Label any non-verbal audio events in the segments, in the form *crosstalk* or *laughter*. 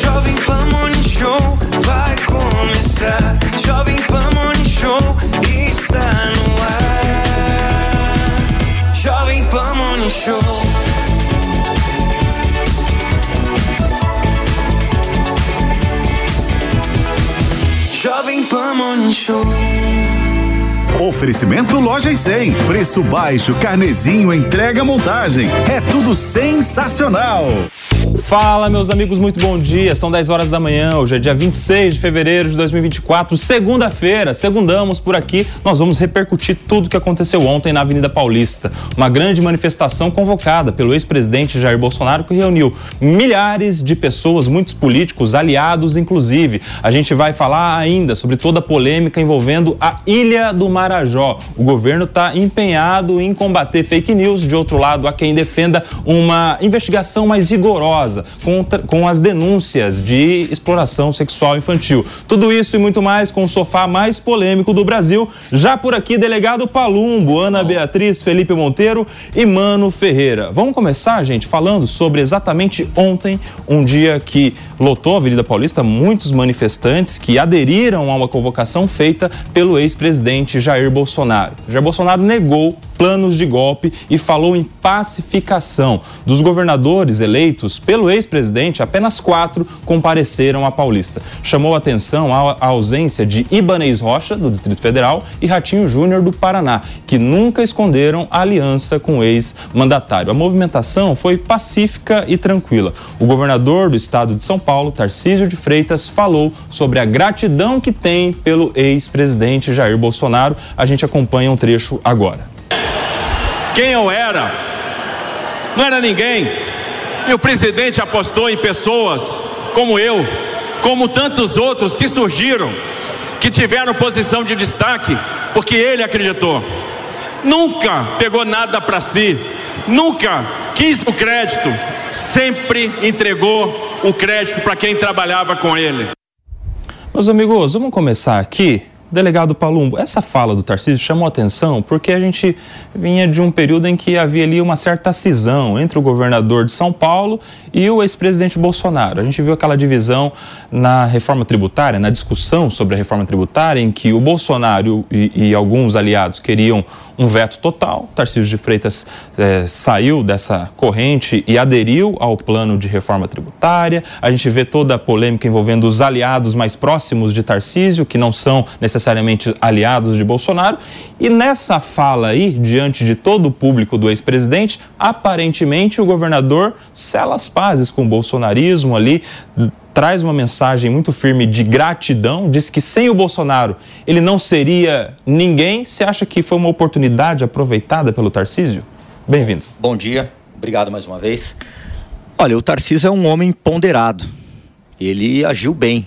Jovem Pan Morning Show vai começar. Jovem Pan Morning Show está no ar. Jovem Pan Morning Show. Jovem Pan Morning Show. Oferecimento Lojas 100. Preço baixo, carnezinho, entrega, montagem. É tudo sensacional. Fala, meus amigos, muito bom dia. São 10 horas da manhã, hoje é dia 26 de fevereiro de 2024, segunda-feira. Segundamos por aqui. Nós vamos repercutir tudo o que aconteceu ontem na Avenida Paulista. Uma grande manifestação convocada pelo ex-presidente Jair Bolsonaro que reuniu milhares de pessoas, muitos políticos, aliados inclusive. A gente vai falar ainda sobre toda a polêmica envolvendo a Ilha do Marajó. O governo está empenhado em combater fake news. De outro lado, há quem defenda uma investigação mais rigorosa com, com as denúncias de exploração sexual infantil. Tudo isso e muito mais com o sofá mais polêmico do Brasil. Já por aqui, delegado Palumbo, Ana Beatriz, Felipe Monteiro e Mano Ferreira. Vamos começar, gente, falando sobre exatamente ontem, um dia que lotou a Avenida Paulista, muitos manifestantes que aderiram a uma convocação feita pelo ex-presidente Jair Bolsonaro. Jair Bolsonaro negou planos de golpe e falou em pacificação. Dos governadores eleitos pelo ex-presidente, apenas quatro compareceram à Paulista. Chamou atenção a ausência de Ibanez Rocha, do Distrito Federal, e Ratinho Júnior, do Paraná, que nunca esconderam a aliança com o ex-mandatário. A movimentação foi pacífica e tranquila. O governador do estado de São Paulo, Tarcísio de Freitas, falou sobre a gratidão que tem pelo ex-presidente Jair Bolsonaro. A gente acompanha um trecho agora. Quem eu era? Não era ninguém. E o presidente apostou em pessoas como eu, como tantos outros que surgiram, que tiveram posição de destaque, porque ele acreditou. Nunca pegou nada para si, nunca quis o crédito, sempre entregou o crédito para quem trabalhava com ele. Meus amigos, vamos começar aqui Delegado Palumbo, essa fala do Tarcísio chamou atenção porque a gente vinha de um período em que havia ali uma certa cisão entre o governador de São Paulo e o ex-presidente Bolsonaro. A gente viu aquela divisão na reforma tributária, na discussão sobre a reforma tributária, em que o Bolsonaro e, e alguns aliados queriam um veto total. Tarcísio de Freitas é, saiu dessa corrente e aderiu ao plano de reforma tributária. A gente vê toda a polêmica envolvendo os aliados mais próximos de Tarcísio, que não são necessariamente aliados de Bolsonaro. E nessa fala aí, diante de todo o público do ex-presidente, aparentemente o governador sela as pazes com o bolsonarismo ali, traz uma mensagem muito firme de gratidão, diz que sem o Bolsonaro ele não seria ninguém. Você acha que foi uma oportunidade aproveitada pelo Tarcísio? Bem-vindo. Bom dia, obrigado mais uma vez. Olha, o Tarcísio é um homem ponderado. Ele agiu bem.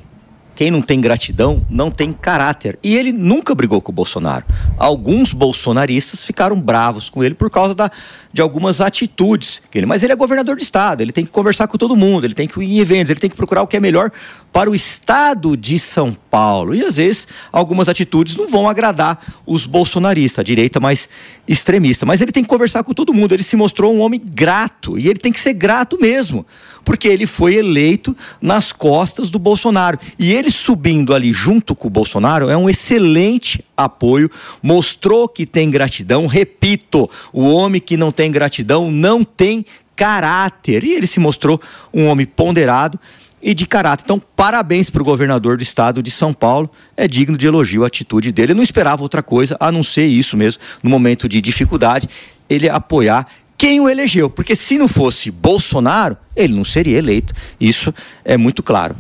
Quem não tem gratidão não tem caráter. E ele nunca brigou com o Bolsonaro. Alguns bolsonaristas ficaram bravos com ele por causa da, de algumas atitudes. Ele, mas ele é governador de estado, ele tem que conversar com todo mundo, ele tem que ir em eventos, ele tem que procurar o que é melhor para o estado de São Paulo. E às vezes algumas atitudes não vão agradar os bolsonaristas, a direita mais extremista. Mas ele tem que conversar com todo mundo. Ele se mostrou um homem grato e ele tem que ser grato mesmo porque ele foi eleito nas costas do Bolsonaro. E ele subindo ali junto com o Bolsonaro é um excelente apoio, mostrou que tem gratidão. Repito, o homem que não tem gratidão não tem caráter. E ele se mostrou um homem ponderado e de caráter. Então, parabéns para o governador do estado de São Paulo. É digno de elogio a atitude dele. Eu não esperava outra coisa a não ser isso mesmo, no momento de dificuldade, ele apoiar quem o elegeu. Porque se não fosse Bolsonaro, ele não seria eleito. Isso é muito claro.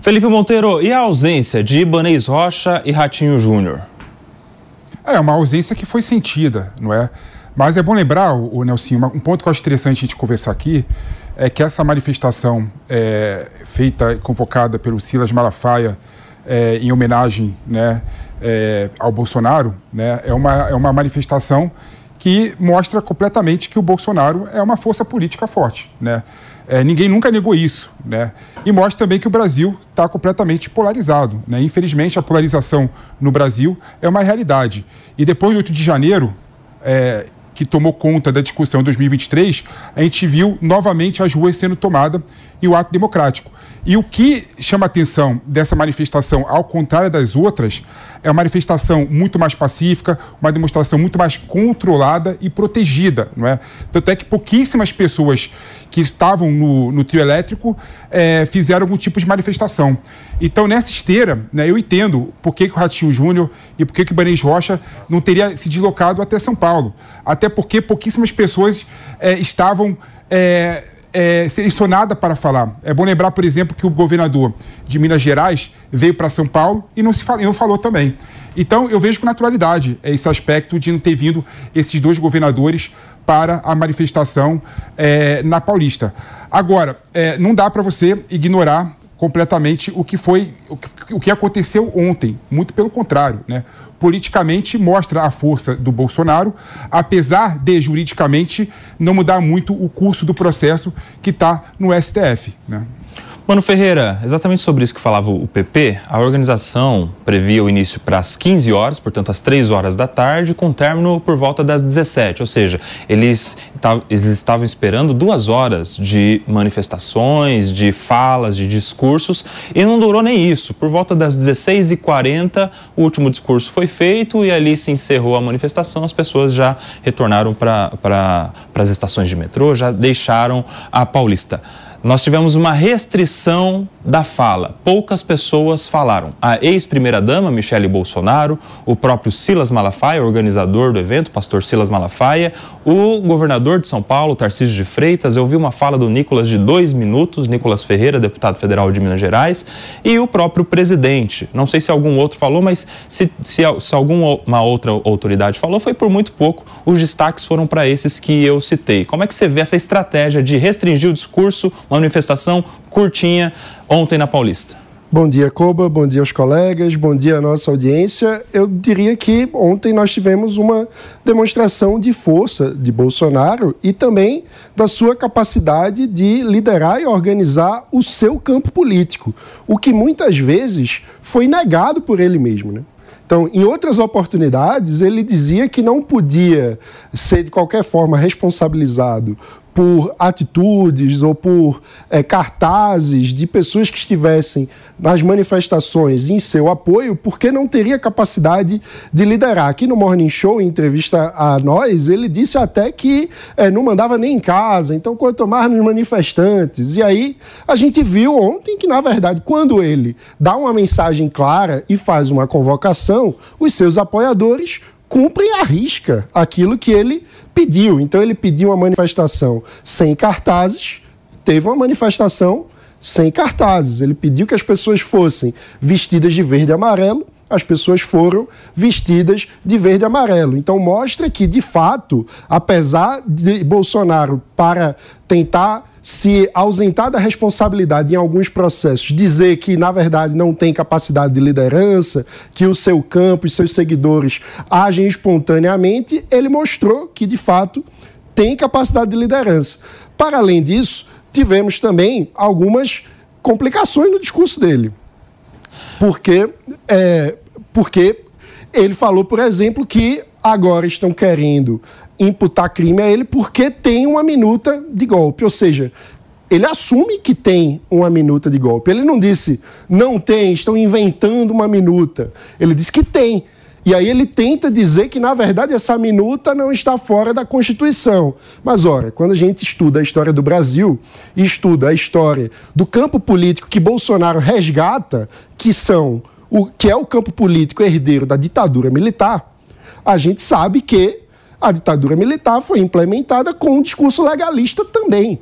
Felipe Monteiro, e a ausência de Ibanez Rocha e Ratinho Júnior? É uma ausência que foi sentida, não é? Mas é bom lembrar, o Nelson, um ponto que eu acho interessante a gente conversar aqui é que essa manifestação é, feita e convocada pelo Silas Malafaia é, em homenagem né, é, ao Bolsonaro né, é, uma, é uma manifestação que mostra completamente que o Bolsonaro é uma força política forte. Né? É, ninguém nunca negou isso. Né? E mostra também que o Brasil está completamente polarizado. Né? Infelizmente, a polarização no Brasil é uma realidade. E depois do 8 de janeiro, é, que tomou conta da discussão em 2023, a gente viu novamente as ruas sendo tomadas e o ato democrático. E o que chama a atenção dessa manifestação, ao contrário das outras, é uma manifestação muito mais pacífica, uma demonstração muito mais controlada e protegida, não é? Tanto é que pouquíssimas pessoas que estavam no, no trio elétrico é, fizeram algum tipo de manifestação. Então, nessa esteira, né, eu entendo por que, que o Ratinho Júnior e por que, que o Banês Rocha não teria se deslocado até São Paulo. Até porque pouquíssimas pessoas é, estavam. É, é, selecionada para falar. É bom lembrar, por exemplo, que o governador de Minas Gerais veio para São Paulo e não, se fala, não falou também. Então, eu vejo com naturalidade esse aspecto de não ter vindo esses dois governadores para a manifestação é, na Paulista. Agora, é, não dá para você ignorar completamente o que foi o que, aconteceu ontem. Muito pelo contrário, né? Politicamente mostra a força do Bolsonaro, apesar de juridicamente não mudar muito o curso do processo que está no STF. Né? Mano Ferreira, exatamente sobre isso que falava o PP, a organização previa o início para as 15 horas, portanto às 3 horas da tarde, com término por volta das 17, ou seja, eles, eles estavam esperando duas horas de manifestações, de falas, de discursos, e não durou nem isso. Por volta das 16h40, o último discurso foi feito e ali se encerrou a manifestação, as pessoas já retornaram para pra, as estações de metrô, já deixaram a Paulista nós tivemos uma restrição da fala. Poucas pessoas falaram. A ex-primeira-dama, Michele Bolsonaro, o próprio Silas Malafaia, organizador do evento, pastor Silas Malafaia, o governador de São Paulo, Tarcísio de Freitas. Eu vi uma fala do Nicolas de dois minutos, Nicolas Ferreira, deputado federal de Minas Gerais, e o próprio presidente. Não sei se algum outro falou, mas se, se, se alguma outra autoridade falou, foi por muito pouco. Os destaques foram para esses que eu citei. Como é que você vê essa estratégia de restringir o discurso manifestação curtinha ontem na Paulista. Bom dia, Coba. Bom dia aos colegas. Bom dia à nossa audiência. Eu diria que ontem nós tivemos uma demonstração de força de Bolsonaro e também da sua capacidade de liderar e organizar o seu campo político, o que muitas vezes foi negado por ele mesmo. Né? Então, em outras oportunidades, ele dizia que não podia ser de qualquer forma responsabilizado por atitudes ou por é, cartazes de pessoas que estivessem nas manifestações em seu apoio, porque não teria capacidade de liderar. Aqui no Morning Show, em entrevista a nós, ele disse até que é, não mandava nem em casa, então quanto mais nos manifestantes. E aí a gente viu ontem que, na verdade, quando ele dá uma mensagem clara e faz uma convocação, os seus apoiadores cumprem a risca aquilo que ele pediu. Então ele pediu uma manifestação sem cartazes, teve uma manifestação sem cartazes. Ele pediu que as pessoas fossem vestidas de verde e amarelo, as pessoas foram vestidas de verde e amarelo. Então mostra que, de fato, apesar de Bolsonaro, para tentar se ausentar da responsabilidade em alguns processos, dizer que, na verdade, não tem capacidade de liderança, que o seu campo e seus seguidores agem espontaneamente, ele mostrou que, de fato, tem capacidade de liderança. Para além disso, tivemos também algumas complicações no discurso dele. Porque, é, porque ele falou, por exemplo, que agora estão querendo imputar crime a ele porque tem uma minuta de golpe. Ou seja, ele assume que tem uma minuta de golpe. Ele não disse, não tem, estão inventando uma minuta. Ele disse que tem. E aí ele tenta dizer que, na verdade, essa minuta não está fora da Constituição. Mas, ora, quando a gente estuda a história do Brasil e estuda a história do campo político que Bolsonaro resgata, que são o que é o campo político herdeiro da ditadura militar, a gente sabe que a ditadura militar foi implementada com um discurso legalista também.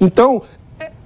Então,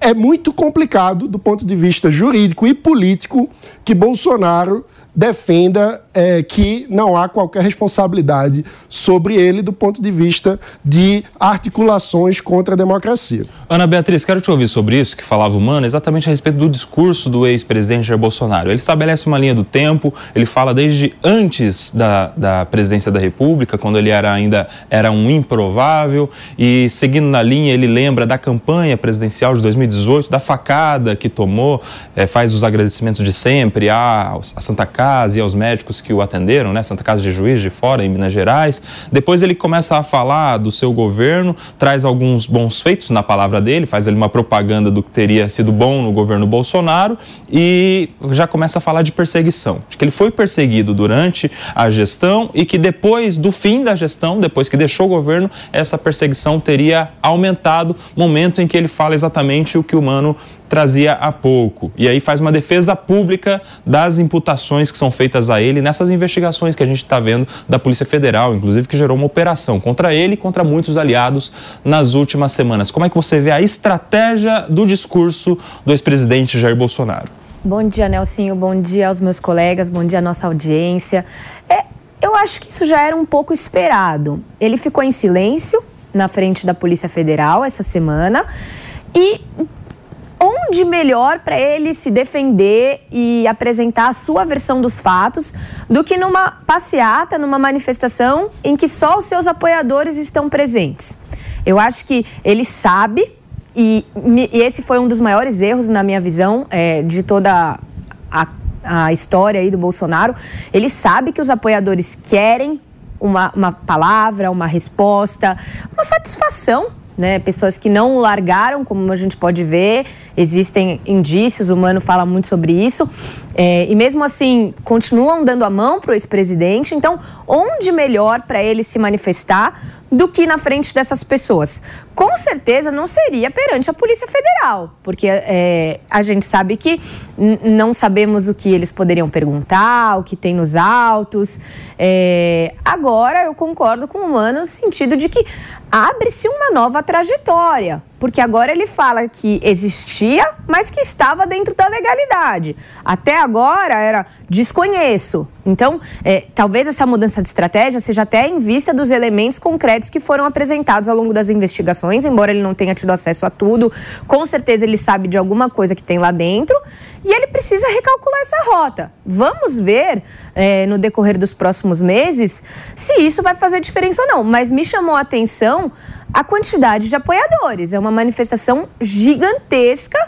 é muito complicado do ponto de vista jurídico e político que Bolsonaro defenda é, que não há qualquer responsabilidade sobre ele do ponto de vista de articulações contra a democracia. Ana Beatriz, quero te ouvir sobre isso que falava o Mano, exatamente a respeito do discurso do ex-presidente Jair Bolsonaro. Ele estabelece uma linha do tempo, ele fala desde antes da, da presidência da República, quando ele era ainda era um improvável, e seguindo na linha, ele lembra da campanha presidencial de 2018, da facada que tomou, é, faz os agradecimentos de sempre à, à Santa Casa e aos médicos que o atenderam, né? Santa Casa de Juiz de Fora, em Minas Gerais. Depois ele começa a falar do seu governo, traz alguns bons feitos na palavra dele, faz ali uma propaganda do que teria sido bom no governo Bolsonaro e já começa a falar de perseguição. De que ele foi perseguido durante a gestão e que depois do fim da gestão, depois que deixou o governo, essa perseguição teria aumentado, momento em que ele fala exatamente o que o Mano trazia há pouco. E aí faz uma defesa pública das imputações que são feitas a ele nessas investigações que a gente está vendo da Polícia Federal, inclusive que gerou uma operação contra ele e contra muitos aliados nas últimas semanas. Como é que você vê a estratégia do discurso do ex-presidente Jair Bolsonaro? Bom dia, Nelsinho. Bom dia aos meus colegas. Bom dia à nossa audiência. É, eu acho que isso já era um pouco esperado. Ele ficou em silêncio na frente da Polícia Federal essa semana e onde melhor para ele se defender e apresentar a sua versão dos fatos do que numa passeata, numa manifestação em que só os seus apoiadores estão presentes. Eu acho que ele sabe, e, e esse foi um dos maiores erros, na minha visão, é, de toda a, a história aí do Bolsonaro. Ele sabe que os apoiadores querem uma, uma palavra, uma resposta, uma satisfação né? Pessoas que não largaram, como a gente pode ver, existem indícios, o Mano fala muito sobre isso, é, e mesmo assim continuam dando a mão para o ex-presidente. Então, onde melhor para ele se manifestar do que na frente dessas pessoas? Com certeza não seria perante a Polícia Federal, porque é, a gente sabe que não sabemos o que eles poderiam perguntar, o que tem nos autos. É, agora, eu concordo com o Mano no sentido de que abre-se uma nova trajetória, porque agora ele fala que existia, mas que estava dentro da legalidade. Até agora era desconheço. Então, é, talvez essa mudança de estratégia seja até em vista dos elementos concretos que foram apresentados ao longo das investigações, embora ele não tenha tido acesso a tudo, com certeza ele sabe de alguma coisa que tem lá dentro e ele precisa recalcular essa rota. Vamos ver é, no decorrer dos próximos meses se isso vai fazer diferença ou não. Mas me chamou a atenção a quantidade de apoiadores. É uma manifestação gigantesca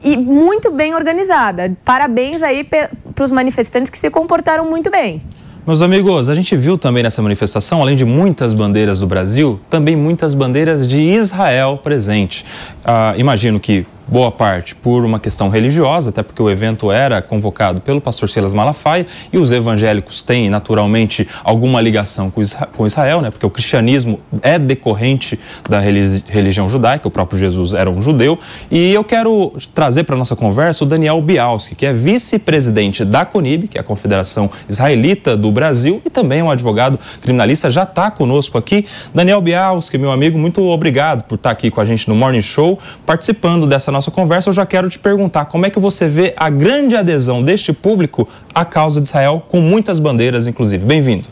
e muito bem organizada. Parabéns aí para os manifestantes que se comportaram muito bem. Meus amigos, a gente viu também nessa manifestação, além de muitas bandeiras do Brasil, também muitas bandeiras de Israel presente. Ah, imagino que boa parte por uma questão religiosa, até porque o evento era convocado pelo pastor Silas Malafaia e os evangélicos têm naturalmente alguma ligação com Israel, né? Porque o cristianismo é decorrente da religião judaica, o próprio Jesus era um judeu. E eu quero trazer para nossa conversa o Daniel Bialski, que é vice-presidente da CONIB, que é a Confederação Israelita do Brasil, e também é um advogado criminalista, já está conosco aqui. Daniel Bialski, meu amigo, muito obrigado por estar aqui com a gente no Morning Show, participando dessa nossa conversa, eu já quero te perguntar como é que você vê a grande adesão deste público à causa de Israel, com muitas bandeiras, inclusive. Bem-vindo.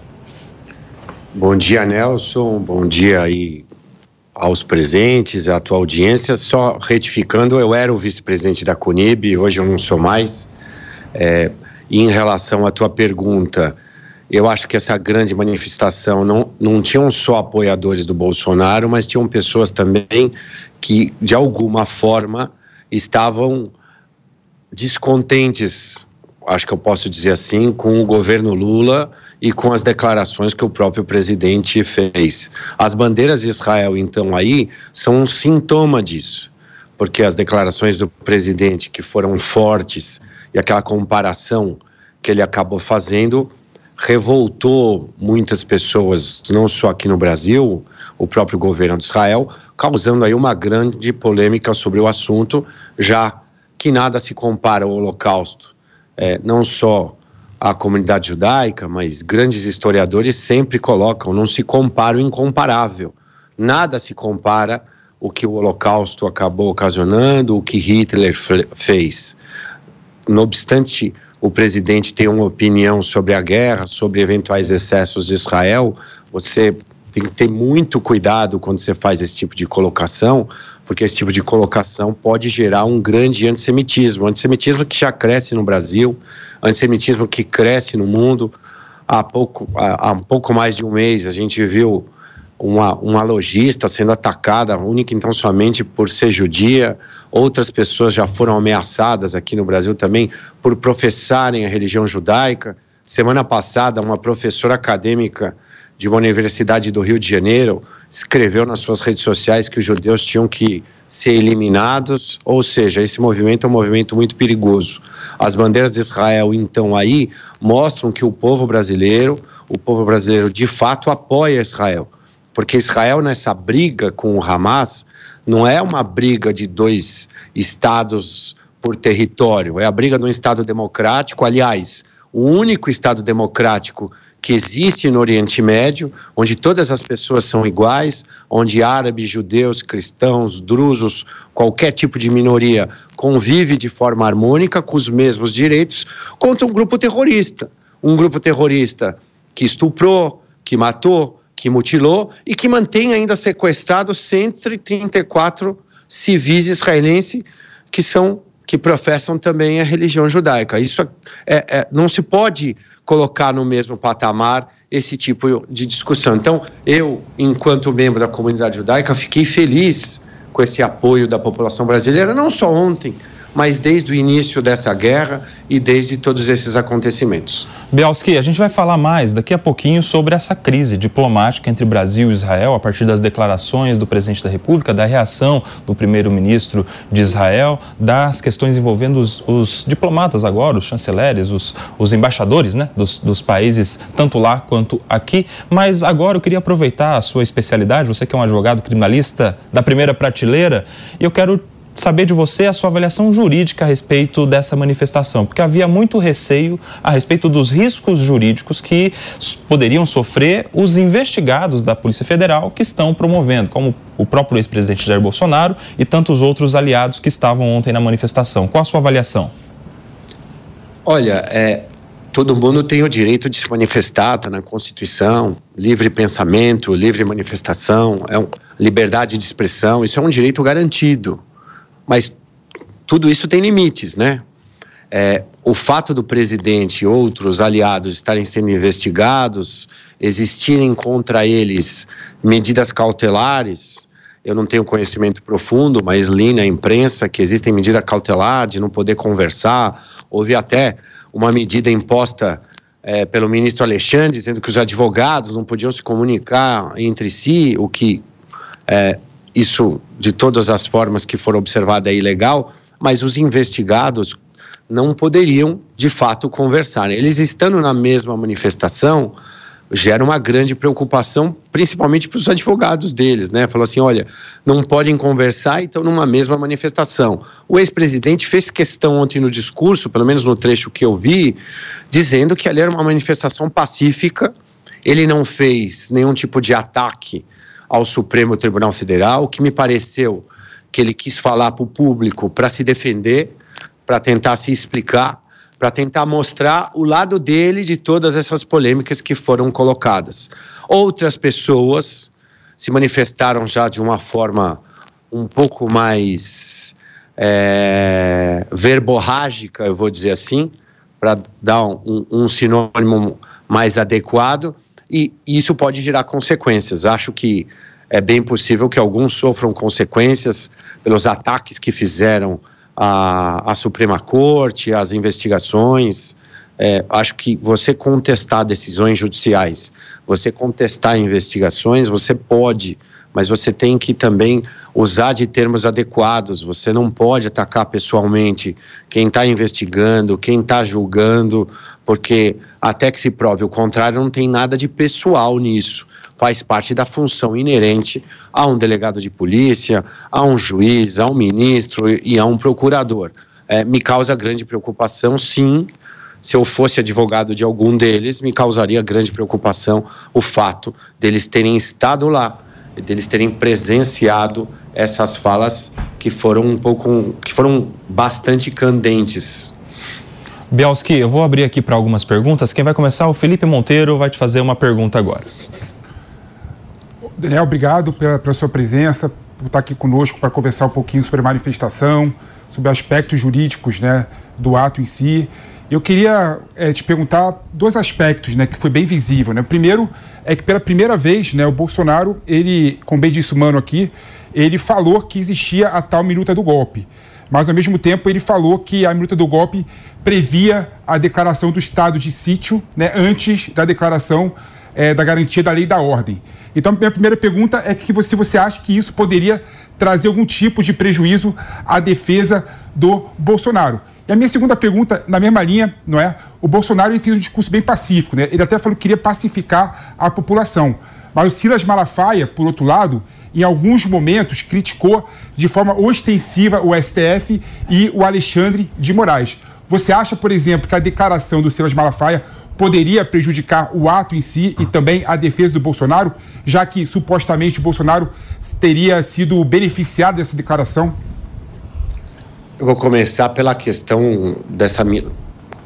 Bom dia, Nelson. Bom dia aí aos presentes, à tua audiência. Só retificando, eu era o vice-presidente da CUNIB, hoje eu não sou mais. É, em relação à tua pergunta, eu acho que essa grande manifestação não, não tinham só apoiadores do Bolsonaro, mas tinham pessoas também que, de alguma forma, estavam descontentes, acho que eu posso dizer assim, com o governo Lula e com as declarações que o próprio presidente fez. As bandeiras de Israel, então, aí, são um sintoma disso, porque as declarações do presidente, que foram fortes, e aquela comparação que ele acabou fazendo, revoltou muitas pessoas, não só aqui no Brasil, o próprio governo de Israel, causando aí uma grande polêmica sobre o assunto, já que nada se compara ao Holocausto. É, não só a comunidade judaica, mas grandes historiadores sempre colocam, não se compara o incomparável. Nada se compara o que o Holocausto acabou ocasionando, o que Hitler fez. No obstante o presidente tem uma opinião sobre a guerra, sobre eventuais excessos de Israel, você tem que ter muito cuidado quando você faz esse tipo de colocação, porque esse tipo de colocação pode gerar um grande antissemitismo. Antissemitismo que já cresce no Brasil, antissemitismo que cresce no mundo. Há, pouco, há, um pouco mais de um mês a gente viu uma, uma lojista sendo atacada única então somente por ser judia. Outras pessoas já foram ameaçadas aqui no Brasil também por professarem a religião judaica. Semana passada, uma professora acadêmica de uma universidade do Rio de Janeiro escreveu nas suas redes sociais que os judeus tinham que ser eliminados, ou seja, esse movimento é um movimento muito perigoso. As bandeiras de Israel, então, aí mostram que o povo brasileiro, o povo brasileiro de fato apoia Israel, porque Israel nessa briga com o Hamas não é uma briga de dois estados por território, é a briga de um estado democrático, aliás, o único estado democrático que existe no Oriente Médio, onde todas as pessoas são iguais, onde árabes, judeus, cristãos, drusos, qualquer tipo de minoria convive de forma harmônica com os mesmos direitos, contra um grupo terrorista. Um grupo terrorista que estuprou, que matou, que mutilou e que mantém ainda sequestrados 134 civis israelenses que são que professam também a religião judaica. Isso é, é, não se pode colocar no mesmo patamar esse tipo de discussão. Então, eu, enquanto membro da comunidade judaica, fiquei feliz com esse apoio da população brasileira, não só ontem, mas desde o início dessa guerra e desde todos esses acontecimentos. Bialski, a gente vai falar mais daqui a pouquinho sobre essa crise diplomática entre Brasil e Israel, a partir das declarações do presidente da República, da reação do primeiro-ministro de Israel, das questões envolvendo os, os, diplomatas agora, os chanceleres, os, os embaixadores né, dos, dos países, tanto lá quanto aqui. Mas agora eu queria aproveitar a sua especialidade, você que é um advogado criminalista da primeira prateleira, e eu quero saber de você a sua avaliação jurídica a respeito dessa manifestação, porque havia muito receio a respeito dos riscos jurídicos que poderiam sofrer os investigados da Polícia Federal que estão promovendo, como o próprio ex-presidente Jair Bolsonaro e tantos outros aliados que estavam ontem na manifestação. Qual a sua avaliação? Olha, é, todo mundo tem o direito de se manifestar, está na Constituição, livre pensamento, livre manifestação, é um, liberdade de expressão, isso é um direito garantido. Mas tudo isso tem limites, né? É, o fato do presidente e outros aliados estarem sendo investigados, existirem contra eles medidas cautelares, eu não tenho conhecimento profundo, mas li na imprensa que existem medidas cautelares de não poder conversar. Houve até uma medida imposta é, pelo ministro Alexandre, dizendo que os advogados não podiam se comunicar entre si, o que é, isso de todas as formas que foram observadas é ilegal, mas os investigados não poderiam de fato conversar. Eles estando na mesma manifestação gera uma grande preocupação, principalmente para os advogados deles, né? Falou assim, olha, não podem conversar e estão numa mesma manifestação. O ex-presidente fez questão ontem no discurso, pelo menos no trecho que eu vi, dizendo que ali era uma manifestação pacífica. Ele não fez nenhum tipo de ataque ao Supremo Tribunal Federal, que me pareceu que ele quis falar para o público para se defender, para tentar se explicar, para tentar mostrar o lado dele de todas essas polêmicas que foram colocadas. Outras pessoas se manifestaram já de uma forma um pouco mais é, verborrágica, eu vou dizer assim, para dar um, um sinônimo mais adequado, e isso pode gerar consequências. Acho que é bem possível que alguns sofram consequências pelos ataques que fizeram à, à Suprema Corte, às investigações. É, acho que você contestar decisões judiciais, você contestar investigações, você pode, mas você tem que também usar de termos adequados. Você não pode atacar pessoalmente quem está investigando, quem está julgando, porque até que se prove o contrário, não tem nada de pessoal nisso. Faz parte da função inerente a um delegado de polícia, a um juiz, a um ministro e a um procurador. É, me causa grande preocupação, sim. Se eu fosse advogado de algum deles, me causaria grande preocupação o fato deles terem estado lá, deles terem presenciado essas falas que foram um pouco, que foram bastante candentes Bielski, eu vou abrir aqui para algumas perguntas. Quem vai começar? O Felipe Monteiro vai te fazer uma pergunta agora. Daniel, obrigado pela, pela sua presença, por estar aqui conosco para conversar um pouquinho sobre a manifestação, sobre aspectos jurídicos né, do ato em si. Eu queria é, te perguntar dois aspectos, né, que foi bem visível. Né? Primeiro é que pela primeira vez, né, o Bolsonaro, ele, como bem disse o Mano aqui, ele falou que existia a tal minuta do golpe. Mas, ao mesmo tempo, ele falou que a minuta do golpe previa a declaração do estado de sítio né, antes da declaração é, da garantia da lei e da ordem. Então, minha primeira pergunta é que se você acha que isso poderia trazer algum tipo de prejuízo à defesa do Bolsonaro. E a minha segunda pergunta, na mesma linha, não é? O Bolsonaro fez um discurso bem pacífico, né? Ele até falou que queria pacificar a população. Mas o Silas Malafaia, por outro lado, em alguns momentos criticou de forma ostensiva o STF e o Alexandre de Moraes. Você acha, por exemplo, que a declaração do Silas Malafaia poderia prejudicar o ato em si e também a defesa do Bolsonaro, já que supostamente o Bolsonaro teria sido beneficiado dessa declaração? Eu vou começar pela questão dessa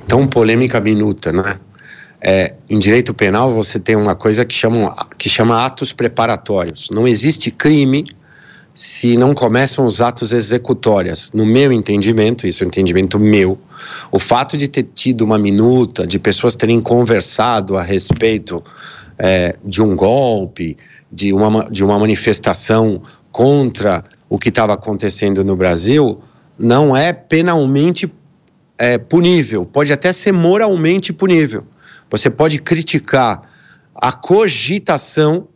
tão polêmica minuta, né? É, em direito penal você tem uma coisa que chama, que chama atos preparatórios. Não existe crime se não começam os atos executórios. No meu entendimento, isso é um entendimento meu, o fato de ter tido uma minuta, de pessoas terem conversado a respeito é, de um golpe, de uma, de uma manifestação contra o que estava acontecendo no Brasil, não é penalmente é, punível, pode até ser moralmente punível. Você pode criticar a cogitação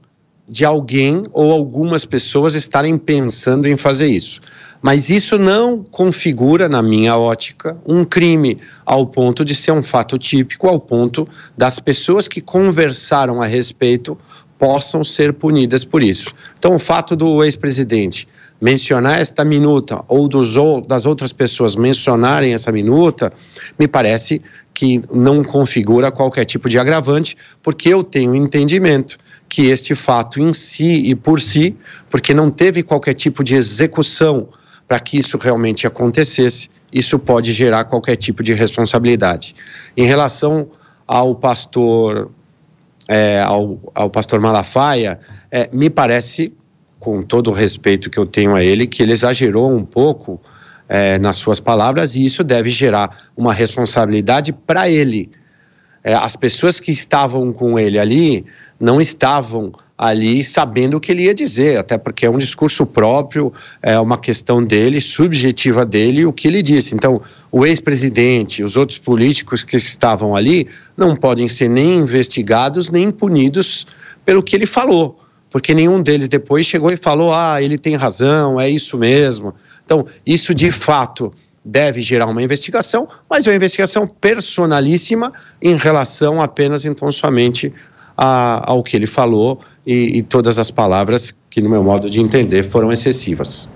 de alguém ou algumas pessoas estarem pensando em fazer isso. Mas isso não configura, na minha ótica, um crime ao ponto de ser um fato típico, ao ponto das pessoas que conversaram a respeito possam ser punidas por isso. Então, o fato do ex-presidente mencionar esta minuta ou dos, das outras pessoas mencionarem essa minuta, me parece que não configura qualquer tipo de agravante, porque eu tenho entendimento que este fato em si e por si, porque não teve qualquer tipo de execução para que isso realmente acontecesse, isso pode gerar qualquer tipo de responsabilidade. Em relação ao pastor, é, ao, ao pastor Malafaia, é, me parece, com todo o respeito que eu tenho a ele, que ele exagerou um pouco é, nas suas palavras e isso deve gerar uma responsabilidade para ele. É, as pessoas que estavam com ele ali não estavam ali sabendo o que ele ia dizer, até porque é um discurso próprio, é uma questão dele, subjetiva dele, o que ele disse. Então, o ex-presidente, os outros políticos que estavam ali, não podem ser nem investigados nem punidos pelo que ele falou, porque nenhum deles depois chegou e falou: ah, ele tem razão, é isso mesmo. Então, isso de fato deve gerar uma investigação, mas é uma investigação personalíssima em relação apenas então somente a, ao que ele falou e, e, todas as palavras que, no meu modo de entender, foram excessivas.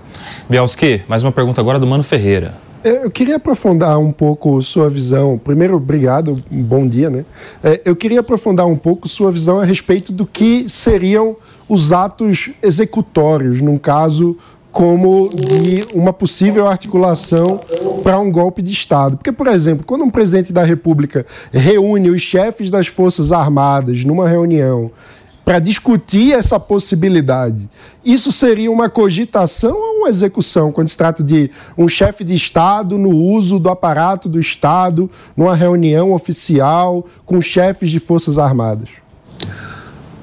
Bielski, mais uma pergunta agora do Mano Ferreira. É, eu queria aprofundar um pouco sua visão. Primeiro, obrigado, bom dia, né? É, eu queria aprofundar um pouco sua visão a respeito do que seriam os atos executórios, num caso como de uma possível articulação para um golpe de Estado. Porque, por exemplo, quando um presidente da República reúne os chefes das Forças Armadas numa reunião para discutir essa possibilidade, isso seria uma cogitação ou uma execução quando se trata de um chefe de Estado no uso do aparato do Estado, numa reunião oficial com chefes de Forças Armadas?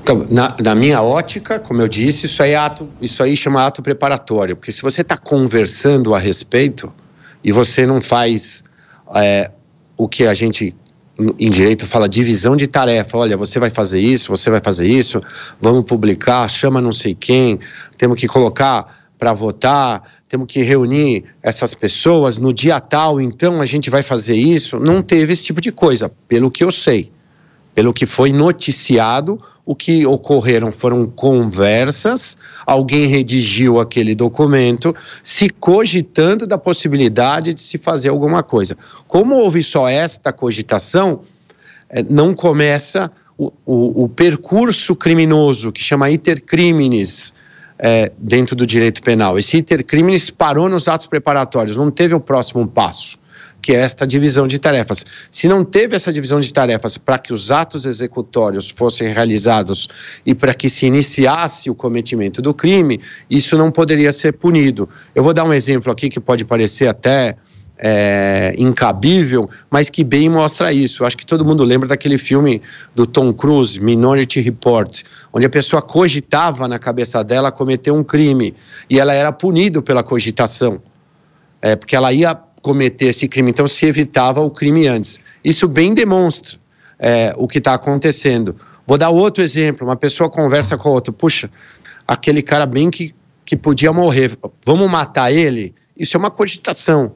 Então, na, na, minha ótica, como eu disse, isso aí, é ato, isso aí chama ato preparatório, porque se você está conversando a respeito e você não faz é, o que a gente em direito fala divisão de tarefa, olha, você vai fazer isso, você vai fazer isso, vamos publicar, chama não sei quem, temos que colocar para votar, temos que reunir essas pessoas no dia tal, então a gente vai fazer isso. Não teve esse tipo de coisa, pelo que eu sei, pelo que foi noticiado o que ocorreram foram conversas, alguém redigiu aquele documento, se cogitando da possibilidade de se fazer alguma coisa. Como houve só esta cogitação, eh, não começa o, o, o percurso criminoso, que chama iter criminis, é, dentro do direito penal. Esse iter criminis parou nos atos preparatórios, não teve o próximo passo, que é esta divisão de tarefas. Se não teve essa divisão de tarefas para que os atos executórios fossem realizados e para que se iniciasse o cometimento do crime, isso não poderia ser punido. Eu vou dar um exemplo aqui que pode parecer até é, incabível, mas que bem mostra isso. Acho que todo mundo lembra daquele filme do Tom Cruise, Minority Report, onde a pessoa cogitava na cabeça dela cometer um crime e ela era punida pela cogitação, é, porque ela ia cometer esse crime, então se evitava o crime antes. Isso bem demonstra é, o que está acontecendo. Vou dar outro exemplo: uma pessoa conversa com a outra, puxa, aquele cara bem que, que podia morrer, vamos matar ele? Isso é uma cogitação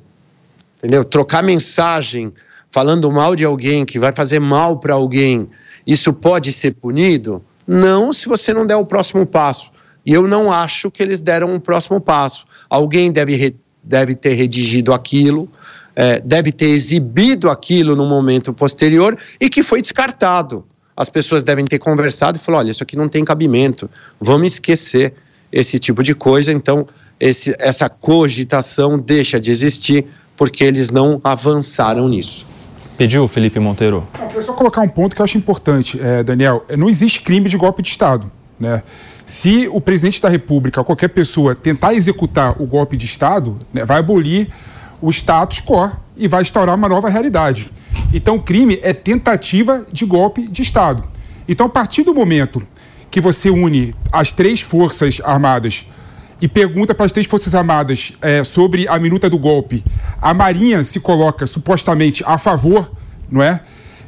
entendeu? Trocar mensagem falando mal de alguém que vai fazer mal para alguém, isso pode ser punido? Não, se você não der o próximo passo. E eu não acho que eles deram um próximo passo. Alguém deve, deve ter redigido aquilo, é, deve ter exibido aquilo no momento posterior e que foi descartado. As pessoas devem ter conversado e falado: olha, isso aqui não tem cabimento, vamos esquecer esse tipo de coisa. Então, esse, essa cogitação deixa de existir porque eles não avançaram nisso. Pediu, Felipe Monteiro? Não, eu queria só colocar um ponto que eu acho importante, é, Daniel. É, não existe crime de golpe de Estado. Né? Se o presidente da República, qualquer pessoa, tentar executar o golpe de Estado, né, vai abolir o status quo e vai instaurar uma nova realidade. Então, crime é tentativa de golpe de Estado. Então, a partir do momento que você une as três forças armadas e pergunta para as três Forças Armadas é, sobre a minuta do golpe. A Marinha se coloca supostamente a favor, não é?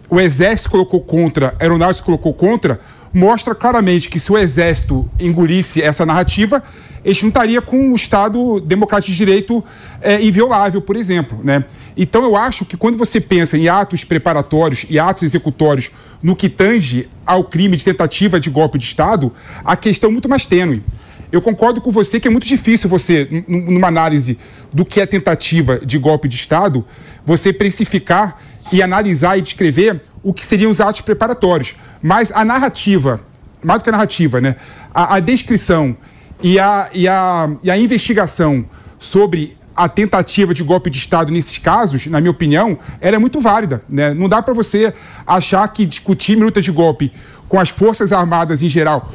O Exército colocou contra, a Aeronáutica colocou contra, mostra claramente que se o Exército engolisse essa narrativa, gente não estaria com o Estado democrático de direito é, inviolável, por exemplo, né? Então eu acho que quando você pensa em atos preparatórios e atos executórios no que tange ao crime de tentativa de golpe de Estado, a questão é muito mais tênue. Eu concordo com você que é muito difícil você, numa análise do que é tentativa de golpe de Estado, você precificar e analisar e descrever o que seriam os atos preparatórios. Mas a narrativa, mais do que a narrativa, né? A, a descrição e a, e, a, e a investigação sobre a tentativa de golpe de Estado nesses casos, na minha opinião, era muito válida. Né? Não dá para você achar que discutir minuta de golpe com as Forças Armadas em geral,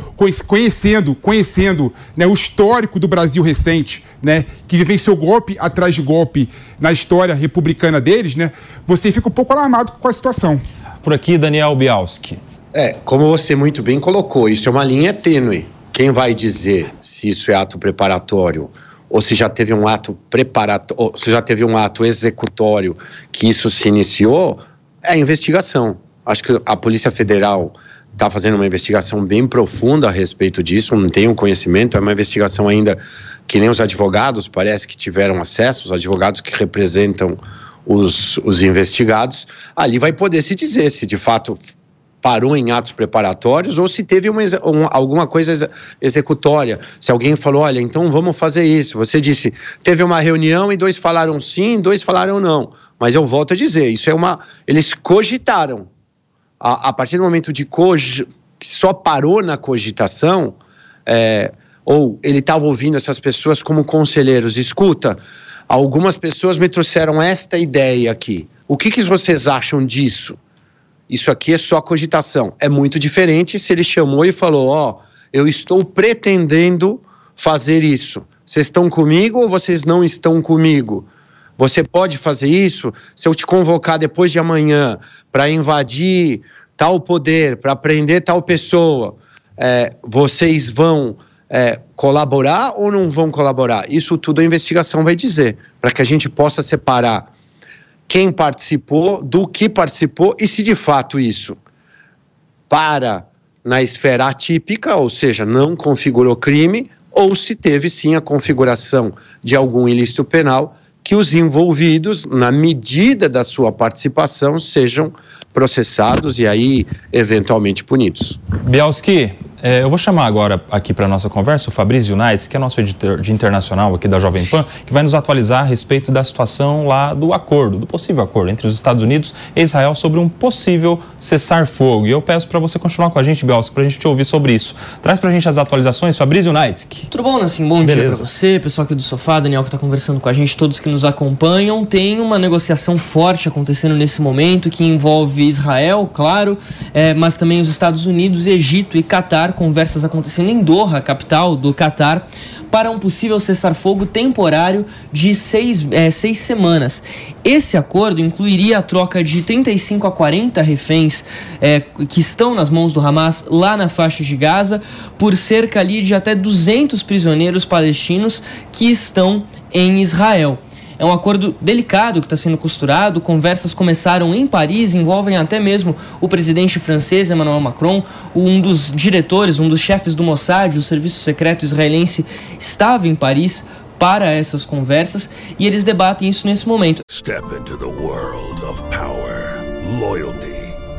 conhecendo, conhecendo né, o histórico do Brasil recente, né, que vivenciou golpe atrás de golpe na história republicana deles, né, você fica um pouco alarmado com a situação. Por aqui, Daniel Bialski. É, como você muito bem colocou, isso é uma linha tênue. Quem vai dizer se isso é ato preparatório ou se já teve um ato preparatório, se já teve um ato executório que isso se iniciou, é a investigação. Acho que a Polícia Federal está fazendo uma investigação bem profunda a respeito disso, não tenho conhecimento, é uma investigação ainda que nem os advogados parece que tiveram acesso, os advogados que representam os, os investigados, ali vai poder se dizer se de fato parou em atos preparatórios ou se teve uma, uma, alguma coisa executória. Se alguém falou, olha, então vamos fazer isso. Você disse, teve uma reunião e dois falaram sim, dois falaram não. Mas eu volto a dizer, isso é uma. Eles cogitaram a, a partir do momento de que só parou na cogitação, é, ou ele estava ouvindo essas pessoas como conselheiros, escuta, algumas pessoas me trouxeram esta ideia aqui. O que, que vocês acham disso? Isso aqui é só cogitação. É muito diferente se ele chamou e falou: Ó, oh, eu estou pretendendo fazer isso. Vocês estão comigo ou vocês não estão comigo? Você pode fazer isso se eu te convocar depois de amanhã para invadir tal poder, para prender tal pessoa. É, vocês vão é, colaborar ou não vão colaborar? Isso tudo a investigação vai dizer, para que a gente possa separar quem participou do que participou e se de fato isso para na esfera atípica, ou seja, não configurou crime, ou se teve sim a configuração de algum ilícito penal que os envolvidos, na medida da sua participação, sejam processados e aí eventualmente punidos. Bielski, É, eu vou chamar agora aqui para nossa conversa o Fabrício Unites, que é nosso editor de internacional aqui da Jovem Pan, que vai nos atualizar a respeito da situação lá do acordo, do possível acordo entre os Estados Unidos e Israel sobre um possível cessar-fogo. E eu peço para você continuar com a gente, Belski, para a gente te ouvir sobre isso. Traz para a gente as atualizações, Fabrício Unites. Tudo bom, Nassim? Bom Beleza. dia para você, pessoal aqui do sofá, Daniel que está conversando com a gente, todos que nos acompanham. Tem uma negociação forte acontecendo nesse momento que envolve Israel, claro, é, mas também os Estados Unidos, Egito e Catar conversas acontecendo em Doha, capital do Catar, para um possível cessar-fogo temporário de seis, é, seis semanas. Esse acordo incluiria a troca de 35 a 40 reféns é, que estão nas mãos do Hamas lá na faixa de Gaza, por cerca ali de até 200 prisioneiros palestinos que estão em Israel. É um acordo delicado que está sendo costurado. Conversas começaram em Paris, envolvem até mesmo o presidente francês Emmanuel Macron. Um dos diretores, um dos chefes do Mossad, o serviço secreto israelense, estava em Paris para essas conversas e eles debatem isso nesse momento. Step into the world of power, loyalty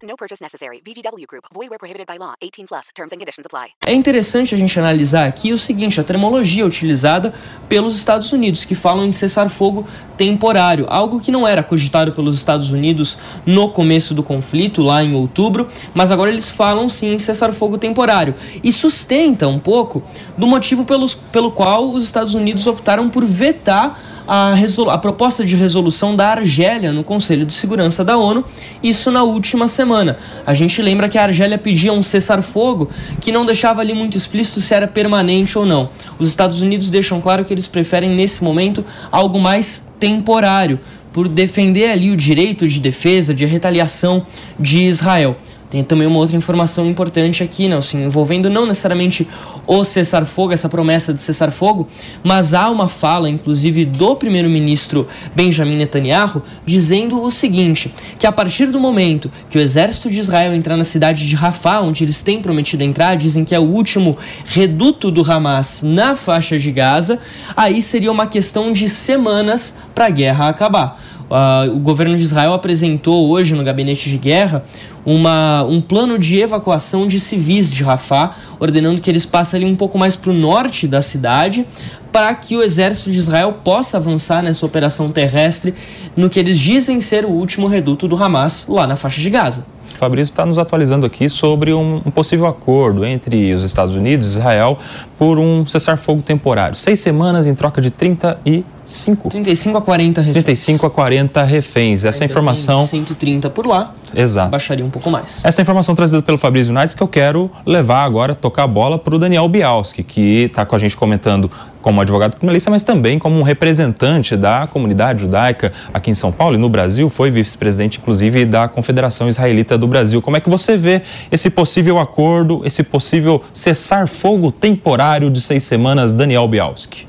No purchase necessary. VGW Group. Void where prohibited by law. 18 plus. Terms and conditions apply. É interessante a gente analisar aqui o seguinte, a termologia utilizada pelos Estados Unidos, que falam em cessar-fogo temporário, algo que não era cogitado pelos Estados Unidos no começo do conflito, lá em outubro, mas agora eles falam sim em cessar-fogo temporário. E sustenta um pouco do motivo pelos, pelo qual os Estados Unidos optaram por vetar a, a proposta de resolução da Argélia no Conselho de Segurança da ONU, isso na última semana. A gente lembra que a Argélia pedia um cessar-fogo que não deixava ali muito explícito se era permanente ou não. Os Estados Unidos deixam claro que eles preferem, nesse momento, algo mais temporário, por defender ali o direito de defesa, de retaliação de Israel. Tem também uma outra informação importante aqui, Nelson, envolvendo não necessariamente o cessar-fogo, essa promessa de cessar-fogo, mas há uma fala, inclusive, do primeiro-ministro Benjamin Netanyahu, dizendo o seguinte: que a partir do momento que o exército de Israel entrar na cidade de Rafah, onde eles têm prometido entrar, dizem que é o último reduto do Hamas na faixa de Gaza, aí seria uma questão de semanas para a guerra acabar. Uh, o governo de Israel apresentou hoje no gabinete de guerra uma, um plano de evacuação de civis de Rafah, ordenando que eles passem ali um pouco mais para o norte da cidade, para que o exército de Israel possa avançar nessa operação terrestre no que eles dizem ser o último reduto do Hamas lá na faixa de Gaza. Fabrício está nos atualizando aqui sobre um, um, possível acordo entre os Estados Unidos e Israel por um cessar-fogo temporário. Seis semanas em troca de 35. 35 a 40 reféns. 35 a 40 reféns. Essa Ainda informação. 130 por lá. Exato. Baixaria um pouco mais. Essa informação trazida pelo Fabrício Unites que eu quero levar agora, tocar a bola para o Daniel Bialski, que está com a gente comentando como advogado criminalista, mas também como um representante da comunidade judaica aqui em São Paulo e no Brasil, foi vice-presidente, inclusive, da Confederação Israelita do Brasil. Como é que você vê esse possível acordo, esse possível cessar-fogo temporário de seis semanas, Daniel Bialski?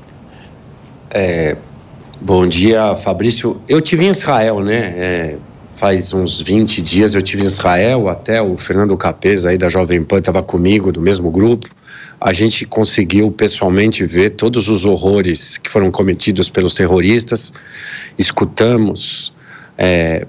É, bom dia, Fabrício. Eu tive em Israel, né? É, faz uns 20 dias eu tive em Israel, até o Fernando Capês aí da Jovem Pan estava comigo, do mesmo grupo a gente conseguiu pessoalmente ver todos os horrores que foram cometidos pelos terroristas, escutamos é,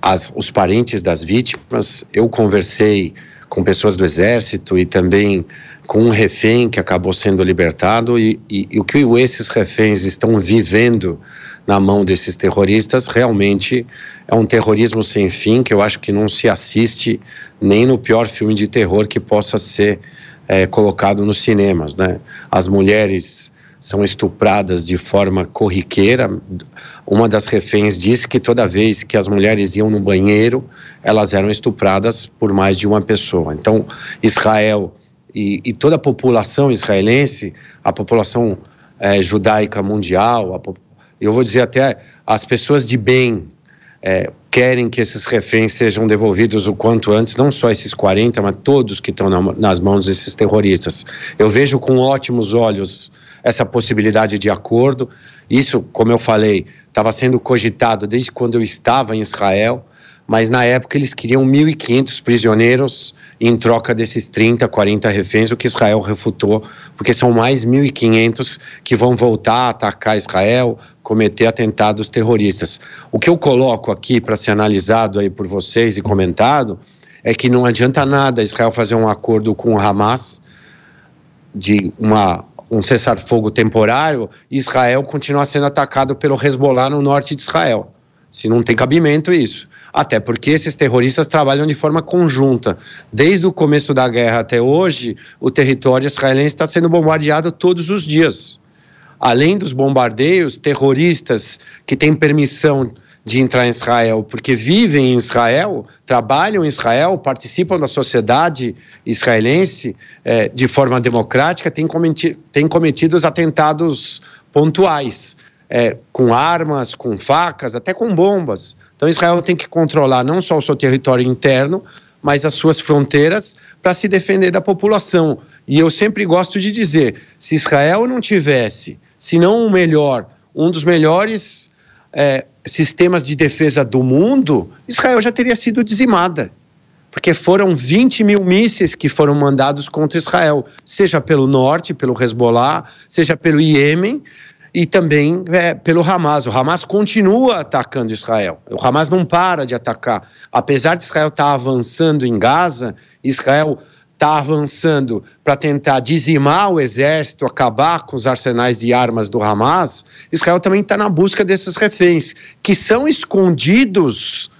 as, os parentes das vítimas, eu conversei com pessoas do exército e também com um refém que acabou sendo libertado. E, e, e o que esses reféns estão vivendo na mão desses terroristas realmente é um terrorismo sem fim que eu acho que não se assiste nem no pior filme de terror que possa ser é, colocado nos cinemas. Né? As mulheres são estupradas de forma corriqueira. Uma das reféns disse que toda vez que as mulheres iam no banheiro, elas eram estupradas por mais de uma pessoa. Então, Israel e, e toda a população israelense, a população é, judaica mundial, a, eu vou dizer até as pessoas de bem, é, querem que esses reféns sejam devolvidos o quanto antes, não só esses 40, mas todos que estão na, nas mãos desses terroristas. Eu vejo com ótimos olhos essa possibilidade de acordo. Isso, como eu falei, estava sendo cogitado desde quando eu estava em Israel mas na época eles queriam 1.500 prisioneiros em troca desses 30, 40 reféns, o que Israel refutou, porque são mais 1.500 que vão voltar a atacar Israel, cometer atentados terroristas. O que eu coloco aqui para ser analisado aí por vocês e comentado é que não adianta nada Israel fazer um acordo com o Hamas de uma um cessar-fogo temporário, Israel continuar sendo atacado pelo Hezbollah no norte de Israel. Se não tem cabimento isso. Até porque esses terroristas trabalham de forma conjunta. Desde o começo da guerra até hoje, o território israelense está sendo bombardeado todos os dias. Além dos bombardeios, terroristas que têm permissão de entrar em Israel, porque vivem em Israel, trabalham em Israel, participam da sociedade israelense eh, de forma democrática, têm cometido, têm cometido os atentados pontuais é, com armas, com facas, até com bombas. Então Israel tem que controlar não só o seu território interno, mas as suas fronteiras para se defender da população. E eu sempre gosto de dizer: se Israel não tivesse, se não o melhor, um dos melhores é, sistemas de defesa do mundo, Israel já teria sido dizimada. Porque foram 20 mil mísseis que foram mandados contra Israel, seja pelo norte, pelo Hezbollah, seja pelo Iêmen, e também é, pelo Hamas. O Hamas continua atacando Israel. O Hamas não para de atacar. Apesar de Israel estar tá avançando em Gaza, Israel está avançando para tentar dizimar o exército, acabar com os arsenais de armas do Hamas. Israel também está na busca desses reféns, que são escondidos.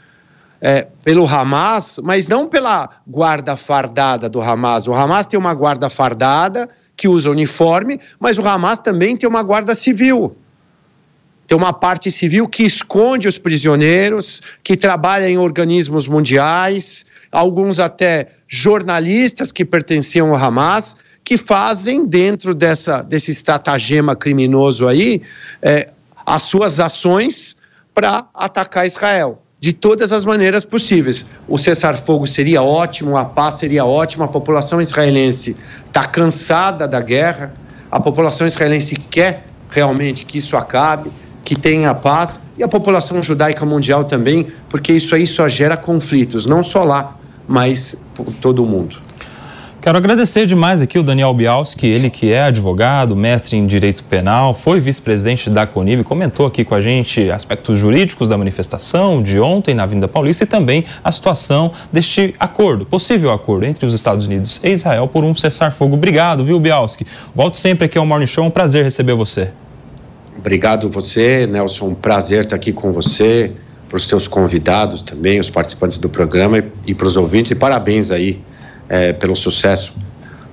É, pelo Hamas, mas não pela guarda fardada do Hamas. O Hamas tem uma guarda fardada que usa uniforme, mas o Hamas também tem uma guarda civil. Tem uma parte civil que esconde os prisioneiros, que trabalha em organismos mundiais, alguns até jornalistas que pertenciam ao Hamas, que fazem dentro dessa, desse estratagema criminoso aí é, as suas ações para atacar Israel de todas as maneiras possíveis. O cessar-fogo seria ótimo, a paz seria ótima, a população israelense está cansada da guerra, a população israelense quer realmente que isso acabe, que tenha paz, e a população judaica mundial também, porque isso aí só gera conflitos, não só lá, mas por todo o mundo. Quero agradecer demais aqui o Daniel Bialski, ele que é advogado, mestre em direito penal, foi vice-presidente da CONIB, comentou aqui com a gente aspectos jurídicos da manifestação de ontem na Avenida Paulista e também a situação deste acordo, possível acordo entre os Estados Unidos e Israel por um cessar-fogo. Obrigado, viu, Bialski? Volte sempre aqui ao Morning Show, é um prazer receber você. Obrigado você, Nelson, um prazer estar aqui com você, para os teus convidados também, os participantes do programa e, e para os ouvintes, e parabéns aí é, pelo sucesso,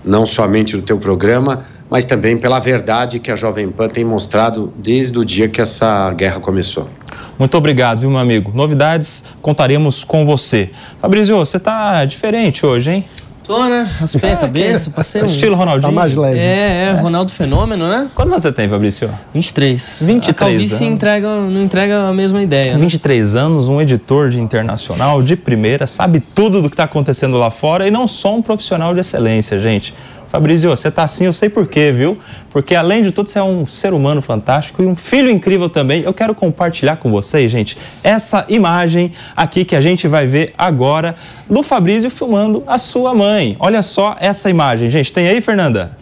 não somente do teu programa, mas também pela verdade que a Jovem Pan tem mostrado desde o dia que essa guerra começou. Muito obrigado, viu, meu amigo? Novidades contaremos com você. Fabrício, você está diferente hoje, hein? Tô, né? Raspei é, a cabeça, passei um... Estilo Ronaldinho. Tá mais leve. É, é, Ronaldo Fenômeno, né? Quantos anos você tem, Fabrício? 23. 23 a calvície anos. entrega, não entrega a mesma ideia. 23 né? anos, um editor de internacional de primeira, sabe tudo do que está acontecendo lá fora e não só um profissional de excelência, gente. Fabrício, você tá assim, eu sei por quê, viu? Porque além de tudo, você é um ser humano fantástico e um filho incrível também. Eu quero compartilhar com vocês, gente, essa imagem aqui que a gente vai ver agora do Fabrício filmando a sua mãe. Olha só essa imagem, gente. Tem aí, Fernanda?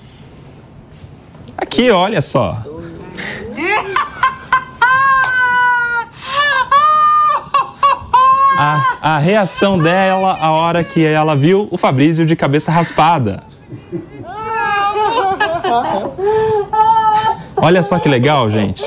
Aqui, olha só. A, a reação dela a hora que ela viu o Fabrício de cabeça raspada. *laughs* Olha só que legal, gente.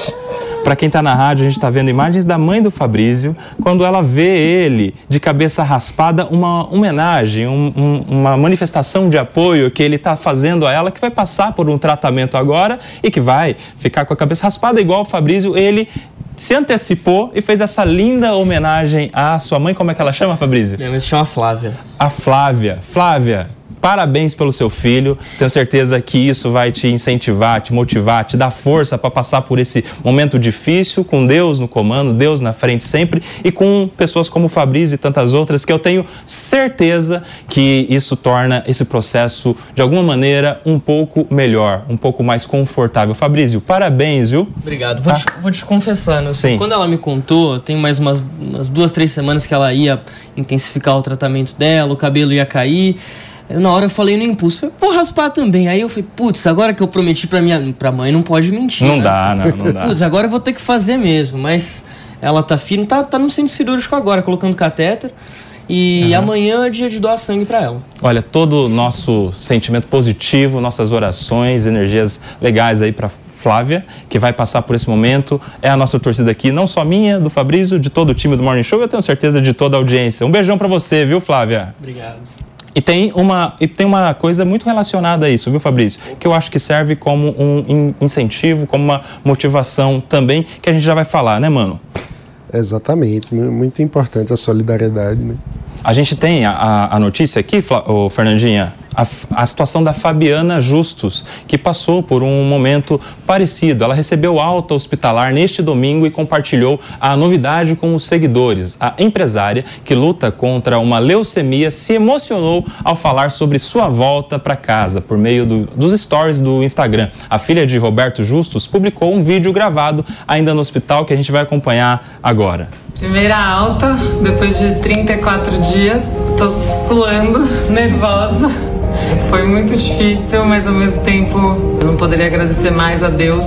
Para quem está na rádio, a gente está vendo imagens da mãe do Fabrício, quando ela vê ele de cabeça raspada, uma homenagem, um, um, uma manifestação de apoio que ele está fazendo a ela, que vai passar por um tratamento agora e que vai ficar com a cabeça raspada, igual o Fabrício. Ele se antecipou e fez essa linda homenagem à sua mãe. Como é que ela chama, Fabrício? Minha mãe se chama Flávia. A Flávia. Flávia, parabéns pelo seu filho. Tenho certeza que isso vai te incentivar, te motivar, te dar força para passar por esse momento difícil, com Deus no comando, Deus na frente sempre e com pessoas como o Fabrício e tantas outras que eu tenho certeza que isso torna esse processo de alguma maneira um pouco melhor, um pouco mais confortável. Fabrício, parabéns, viu? Obrigado. Vou, te, vou te confessar, né? Sim. quando ela me contou, tem mais umas, umas duas, três semanas que ela ia intensificar o tratamento dela, o cabelo ia cair. Eu, na hora eu falei no impulso, falei, vou raspar também. Aí eu falei, putz, agora que eu prometi pra minha pra mãe, não pode mentir. Não né? dá, não, não dá. Putz, agora eu vou ter que fazer mesmo. Mas ela tá firme, tá, tá no centro cirúrgico agora, colocando catéter. E uhum. amanhã é dia de doar sangue para ela. Olha, todo o nosso sentimento positivo, nossas orações, energias legais aí para Flávia, que vai passar por esse momento. É a nossa torcida aqui, não só minha, do Fabrício, de todo o time do Morning Show, eu tenho certeza de toda a audiência. Um beijão para você, viu, Flávia? Obrigado. E tem, uma, e tem uma coisa muito relacionada a isso, viu, Fabrício? Que eu acho que serve como um incentivo, como uma motivação também, que a gente já vai falar, né, mano? Exatamente, muito importante a solidariedade, né? A gente tem a, a notícia aqui, o Fernandinha, a, a, situação da Fabiana Justus, que passou por um momento parecido. Ela recebeu alta hospitalar neste domingo e compartilhou a novidade com os seguidores. A empresária, que luta contra uma leucemia, se emocionou ao falar sobre sua volta para casa por meio do, dos stories do Instagram. A filha de Roberto Justus publicou um vídeo gravado ainda no hospital que a gente vai acompanhar agora. Primeira alta, depois de 34 dias. Tô suando, nervosa. Foi muito difícil, mas ao mesmo tempo eu não poderia agradecer mais a Deus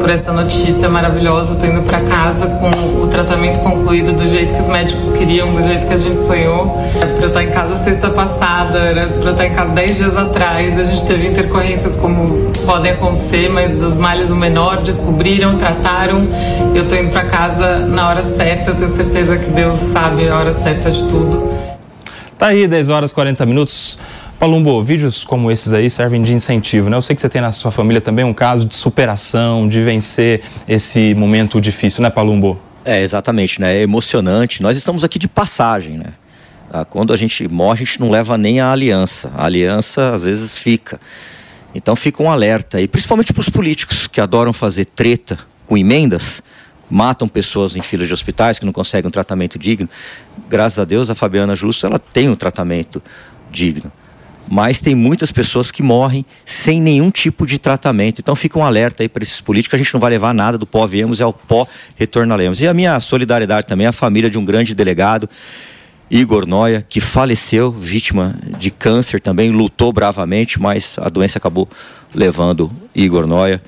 por essa notícia maravilhosa. Eu tô indo para casa com o tratamento concluído do jeito que os médicos queriam, do jeito que a gente sonhou. Era pra eu estar em casa sexta passada, era pra eu estar em casa dez dias atrás. A gente teve intercorrências como podem acontecer, mas dos males o menor, descobriram, trataram. Eu tô indo para casa na hora certa, eu tenho certeza que Deus sabe a hora certa de tudo. Tá aí, 10 horas 40 minutos. Palumbo, vídeos como esses aí servem de incentivo, né? Eu sei que você tem na sua família também um caso de superação, de vencer esse momento difícil, né, Palumbo? É, exatamente, né? É emocionante. Nós estamos aqui de passagem, né? Ah, quando a gente morre, a gente não leva nem a aliança. A aliança, às vezes, fica. Então fica um alerta aí, principalmente para os políticos que adoram fazer treta com emendas, matam pessoas em filas de hospitais que não conseguem um tratamento digno. Graças a Deus, a Fabiana Justo, ela tem um tratamento digno mas tem muitas pessoas que morrem sem nenhum tipo de tratamento. Então fica um alerta aí para esses políticos, a gente não vai levar nada do pó viemos e ao pó retornaremos. E a minha solidariedade também à família de um grande delegado, Igor Noia, que faleceu vítima de câncer também, lutou bravamente, mas a doença acabou levando Igor Noia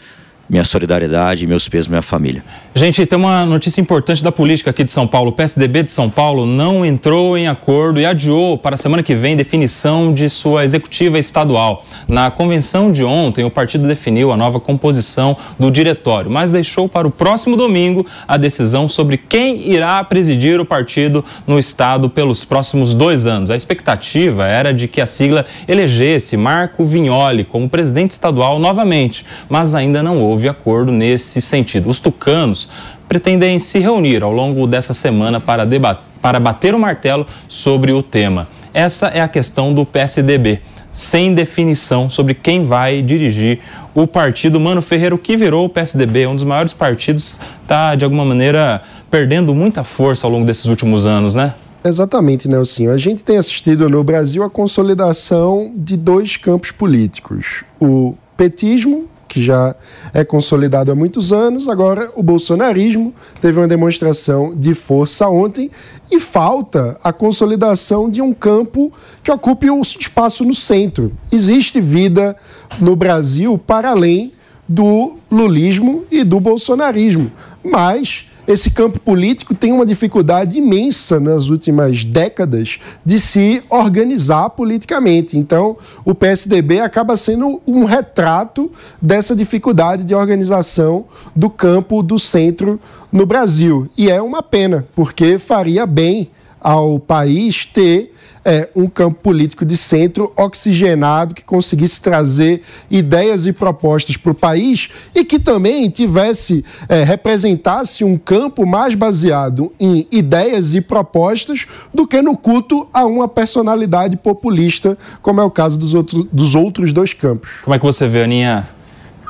minha solidariedade meus pesos minha família. Gente, tem uma notícia importante da política aqui de São Paulo. O PSDB de São Paulo não entrou em acordo e adiou para a semana que vem definição de sua executiva estadual. Na convenção de ontem, o partido definiu a nova composição do diretório, mas deixou para o próximo domingo a decisão sobre quem irá presidir o partido no estado pelos próximos dois anos. A expectativa era de que a sigla elegesse Marco Vignoli como presidente estadual novamente, mas ainda não houve houve acordo nesse sentido. Os tucanos pretendem se reunir ao longo dessa semana para, debater, para bater o martelo sobre o tema. Essa é a questão do PSDB, sem definição sobre quem vai dirigir o partido. Mano Ferreira, o que virou o PSDB, um dos maiores partidos, está de alguma maneira perdendo muita força ao longo desses últimos anos, né? Exatamente, Nelson. A gente tem assistido no Brasil a consolidação de dois campos políticos: o petismo que já é consolidado há muitos anos. Agora, o bolsonarismo teve uma demonstração de força ontem e falta a consolidação de um campo que ocupe o espaço no centro. Existe vida no Brasil para além do lulismo e do bolsonarismo, mas esse campo político tem uma dificuldade imensa nas últimas décadas de se organizar politicamente. Então, o PSDB acaba sendo um retrato dessa dificuldade de organização do campo do centro no Brasil. E é uma pena, porque faria bem ao país ter é, um campo político de centro oxigenado, que conseguisse trazer ideias e propostas para o país e que também tivesse, é, representasse um campo mais baseado em ideias e propostas do que no culto a uma personalidade populista, como é o caso dos, outro, dos outros dois campos. Como é que você vê, Aninha?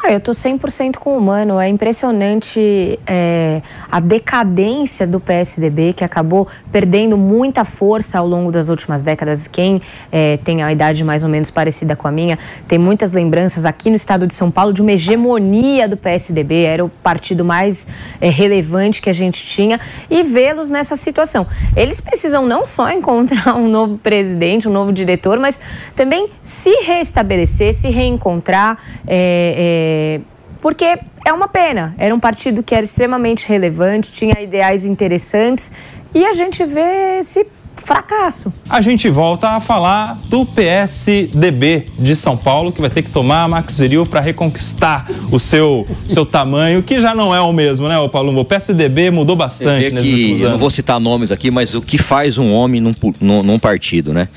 Ah, eu tô 100% com o Mano. É impressionante é, a decadência do PSDB, que acabou perdendo muita força ao longo das últimas décadas. Quem é, tem a idade mais ou menos parecida com a minha, tem muitas lembranças aqui no estado de São Paulo de uma hegemonia do PSDB. Era o partido mais é, relevante que a gente tinha. E vê-los nessa situação. Eles precisam não só encontrar um novo presidente, um novo diretor, mas também se restabelecer, se reencontrar. É, é, porque é uma pena. Era um partido que era extremamente relevante, tinha ideais interessantes e a gente vê esse fracasso. A gente volta a falar do PSDB de São Paulo, que vai ter que tomar Max Viril para reconquistar o seu, seu tamanho, que já não é o mesmo, né, o Paulo? O PSDB mudou bastante nesses últimos anos. Eu não vou citar nomes aqui, mas o que faz um homem num, num, num partido, né?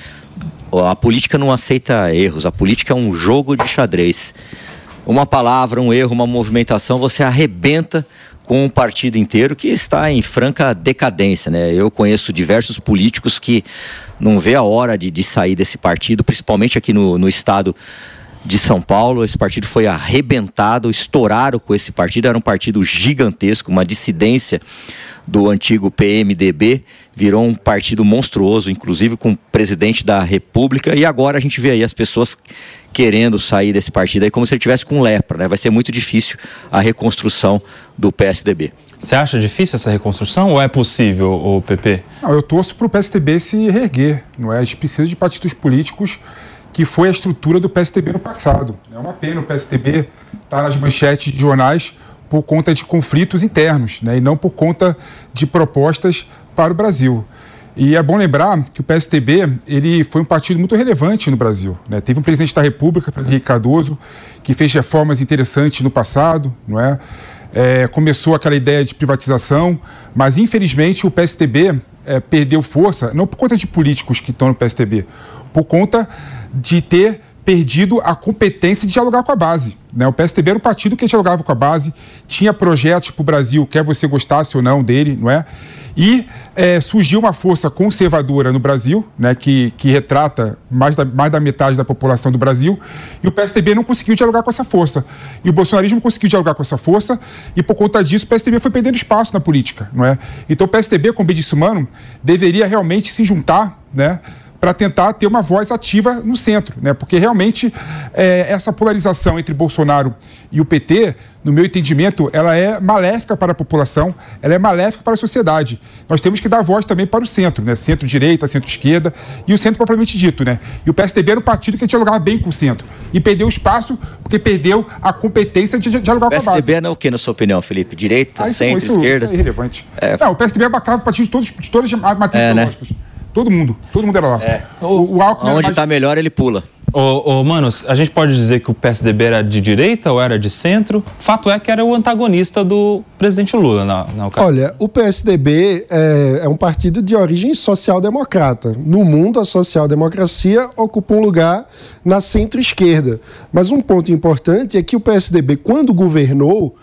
A política não aceita erros, a política é um jogo de xadrez uma palavra, um erro, uma movimentação, você arrebenta com um partido inteiro que está em franca decadência, né? Eu conheço diversos políticos que não vê a hora de, de sair desse partido, principalmente aqui no, no estado de São Paulo. Esse partido foi arrebentado, estouraram com esse partido. Era um partido gigantesco, uma dissidência do antigo PMDB, virou um partido monstruoso, inclusive com o presidente da República. E agora a gente vê aí as pessoas querendo sair desse partido aí como se ele tivesse com lepra, né? Vai ser muito difícil a reconstrução do PSDB. Você acha difícil essa reconstrução ou é possível, o PP? Não, eu torço para o PSDB se reerguer, não é? A gente precisa de partidos políticos que foi a estrutura do PSDB no passado. É uma pena o PSDB estar tá nas manchetes de jornais por conta de conflitos internos, né? E não por conta de propostas para o Brasil. E é bom lembrar que o PSDB ele foi um partido muito relevante no Brasil. Né? Teve um presidente da República, Henrique Cardoso, que fez reformas interessantes no passado, não é? é? começou aquela ideia de privatização, mas infelizmente o PSDB é, perdeu força, não por conta de políticos que estão no PSDB, por conta de ter perdido a competência de dialogar com a base. Né? O PSDB era um partido que dialogava com a base, tinha projetos para o Brasil, quer você gostasse ou não dele, não é? E é, surgiu uma força conservadora no Brasil, né, que, que retrata mais da, mais da metade da população do Brasil, e o PSDB não conseguiu dialogar com essa força. E o bolsonarismo conseguiu dialogar com essa força, e por conta disso o PSDB foi perdendo espaço na política. Não é? Então o PSDB, disse o Mano, deveria realmente se juntar, né? Para tentar ter uma voz ativa no centro, né? Porque realmente é, essa polarização entre Bolsonaro e o PT, no meu entendimento, ela é maléfica para a população, ela é maléfica para a sociedade. Nós temos que dar voz também para o centro, né? Centro-direita, centro-esquerda e o centro propriamente dito, né? E o PSDB era um partido que dialogava bem com o centro e perdeu espaço porque perdeu a competência de dialogar com a base. O PSDB é o que, na sua opinião, Felipe? Direita, ah, centro, isso, esquerda? Isso é irrelevante. É... Não, o PSDB abacava partido de, todos, de todas as matérias é, né? Todo mundo. Todo mundo era lá. É. O, o Alckmin Onde está mais... melhor, ele pula. Ô, ô, Manos, a gente pode dizer que o PSDB era de direita ou era de centro? Fato é que era o antagonista do presidente Lula na, na ocasião. Olha, o PSDB é, é um partido de origem social-democrata. No mundo, a social-democracia ocupa um lugar na centro-esquerda. Mas um ponto importante é que o PSDB, quando governou,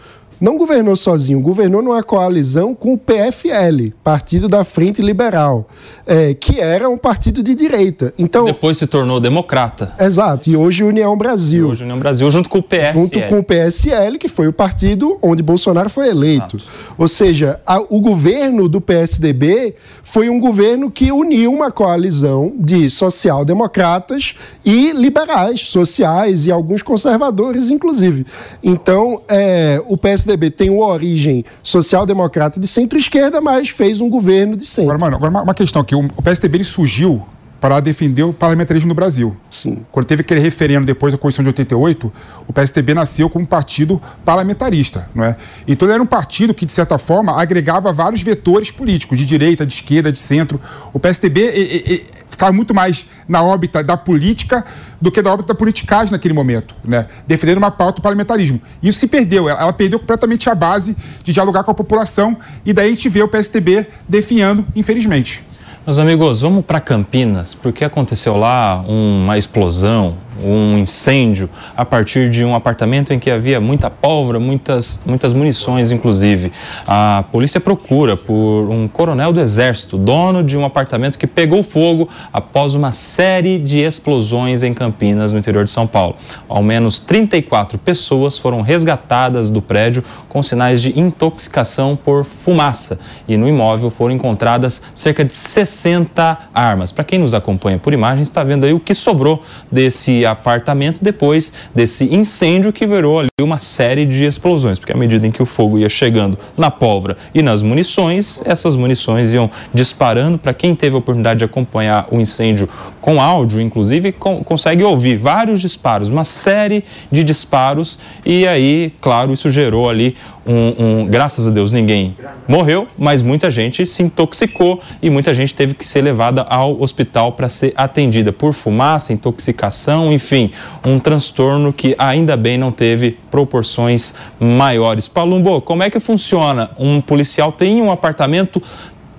não governou sozinho, governou numa coalizão com o PFL, Partido da Frente Liberal, é, que era um partido de direita. Então depois se tornou democrata. Exato. E hoje União Brasil. E hoje União Brasil junto com o PSL. Junto com o PSL, que foi o partido onde Bolsonaro foi eleito. Exato. Ou seja, a, o governo do PSDB foi um governo que uniu uma coalizão de social-democratas e liberais, sociais e alguns conservadores, inclusive. Então, é, o PSDB PSDB tem uma origem social-democrata de centro-esquerda, mas fez um governo de centro. Agora, mano, agora uma, questão aqui. O PSDB ele surgiu para defender o parlamentarismo no Brasil. Sim. Quando teve aquele referendo depois da Constituição de 88, o PSDB nasceu como um partido parlamentarista, não é? Então ele era um partido que, de certa forma, agregava vários vetores políticos, de direita, de esquerda, de centro. O PSDB ficava muito mais na órbita da política do que da órbita da politicagem naquele momento, né? Defendendo uma pauta do parlamentarismo. Isso se perdeu, ela, perdeu completamente a base de dialogar com a população e daí a gente vê o PSDB definhando, infelizmente. Meus amigos, vamos para Campinas, porque aconteceu lá uma explosão, um incêndio a partir de um apartamento em que havia muita pólvora, muitas, muitas munições, inclusive. A polícia procura por um coronel do Exército, dono de um apartamento que pegou fogo após uma série de explosões em Campinas, no interior de São Paulo. Ao menos 34 pessoas foram resgatadas do prédio com sinais de intoxicação por fumaça e no imóvel foram encontradas cerca de 60 armas. Para quem nos acompanha por imagens, está vendo aí o que sobrou desse apartamento depois desse incêndio que virou ali uma série de explosões, porque à medida em que o fogo ia chegando na pólvora e nas munições, essas munições iam disparando. Para quem teve a oportunidade de acompanhar o incêndio com áudio, inclusive, consegue ouvir vários disparos, uma série de disparos, e aí, claro, isso gerou ali um, um, graças a Deus ninguém morreu, mas muita gente se intoxicou e muita gente teve que ser levada ao hospital para ser atendida por fumaça, intoxicação, enfim, um transtorno que ainda bem não teve proporções maiores. Palumbo, como é que funciona? Um policial tem um apartamento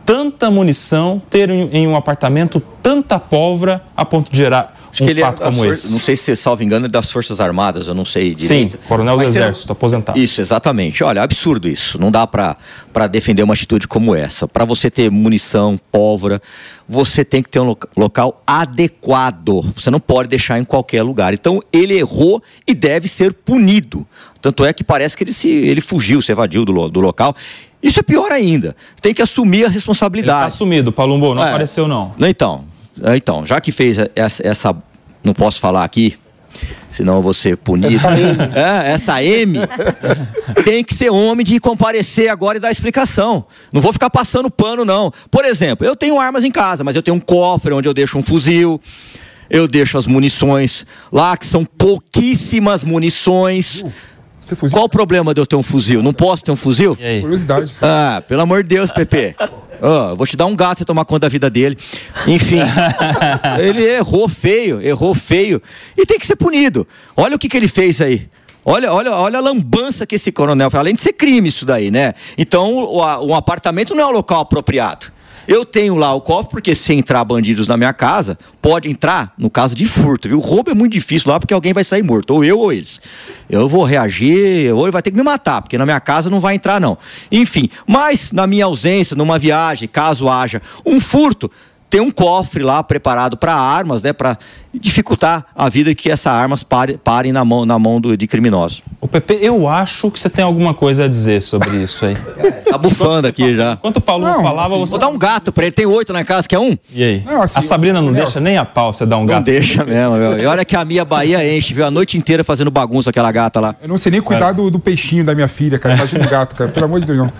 tanta munição, ter em um apartamento tanta pólvora a ponto de gerar Acho um que ele é fato é como esse. Não sei se, salvo engano, é das Forças Armadas, eu não sei direito. Sim, coronel do Exército, aposentado. Isso, exatamente. Olha, absurdo isso. Não dá para defender uma atitude como essa. Para você ter munição, pólvora, você tem que ter um local adequado. Você não pode deixar em qualquer lugar. Então, ele errou e deve ser punido. Tanto é que parece que ele, se, ele fugiu, se evadiu do, do local. Isso é pior ainda. Tem que assumir a responsabilidade. Ele tá assumido, Palumbo, não é. apareceu não. Então, é, então, já que fez essa, essa não posso falar aqui, senão eu vou ser punido. Essa M. *laughs* É, essa M tem que ser homem de comparecer agora e dar explicação. Não vou ficar passando pano, não. Por exemplo, eu tenho armas em casa, mas eu tenho um cofre onde eu deixo um fuzil. Eu deixo as munições lá, que são pouquíssimas munições. Qual o problema de eu ter um fuzil? Não posso ter um fuzil? Curiosidade. Ah, pelo amor de Deus, Pepe. Oh, vou te dar um gato você tomar conta da vida dele. Enfim, *laughs* ele errou feio, errou feio. E tem que ser punido. Olha o que, que ele fez aí. Olha, olha, olha a lambança que esse coronel fez. Além de ser crime isso daí, né? Então, o, o apartamento não é o local apropriado. Eu tenho lá o cofre, porque se entrar bandidos na minha casa, pode entrar no caso de furto, viu? O roubo é muito difícil lá porque alguém vai sair morto, ou eu ou eles. Eu vou reagir, ou ele vai ter que me matar, porque na minha casa não vai entrar, não. Enfim, mas na minha ausência, numa viagem, caso haja um furto, tem um cofre lá preparado para armas, né? Para dificultar a vida que essas armas parem, parem na mão, na mão do, de criminosos. O Pepe, eu acho que você tem alguma coisa a dizer sobre isso aí. *laughs* tá bufando aqui já. Enquanto o Paulo não, falava, assim, você. Vou dar um gato para ele, tem oito na casa, quer um? E aí? Não, assim, a Sabrina não deixa nem a pau você dar um gato. Não deixa mesmo, meu. E olha que a minha Bahia enche, viu? A noite inteira fazendo bagunça aquela gata lá. Eu não sei nem cuidar do, do, peixinho da minha filha, cara. Imagina o gato, cara. Pelo amor de Deus, não.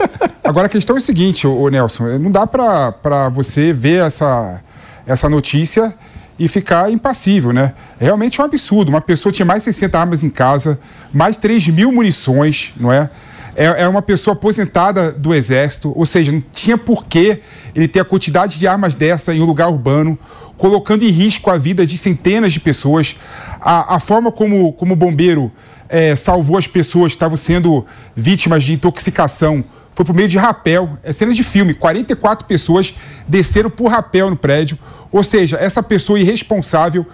Agora a questão é o seguinte, ô, Nelson, não dá para você ver essa, essa notícia e ficar impassível, né? É realmente um absurdo. Uma pessoa tinha mais de 60 armas em casa, mais 3 mil munições, não é? é? É uma pessoa aposentada do Exército, ou seja, não tinha por que ele ter a quantidade de armas dessa em um lugar urbano, colocando em risco a vida de centenas de pessoas. A, a forma como, como o bombeiro é, salvou as pessoas que estavam sendo vítimas de intoxicação foi por meio de rapel. É cena de filme. 44 pessoas desceram por rapel no prédio. Ou seja, essa pessoa irresponsável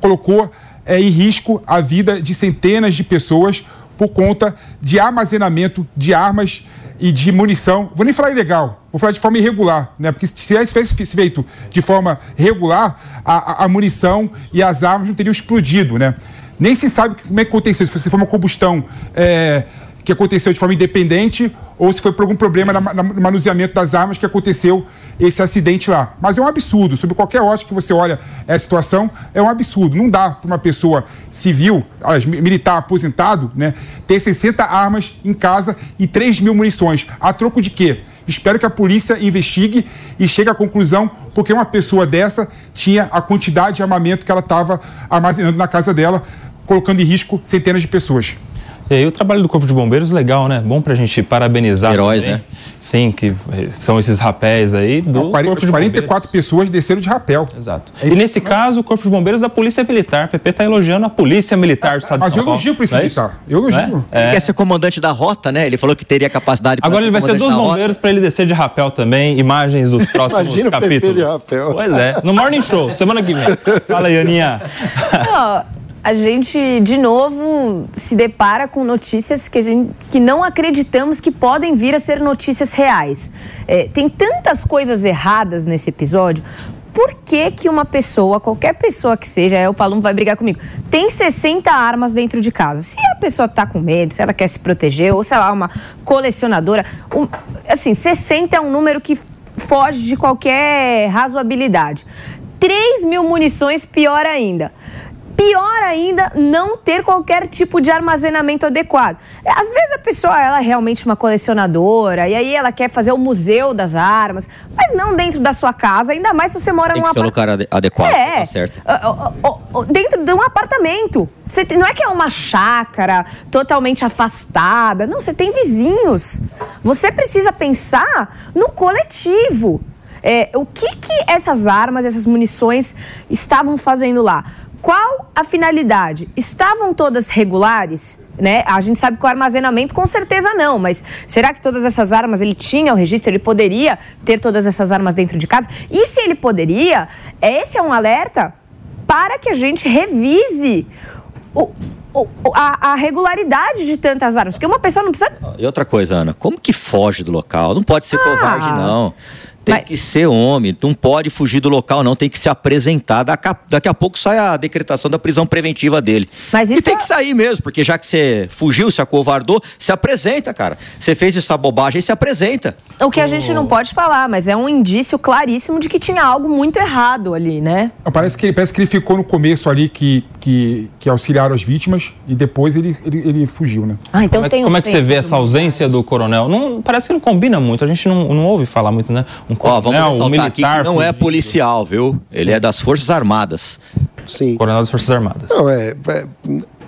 colocou é, em risco a vida de centenas de pessoas por conta de armazenamento de armas e de munição. Vou nem falar ilegal, vou falar de forma irregular, né? Porque se tivesse feito de forma regular, a, a, munição e as armas não teriam explodido, né? Nem se sabe como é que aconteceu, se foi uma combustão é, que aconteceu de forma independente ou se foi por algum problema no manuseamento das armas que aconteceu esse acidente lá. Mas é um absurdo, sob qualquer ótica que você olha essa situação, é um absurdo. Não dá para uma pessoa civil, militar aposentado, né, ter 60 armas em casa e 3 mil munições. A troco de quê? Espero que a polícia investigue e chegue à conclusão porque uma pessoa dessa tinha a quantidade de armamento que ela estava armazenando na casa dela, colocando em risco centenas de pessoas. E aí o trabalho do Corpo de Bombeiros, legal, né? Bom pra gente parabenizar. Heróis, também. né? Sim, que são esses rapéis aí do Quaren- Corpo Os de 44 Bombeiros. pessoas desceram de rapel. Exato. E nesse caso, o Corpo de Bombeiros da Polícia Militar. O PP tá elogiando a Polícia Militar do Estado Mas de São eu Paulo. elogio a Polícia Não é isso? Militar. Eu elogio. É. Ele quer ser comandante da rota, né? Ele falou que teria capacidade pra Agora ser ele vai ser dos bombeiros para ele descer de rapel também. Imagens dos *laughs* próximos Imagina o PP de capítulos. rapel. Pois é. No Morning Show, semana que vem. Fala aí, Aninha. Ó, a gente, de novo, se depara com notícias que, a gente, que não acreditamos que podem vir a ser notícias reais. É, tem tantas coisas erradas nesse episódio. Por que, que uma pessoa, qualquer pessoa que seja, é, o Palumbo vai brigar comigo, tem 60 armas dentro de casa? Se a pessoa tá com medo, se ela quer se proteger, ou sei lá, uma colecionadora, um- assim, 60 é um número que foge de qualquer razoabilidade. 3 mil munições, pior ainda. Pior ainda, não ter qualquer tipo de armazenamento adequado. Às vezes a pessoa ela é realmente uma colecionadora e aí ela quer fazer o museu das armas, mas não dentro da sua casa, ainda mais se você mora Tem num que ser um apartamento. lugar ade- adequado, É. tá certo. Dentro de um apartamento. Você não é que é uma chácara totalmente afastada. Não, você tem vizinhos. Você precisa pensar no coletivo. É, o que, que essas armas, essas munições estavam fazendo lá? Qual a finalidade? Estavam todas regulares? Né? A gente sabe que o armazenamento com certeza não, mas será que todas essas armas ele tinha o registro? Ele poderia ter todas essas armas dentro de casa? E se ele poderia, esse é um alerta para que a gente revise o- a, a regularidade de tantas armas. Porque uma pessoa não precisa. E outra coisa, Ana, como que foge do local? Não pode ser Ah. covarde, não. Tem que ser homem, não pode fugir do local, não. Tem que se apresentar. Daqui a, daqui a pouco sai a decretação da prisão preventiva dele. Mas E tem que sair mesmo, porque já que você fugiu, se acovardou, se apresenta, cara. Você fez essa bobagem, se apresenta. O que a gente não pode falar, mas é um indício claríssimo de que tinha algo muito errado ali, né? Não, Parece que, ele- parece que ele ficou no começo ali que, que, que auxiliaram as vítimas e depois ele, ele, ele fugiu, né? Ah, então como é, tem um como é que você vê essa ausência do coronel? Não, parece que não combina muito. A gente não, não ouve falar muito, né? Um Ó, vamos coronel, um ressaltar aqui militar. que não é policial, viu? Ele é das Forças Armadas. Sim. Coronel das Forças Armadas. Não, é, é-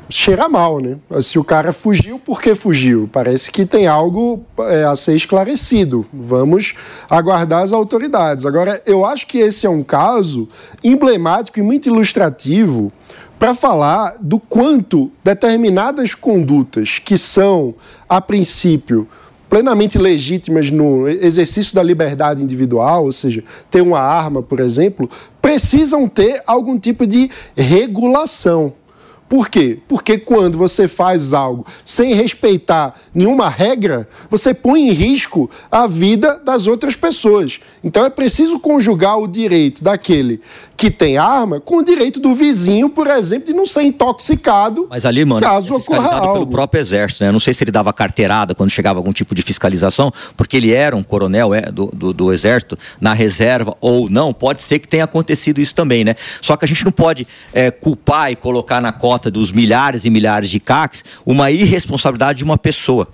cheira mal, né? Se o cara fugiu, por que fugiu? Parece que tem algo é, a ser esclarecido. Vamos aguardar as autoridades. Agora, eu acho que esse é um caso emblemático e muito ilustrativo para falar do quanto determinadas condutas que são, a princípio, plenamente legítimas no exercício da liberdade individual, ou seja, ter uma arma, por exemplo, precisam ter algum tipo de regulação. Por quê? Porque quando você faz algo sem respeitar nenhuma regra, você põe em risco a vida das outras pessoas. Então é preciso conjugar o direito daquele que tem arma com o direito do vizinho, por exemplo, de não ser intoxicado Mas ali, mano, caso é fiscalizado pelo próprio exército, né? Não sei se ele dava carteirada quando chegava algum tipo de fiscalização, porque ele era um coronel é, do, do, do exército na reserva ou não. Pode ser que tenha acontecido isso também, né? Só que a gente não pode é, culpar e colocar na cota dos milhares e milhares de CACs uma irresponsabilidade de uma pessoa.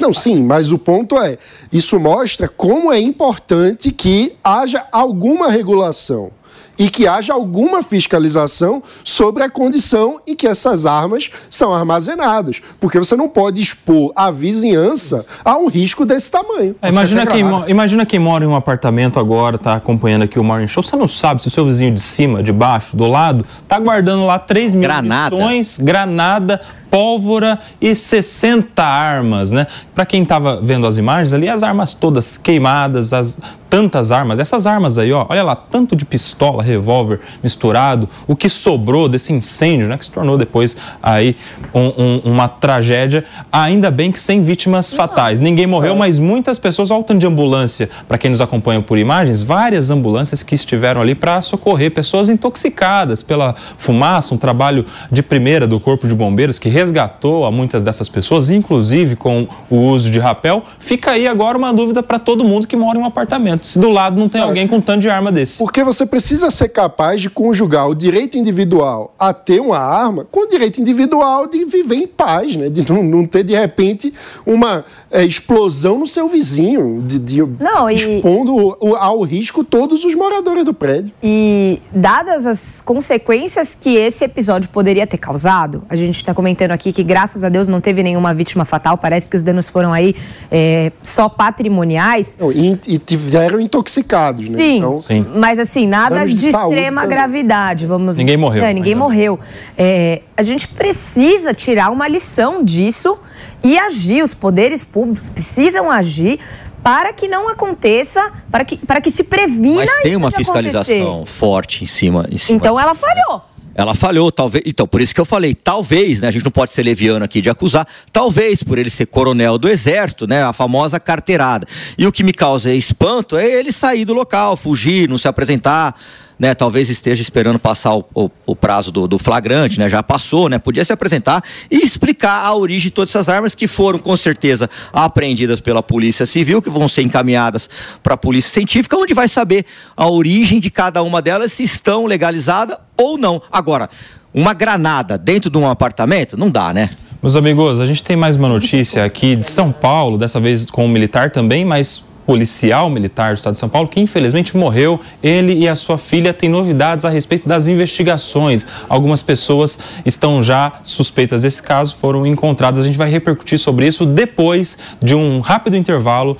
Não, sim, mas o ponto é, isso mostra como é importante que haja alguma regulação e que haja alguma fiscalização sobre a condição em que essas armas são armazenadas, porque você não pode expor a vizinhança a um risco desse tamanho. É, imagina, quem, mo- imagina quem mora em um apartamento agora, tá acompanhando aqui o Morning Show, você não sabe se o seu vizinho de cima, de baixo, do lado, tá guardando lá 3 mil Granada. granada, pólvora e 60 armas, né? Pra quem tava vendo as imagens ali, as armas todas queimadas, as tantas armas, essas armas aí, ó, olha lá, tanto de pistola, revólver misturado, o que sobrou desse incêndio, né, que se tornou depois aí um- um- uma tragédia, ainda bem que sem vítimas fatais. Ninguém morreu, mas muitas pessoas, olha o tanto de ambulância, para quem nos acompanha por imagens, várias ambulâncias que estiveram ali para socorrer pessoas intoxicadas pela fumaça, um trabalho de primeira do Corpo de Bombeiros que resgatou a muitas dessas pessoas, inclusive com o uso de rapel. Fica aí agora uma dúvida para todo mundo que mora em um apartamento. Se do lado não tem alguém com tanto de arma desse. Porque você precisa ser capaz de conjugar o direito individual a ter uma arma com o direito individual de viver em paz, né? De não, não ter, de repente, uma é, explosão no seu vizinho, de, de- Não, e- expondo ao risco todos os moradores do prédio. E dadas as consequências que esse episódio poderia ter causado, a gente está comentando comentando aqui que, graças a Deus, não teve nenhuma vítima fatal. Parece que os danos foram aí é, só patrimoniais. E, e tiveram intoxicados, né? Sim, então, Sim. mas assim, nada de, de extrema também. gravidade. Vamos... Ninguém morreu. É, ninguém morreu. É, a gente precisa tirar uma lição disso e agir. Os poderes públicos precisam agir para que não aconteça, para que, para que se previna. Mas tem uma fiscalização forte em cima, em cima. Então ela falhou. Ela falhou, talvez. Então, por isso que eu falei, talvez, né? A gente não pode ser leviano aqui de acusar, talvez por ele ser coronel do exército, né? A famosa carteirada. E o que me causa espanto é ele sair do local, fugir, não se apresentar né, talvez esteja esperando passar o, o, o prazo do, do, flagrante, né, já passou, né, podia se apresentar e explicar a origem de todas essas armas que foram com certeza apreendidas pela Polícia Civil, que vão ser encaminhadas para a Polícia Científica, onde vai saber a origem de cada uma delas, se estão legalizadas ou não. Agora, uma granada dentro de um apartamento, não dá, né? Meus amigos, a gente tem mais uma notícia aqui de São Paulo, dessa vez com um militar também, mas policial militar do estado de São Paulo, que infelizmente morreu. Ele e a sua filha têm novidades a respeito das investigações. Algumas pessoas estão já suspeitas desse caso, foram encontradas. A gente vai repercutir sobre isso depois de um rápido intervalo.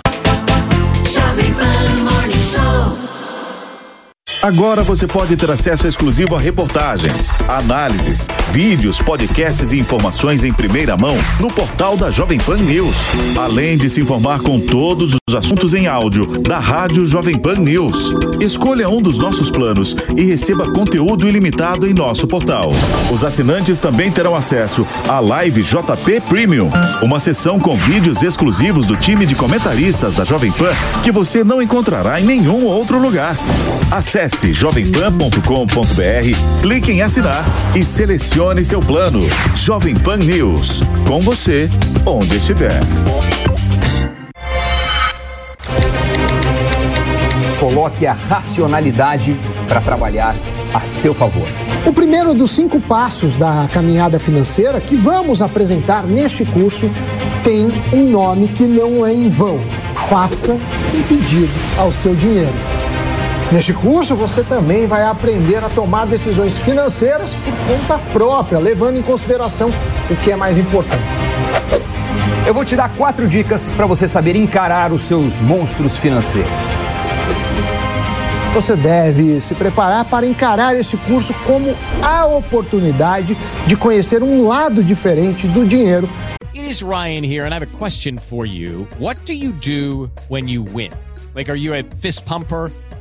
Jovem Pan. Agora você pode ter acesso exclusivo a reportagens, análises, vídeos, podcasts e informações em primeira mão no portal da Jovem Pan News. Além de se informar com todos os assuntos em áudio da Rádio Jovem Pan News. Escolha um dos nossos planos e receba conteúdo ilimitado em nosso portal. Os assinantes também terão acesso à Live JP Premium, uma sessão com vídeos exclusivos do time de comentaristas da Jovem Pan que você não encontrará em nenhum outro lugar. Acesse Acesse jovempan.com.br, clique em assinar e selecione seu plano. Jovem Pan News. Com você, onde estiver. Coloque a racionalidade para trabalhar a seu favor. O primeiro dos cinco passos da caminhada financeira que vamos apresentar neste curso tem um nome que não é em vão. Faça um pedido ao seu dinheiro. Neste curso, você também vai aprender a tomar decisões financeiras por conta própria, levando em consideração o que é mais importante. Eu vou te dar quatro dicas para você saber encarar os seus monstros financeiros. Você deve se preparar para encarar este curso como a oportunidade de conhecer um lado diferente do dinheiro. It is Ryan here and I have a question for you. What do you do when you win? Like are you a fist pumper?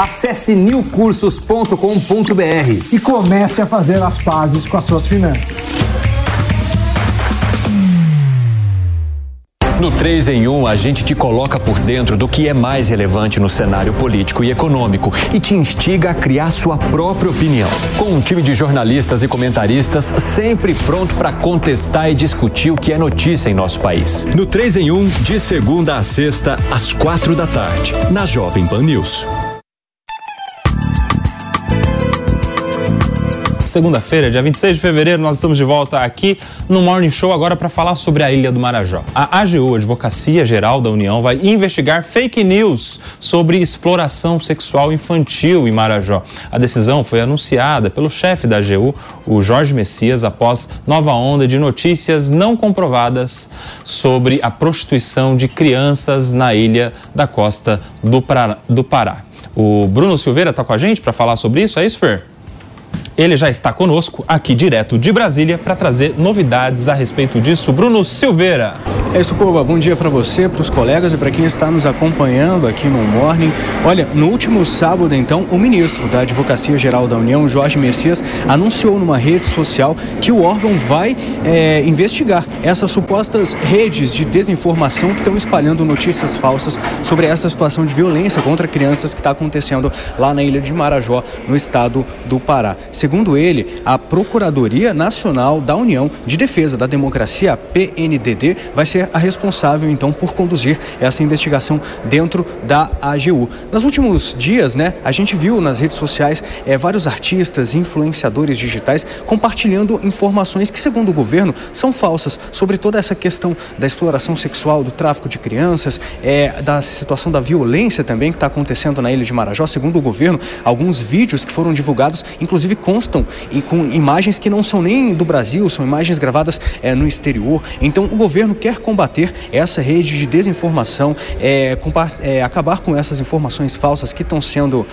Acesse newcursos.com.br e comece a fazer as pazes com as suas finanças. No 3 em 1, a gente te coloca por dentro do que é mais relevante no cenário político e econômico e te instiga a criar sua própria opinião. Com um time de jornalistas e comentaristas sempre pronto para contestar e discutir o que é notícia em nosso país. No 3 em 1, de segunda a sexta, às quatro da tarde, na Jovem Pan News. Segunda-feira, dia 26 de fevereiro, nós estamos de volta aqui no Morning Show agora para falar sobre a Ilha do Marajó. A AGU, Advocacia Geral da União, vai investigar fake news sobre exploração sexual infantil em Marajó. A decisão foi anunciada pelo chefe da AGU, o Jorge Messias, após nova onda de notícias não comprovadas sobre a prostituição de crianças na ilha da costa do Pará. O Bruno Silveira está com a gente para falar sobre isso, é isso, Fer? Ele já está conosco aqui direto de Brasília para trazer novidades a respeito disso. Bruno Silveira. É isso, Coba. Bom dia para você, para os colegas e para quem está nos acompanhando aqui no Morning. Olha, no último sábado, então, o ministro da Advocacia Geral da União, Jorge Messias, anunciou numa rede social que o órgão vai é, investigar essas supostas redes de desinformação que estão espalhando notícias falsas sobre essa situação de violência contra crianças que está acontecendo lá na ilha de Marajó, no estado do Pará. Segundo ele, a Procuradoria Nacional da União de Defesa da Democracia, PNDD, vai ser a responsável então por conduzir essa investigação dentro da AGU. Nos últimos dias, né, a gente viu nas redes sociais é, vários artistas, influenciadores digitais compartilhando informações que, segundo o governo, são falsas sobre toda essa questão da exploração sexual, do tráfico de crianças, é, da situação da violência também que está acontecendo na ilha de Marajó. Segundo o governo, alguns vídeos que foram divulgados, inclusive constam e com imagens que não são nem do Brasil, são imagens gravadas é, no exterior. Então, o governo quer combater essa rede de desinformação, é, é, acabar com essas informações falsas que estão sendo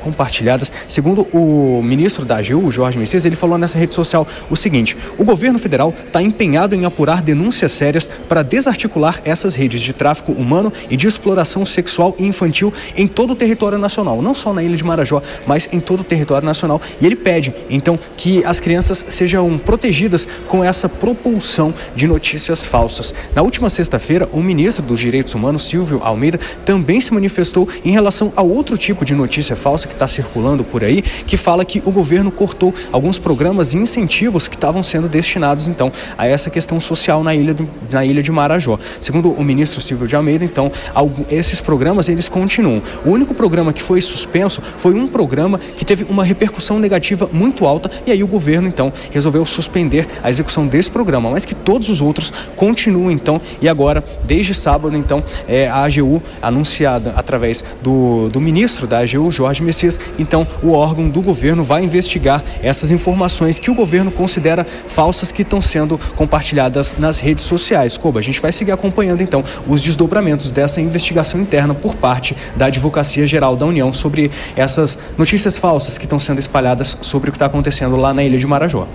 compartilhadas. Segundo o ministro da AGU, Jorge Messias, ele falou nessa rede social o seguinte: o governo federal está empenhado em apurar denúncias sérias para desarticular essas redes de tráfico humano e de exploração sexual e infantil em todo o território nacional, não só na ilha de Marajó, mas em todo o território nacional. E ele pede, então, que as crianças sejam protegidas com essa propulsão de notícias falsas. Na última sexta-feira, o ministro dos Direitos Humanos, Silvio Almeida, também se manifestou em relação a outro tipo de notícia falsa que está circulando por aí, que fala que o governo cortou alguns programas e incentivos que estavam sendo destinados, então, a essa questão social na ilha, do, na ilha de Marajó. Segundo o ministro Silvio de Almeida, então, esses programas, eles continuam. O único programa que foi suspenso foi um programa que teve uma repercussão negativa muito alta e aí o governo, então, resolveu suspender a execução desse programa, mas que todos os outros continuam então, e agora, desde sábado, então, é, a AGU, anunciada através do, do ministro da AGU, Jorge Messias, então o órgão do governo vai investigar essas informações que o governo considera falsas que estão sendo compartilhadas nas redes sociais. Coba, a gente vai seguir acompanhando então os desdobramentos dessa investigação interna por parte da Advocacia Geral da União sobre essas notícias falsas que estão sendo espalhadas sobre o que está acontecendo lá na ilha de Marajó.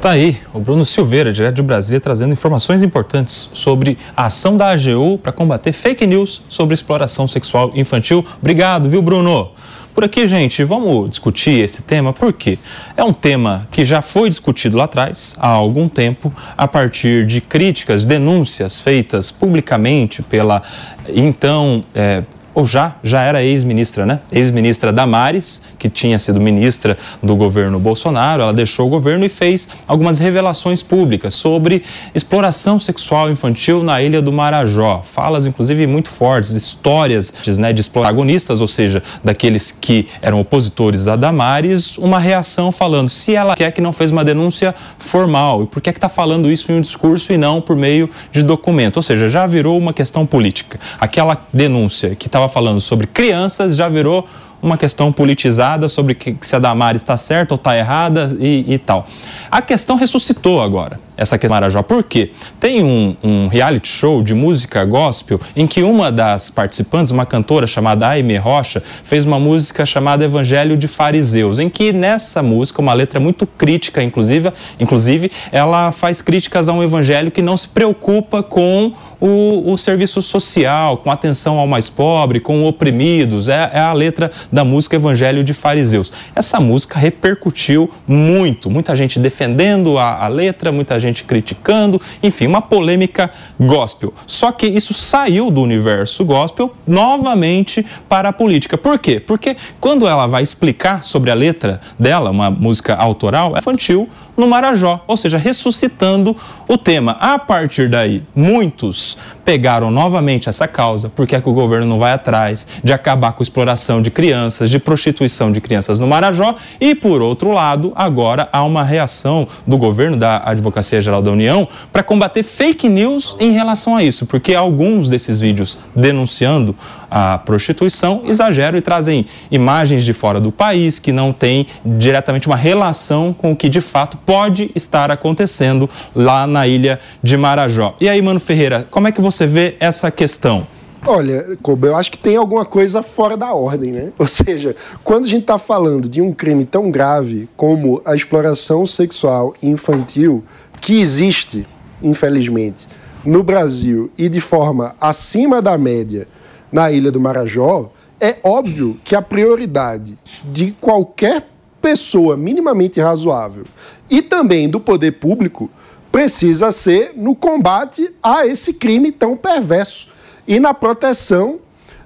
Tá aí o Bruno Silveira, direto de Brasília, trazendo informações importantes sobre a ação da AGU para combater fake news sobre exploração sexual infantil. Obrigado, viu, Bruno? Por aqui, gente, vamos discutir esse tema porque é um tema que já foi discutido lá atrás, há algum tempo, a partir de críticas, denúncias feitas publicamente pela então é, ou já, já era ex-ministra, né? Ex-ministra Damares, que tinha sido ministra do governo Bolsonaro, ela deixou o governo e fez algumas revelações públicas sobre exploração sexual infantil na ilha do Marajó. Falas, inclusive, muito fortes, histórias né, de protagonistas, ou seja, daqueles que eram opositores a Damares, uma reação falando se ela quer que não fez uma denúncia formal e por que é está falando isso em um discurso e não por meio de documento. Ou seja, já virou uma questão política. Aquela denúncia que estava falando sobre crianças já virou uma questão politizada sobre que, se a Damares está certa ou está errada e, e, tal. A questão ressuscitou agora, essa questão Marajó. Por quê? Tem um, um, reality show de música gospel em que uma das participantes, uma cantora chamada Aime Rocha, fez uma música chamada Evangelho de Fariseus, em que nessa música, uma letra muito crítica, inclusive, inclusive ela faz críticas a um evangelho que não se preocupa com o, o serviço social, com atenção ao mais pobre, com oprimidos. É, é a letra da música Evangelho de Fariseus. Essa música repercutiu muito, muita gente defendendo a, a letra, muita gente criticando, enfim, uma polêmica gospel. Só que isso saiu do universo gospel novamente para a política. Por quê? Porque quando ela vai explicar sobre a letra dela, uma música autoral, é infantil, no Marajó, ou seja, ressuscitando o tema. A partir daí, muitos pegaram novamente essa causa, porque é que o governo não vai atrás de acabar com a exploração de crianças, de prostituição de crianças no Marajó, e por outro lado, agora há uma reação do governo da Advocacia Geral da União para combater fake news em relação a isso, porque alguns desses vídeos denunciando a prostituição exageram e trazem imagens de fora do país que não têm diretamente uma relação com o que de fato pode estar acontecendo lá na ilha de Marajó. E aí, Mano Ferreira, como é que você vê essa questão? Olha, Kobe, eu acho que tem alguma coisa fora da ordem, né? Ou seja, quando a gente está falando de um crime tão grave como a exploração sexual infantil, que existe, infelizmente, no Brasil e de forma acima da média na Ilha do Marajó, é óbvio que a prioridade de qualquer pessoa minimamente razoável e também do poder público precisa ser no combate a esse crime tão perverso e na proteção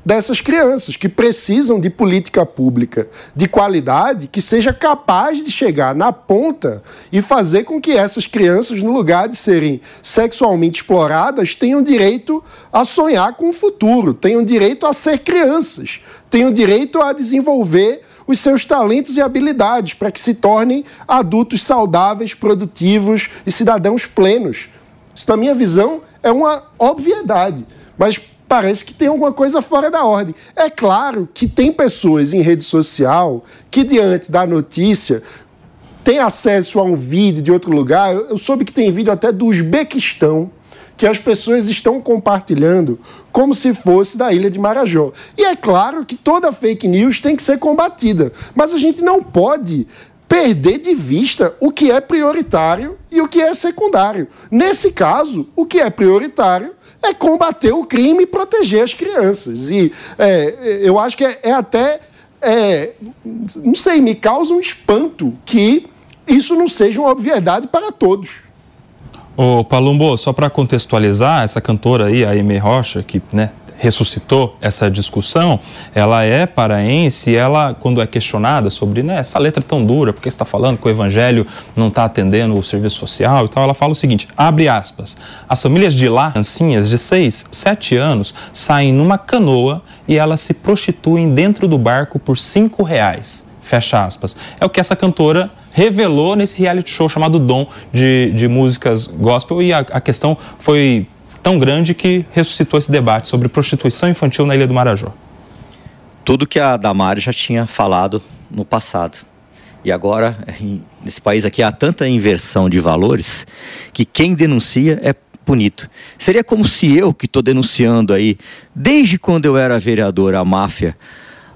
dessas crianças que precisam de política pública de qualidade que seja capaz de chegar na ponta e fazer com que essas crianças, no lugar de serem sexualmente exploradas, tenham direito a sonhar com o futuro, tenham direito a ser crianças, tenham direito a desenvolver os seus talentos e habilidades para que se tornem adultos saudáveis, produtivos e cidadãos plenos. Isso, na minha visão, é uma obviedade. Mas parece que tem alguma coisa fora da ordem. É claro que tem pessoas em rede social que, diante da notícia, têm acesso a um vídeo de outro lugar. Eu soube que tem vídeo até do Uzbequistão, que as pessoas estão compartilhando como se fosse da ilha de Marajó. E é claro que toda fake news tem que ser combatida, mas a gente não pode perder de vista o que é prioritário e o que é secundário. Nesse caso, o que é prioritário é combater o crime e proteger as crianças. E é, eu acho que é, é até, é, não sei, me causa um espanto que isso não seja uma obviedade para todos. Ô, Palumbo, só para contextualizar, essa cantora aí, a Aimee Rocha, que né, ressuscitou essa discussão, ela é paraense e ela, quando é questionada sobre né, essa letra tão dura, porque está falando que o evangelho não está atendendo o serviço social e tal, ela fala o seguinte, abre aspas, as famílias de lá, ancinhas de 6, 7 anos, saem numa canoa e elas se prostituem dentro do barco por 5 reais, fecha aspas. É o que essa cantora revelou nesse reality show chamado Dom de, de músicas gospel e a, a questão foi tão grande que ressuscitou esse debate sobre prostituição infantil na Ilha do Marajó. Tudo que a Damari já tinha falado no passado. E agora, nesse país aqui, há tanta inversão de valores que quem denuncia é punido. Seria como se eu, que estou denunciando aí, desde quando eu era vereador, a máfia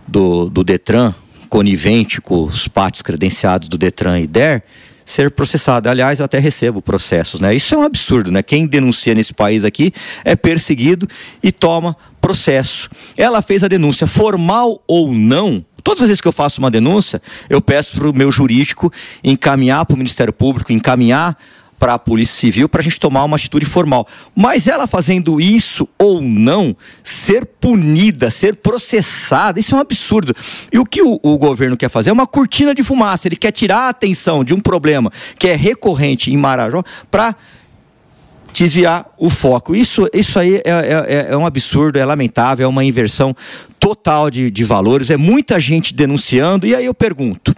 do, do Detran, conivente com os pátios credenciados do Detran e DER, ser processado. Aliás, eu até recebo processos, né? Isso é um absurdo, né? Quem denuncia nesse país aqui é perseguido e toma processo. Ela fez a denúncia formal ou não. Todas as vezes que eu faço uma denúncia, eu peço para o meu jurídico encaminhar para o Ministério Público, encaminhar para a Polícia Civil para a gente tomar uma atitude formal. Mas ela fazendo isso ou não, ser punida, ser processada, isso é um absurdo. E o que o, o, governo quer fazer é uma cortina de fumaça. Ele quer tirar a atenção de um problema que é recorrente em Marajó para desviar o foco. Isso, isso aí é, é, é, um absurdo, é lamentável, é uma inversão total de, de valores. É muita gente denunciando. E aí eu pergunto.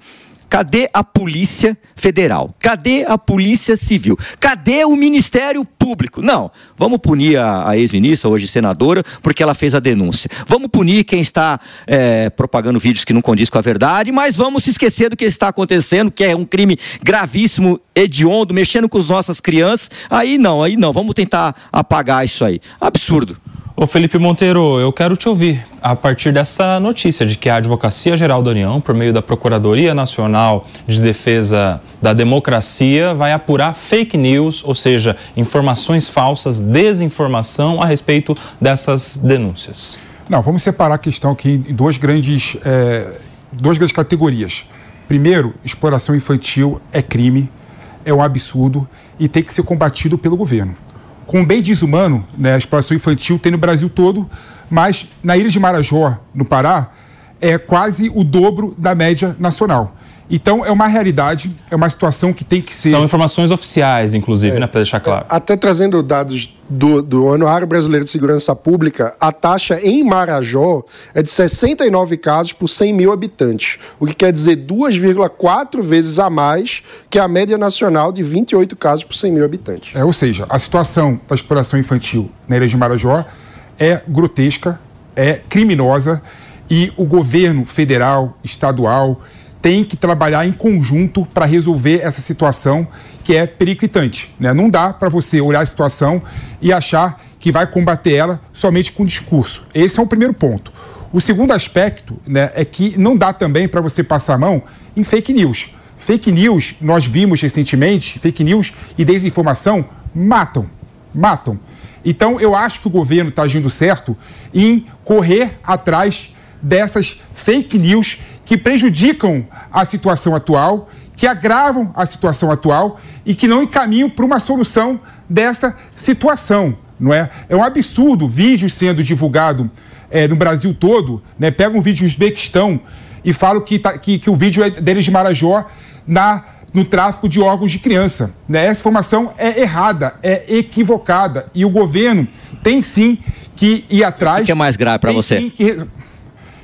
Cadê a Polícia Federal? Cadê a Polícia Civil? Cadê o Ministério Público? Não. Vamos punir a, a ex-ministra, hoje senadora, porque ela fez a denúncia. Vamos punir quem está é, propagando vídeos que não condiz com a verdade, mas vamos se esquecer do que está acontecendo, que é um crime gravíssimo, hediondo, mexendo com as nossas crianças. Aí não, aí não. Vamos tentar apagar isso aí. Absurdo. Ô Felipe Monteiro, eu quero te ouvir a partir dessa notícia de que a Advocacia Geral da União, por meio da Procuradoria Nacional de Defesa da Democracia, vai apurar fake news, ou seja, informações falsas, desinformação a respeito dessas denúncias. Não, vamos separar a questão aqui em duas grandes, é, duas grandes categorias. Primeiro, exploração infantil é crime, é um absurdo e tem que ser combatido pelo governo com bem desumano, né, a exploração infantil tem no Brasil todo, mas na ilha de Marajó, no Pará, é quase o dobro da média nacional. Então, é uma realidade, é uma situação que tem que ser. São informações oficiais, inclusive, é, né, para deixar claro. Até trazendo dados do, do Anuário Brasileiro de Segurança Pública, a taxa em Marajó é de 69 casos por 100 mil habitantes, o que quer dizer 2,4 vezes a mais que a média nacional de 28 casos por 100 mil habitantes. É, ou seja, a situação da exploração infantil na ilha de Marajó é grotesca, é criminosa e o governo federal, estadual tem que trabalhar em conjunto para resolver essa situação que é periclitante. Né? Não dá para você olhar a situação e achar que vai combater ela somente com discurso. Esse é o primeiro ponto. O segundo aspecto né, é que não dá também para você passar a mão em fake news. Fake news, nós vimos recentemente, fake news e desinformação matam. Matam. Então, eu acho que o governo está agindo certo em correr atrás dessas fake news que prejudicam a situação atual, que agravam a situação atual e que não encaminham para uma solução dessa situação, não é? É um absurdo vídeos sendo divulgado é, no Brasil todo, né? Pega um vídeo do Uzbequistão e fala que, tá, que, que o vídeo é deles de Marajó na no tráfico de órgãos de criança. Né? Essa informação é errada, é equivocada. E o governo tem sim que ir atrás. O que é mais grave para você? Que,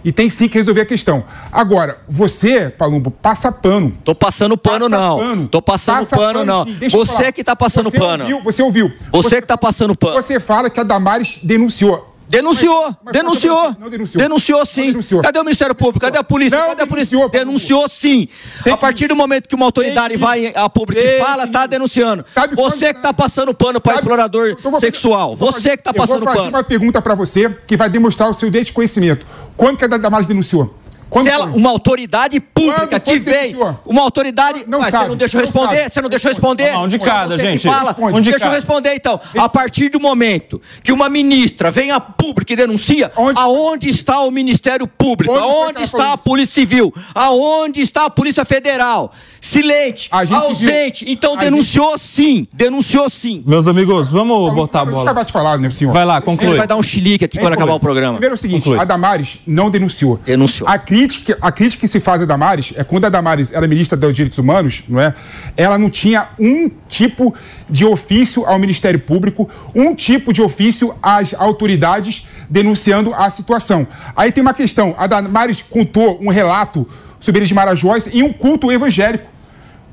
e tem sim que resolver a questão. Agora, você, Palumbo, passa pano. Tô passando pano, passa não. Pano. Tô passando passa pano, pano, não. Você que tá passando você pano. Ouviu, você ouviu. Você, você que tá passando pano. Você fala que a Damares denunciou. Denunciou, mas, mas denunciou, não denunciou. Denunciou sim. Denunciou. Cadê o Ministério Público? Cadê a polícia? Não Cadê a polícia? Denunciou, denunciou sim. Tem a partir do momento que uma autoridade vai a público e fala, tá denunciando. Sabe você que tá passando pano para explorador sexual. Você que tá passando pano. Eu vou fazer uma pergunta para você que vai demonstrar o seu desconhecimento. Quando que a Damares denunciou? Quando Se ela, uma autoridade pública que vem, uma autoridade. Não, mas sabe, você não deixou responder? Sabe. Você não deixou responder? Não, de cada, gente. Fala, um de deixa eu responder então. A partir do momento que uma ministra vem a público e denuncia, onde? aonde está o Ministério Público? Onde aonde está a Polícia Civil? Aonde está a Polícia Federal? Silente, ausente. Viu. Então a denunciou gente... sim, denunciou sim. Meus amigos, vamos não, botar a bola. Deixa eu acabar de falar, meu senhor. Vai lá, conclui. Ele vai dar um chilique aqui é, quando acabar o programa. Primeiro é o seguinte, conclui. a Damares não denunciou. Denunciou. A crítica, a crítica que se faz a Damares é quando a Damares era ministra dos Direitos Humanos, não é? Ela não tinha um tipo de ofício ao Ministério Público, um tipo de ofício às autoridades denunciando a situação. Aí tem uma questão, a Damares contou um relato sobre de Marajós em um culto evangélico.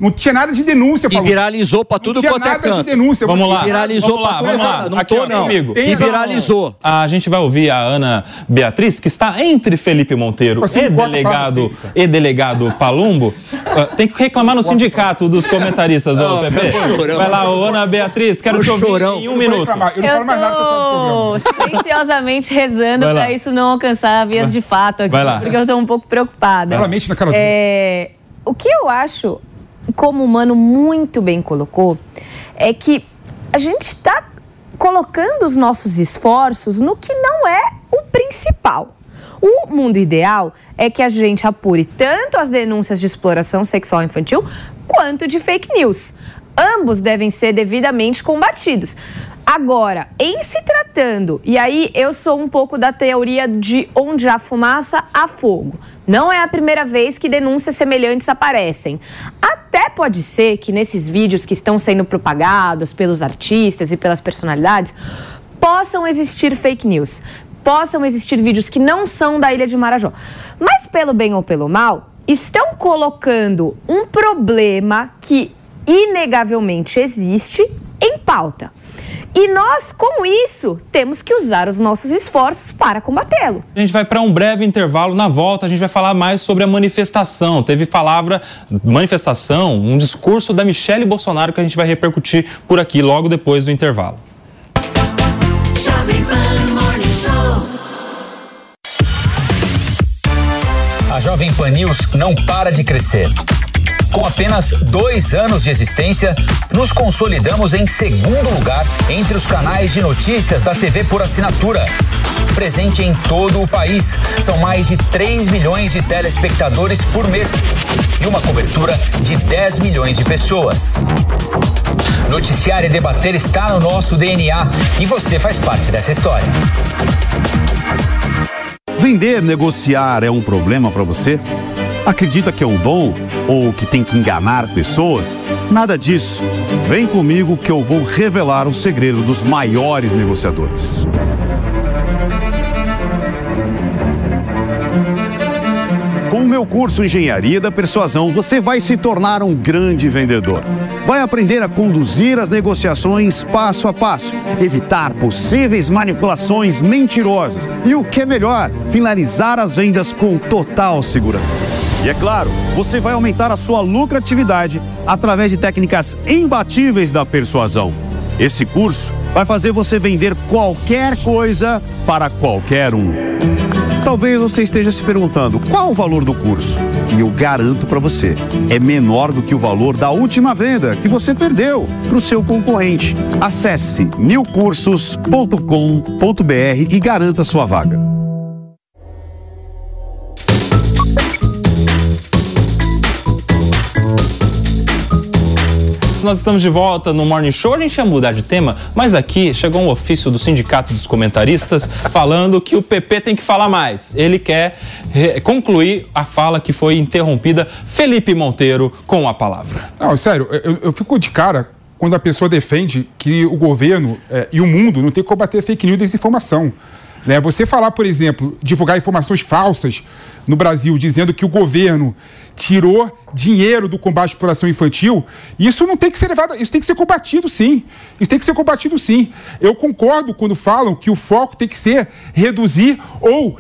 Não tinha nada de denúncia, E viralizou pra tudo quanto é canto. nada de denúncia. Vamos lá. Viralizou vamos pra tudo. Vamos lá. Não Aqui, tô, não. Amigo. E viralizou. A gente vai ouvir a Ana Beatriz, que está entre Felipe Monteiro e delegado, e delegado Palumbo. Uh, tem que reclamar no sindicato dos comentaristas, ô Pepe. Vai lá, ô, Ana Beatriz, quero te ouvir em um minuto. Eu não falo mais nada tô silenciosamente rezando para isso não alcançar vias de fato aqui, Vai lá. porque eu estou um pouco preocupada. Claramente na cara é, O que eu acho como o Mano muito bem colocou, é que a gente está colocando os nossos esforços no que não é o principal. O mundo ideal é que a gente apure tanto as denúncias de exploração sexual infantil quanto de fake news. Ambos devem ser devidamente combatidos. Agora, em se tratando, e aí eu sou um pouco da teoria de onde há fumaça, há fogo. Não é a primeira vez que denúncias semelhantes aparecem. Até pode ser que nesses vídeos que estão sendo propagados pelos artistas e pelas personalidades possam existir fake news, possam existir vídeos que não são da Ilha de Marajó. Mas pelo bem ou pelo mal, estão colocando um problema que inegavelmente existe em pauta. E nós, com isso, temos que usar os nossos esforços para combatê-lo. A gente vai para um breve intervalo. Na volta, a gente vai falar mais sobre a manifestação. Teve palavra, manifestação, um discurso da Michelle Bolsonaro que a gente vai repercutir por aqui logo depois do intervalo. A Jovem Pan News não para de crescer. Com apenas dois anos de existência, nos consolidamos em segundo lugar entre os canais de notícias da TV por assinatura. Presente em todo o país, são mais de 3 milhões de telespectadores por mês e uma cobertura de 10 milhões de pessoas. Noticiar e debater está no nosso DNA e você faz parte dessa história. Vender, negociar é um problema para você? Acredita que é um dom ou que tem que enganar pessoas? Nada disso. Vem comigo que eu vou revelar o segredo dos maiores negociadores. Com o meu curso Engenharia da Persuasão, você vai se tornar um grande vendedor. Vai aprender a conduzir as negociações passo a passo, evitar possíveis manipulações mentirosas e, o que é melhor, finalizar as vendas com total segurança. E é claro, você vai aumentar a sua lucratividade através de técnicas imbatíveis da persuasão. Esse curso vai fazer você vender qualquer coisa para qualquer um. Talvez você esteja se perguntando qual o valor do curso. E eu garanto para você, é menor do que o valor da última venda que você perdeu para o seu concorrente. Acesse milcursos.com.br e garanta sua vaga. Nós estamos de volta no Morning Show. A gente ia mudar de tema, mas aqui chegou um ofício do Sindicato dos Comentaristas falando que o PP tem que falar mais. Ele quer concluir a fala que foi interrompida. Felipe Monteiro com a palavra. Não, sério, eu, eu fico de cara quando a pessoa defende que o governo é, e o mundo não tem que combater fake news e desinformação. Né? Você falar, por exemplo, divulgar informações falsas no Brasil, dizendo que o governo tirou dinheiro do combate à exploração infantil, isso não tem que ser levado, isso tem que ser combatido sim. Isso tem que ser combatido sim. Eu concordo quando falam que o foco tem que ser reduzir ou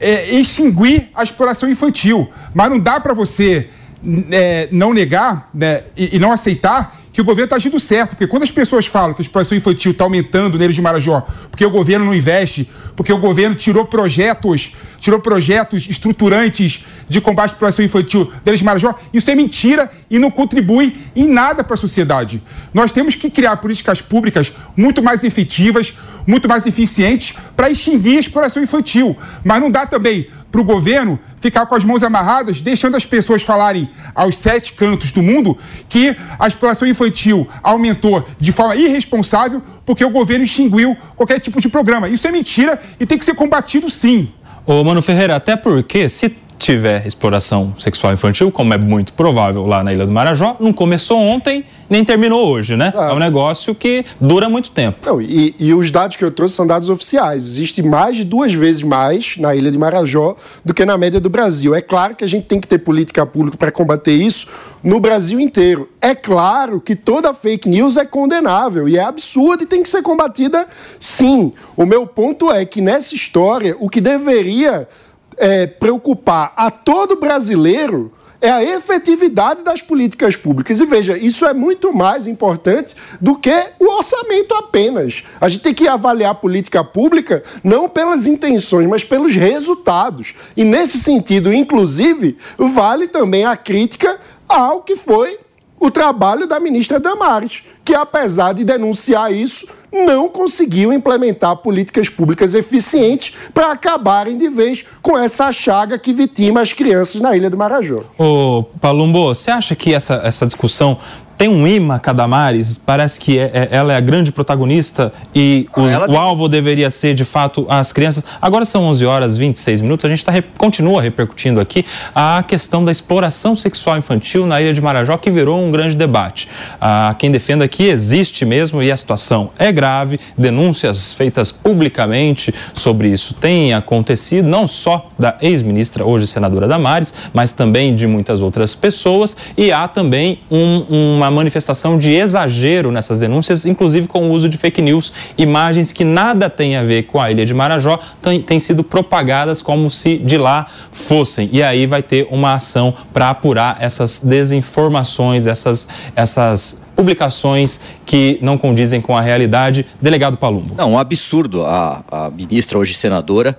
é, extinguir a exploração infantil. Mas não dá para você é, não negar né, e, e não aceitar que o governo está agindo certo. Porque quando as pessoas falam que a exploração infantil está aumentando neles de Marajó, porque o governo não investe, porque o governo tirou projetos, tirou projetos estruturantes de combate à exploração infantil deles de Marajó, isso é mentira e não contribui em nada para a sociedade. Nós temos que criar políticas públicas muito mais efetivas, muito mais eficientes para extinguir a exploração infantil. Mas não dá também para o governo ficar com as mãos amarradas, deixando as pessoas falarem aos sete cantos do mundo que a exploração infantil aumentou de forma irresponsável porque o governo extinguiu qualquer tipo de programa. Isso é mentira e tem que ser combatido sim. Ô, Mano Ferreira, até porque se tiver exploração sexual infantil, como é muito provável lá na Ilha do Marajó, não começou ontem nem terminou hoje, né? Exato. É um negócio que dura muito tempo. Não, e, e, os dados que eu trouxe são dados oficiais. Existe mais de duas vezes mais na Ilha de Marajó do que na média do Brasil. É claro que a gente tem que ter política pública para combater isso no Brasil inteiro. É claro que toda fake news é condenável e é absurda e tem que ser combatida sim. O meu ponto é que nessa história, o que deveria é, preocupar a todo brasileiro é a efetividade das políticas públicas. E veja, isso é muito mais importante do que o orçamento apenas. A gente tem que avaliar a política pública não pelas intenções, mas pelos resultados. E nesse sentido, inclusive, vale também a crítica ao que foi o trabalho da ministra Damares, que apesar de denunciar isso, não conseguiu implementar políticas públicas eficientes para acabarem de vez com essa chaga que vitima as crianças na Ilha do Marajó. Ô, Palumbo, você acha que essa, essa discussão tem um imã Cadamares, parece que é, é, ela é a grande protagonista e o, ah, o alvo deveria ser, de fato, as crianças. Agora são 11 horas e 26 minutos, a gente tá, continua repercutindo aqui a questão da exploração sexual infantil na Ilha de Marajó, que virou um grande debate. Ah, quem defenda que existe mesmo e a situação é grave, denúncias feitas publicamente sobre isso têm acontecido, não só da ex-ministra, hoje senadora Damares, mas também de muitas outras pessoas, e há também um, uma manifestação de exagero nessas denúncias, inclusive com o uso de fake news, imagens que nada têm a ver com a ilha de Marajó têm sido propagadas como se de lá fossem. E aí vai ter uma ação para apurar essas desinformações, essas, essas publicações que não condizem com a realidade. Delegado Palumbo. Não, um absurdo. A, a ministra, hoje senadora,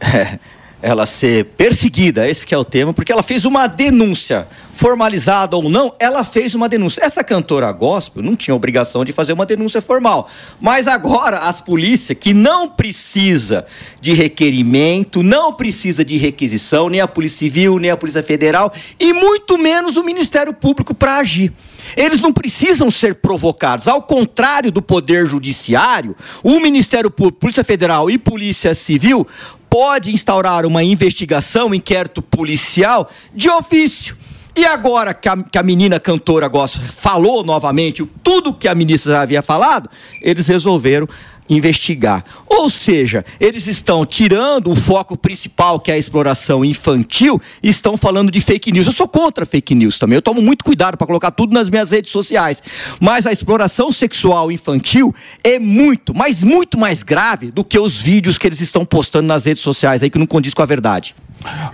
*laughs* ela ser perseguida, esse que é o tema, porque ela fez uma denúncia, formalizada ou não, ela fez uma denúncia. Essa cantora gospel não tinha obrigação de fazer uma denúncia formal, mas agora as polícias que não precisa de requerimento, não precisa de requisição, nem a Polícia Civil, nem a Polícia Federal e muito menos o Ministério Público para agir. Eles não precisam ser provocados. Ao contrário do Poder Judiciário, o Ministério Público, Polícia Federal e Polícia Civil pode instaurar uma investigação, um inquérito policial de ofício. E agora que a, que a menina cantora gosta falou novamente tudo que a ministra havia falado, eles resolveram investigar. Ou seja, eles estão tirando o foco principal, que é a exploração infantil, e estão falando de fake news. Eu sou contra fake news também. Eu tomo muito cuidado para colocar tudo nas minhas redes sociais. Mas a exploração sexual infantil é muito, mas muito mais grave do que os vídeos que eles estão postando nas redes sociais aí que não condiz com a verdade.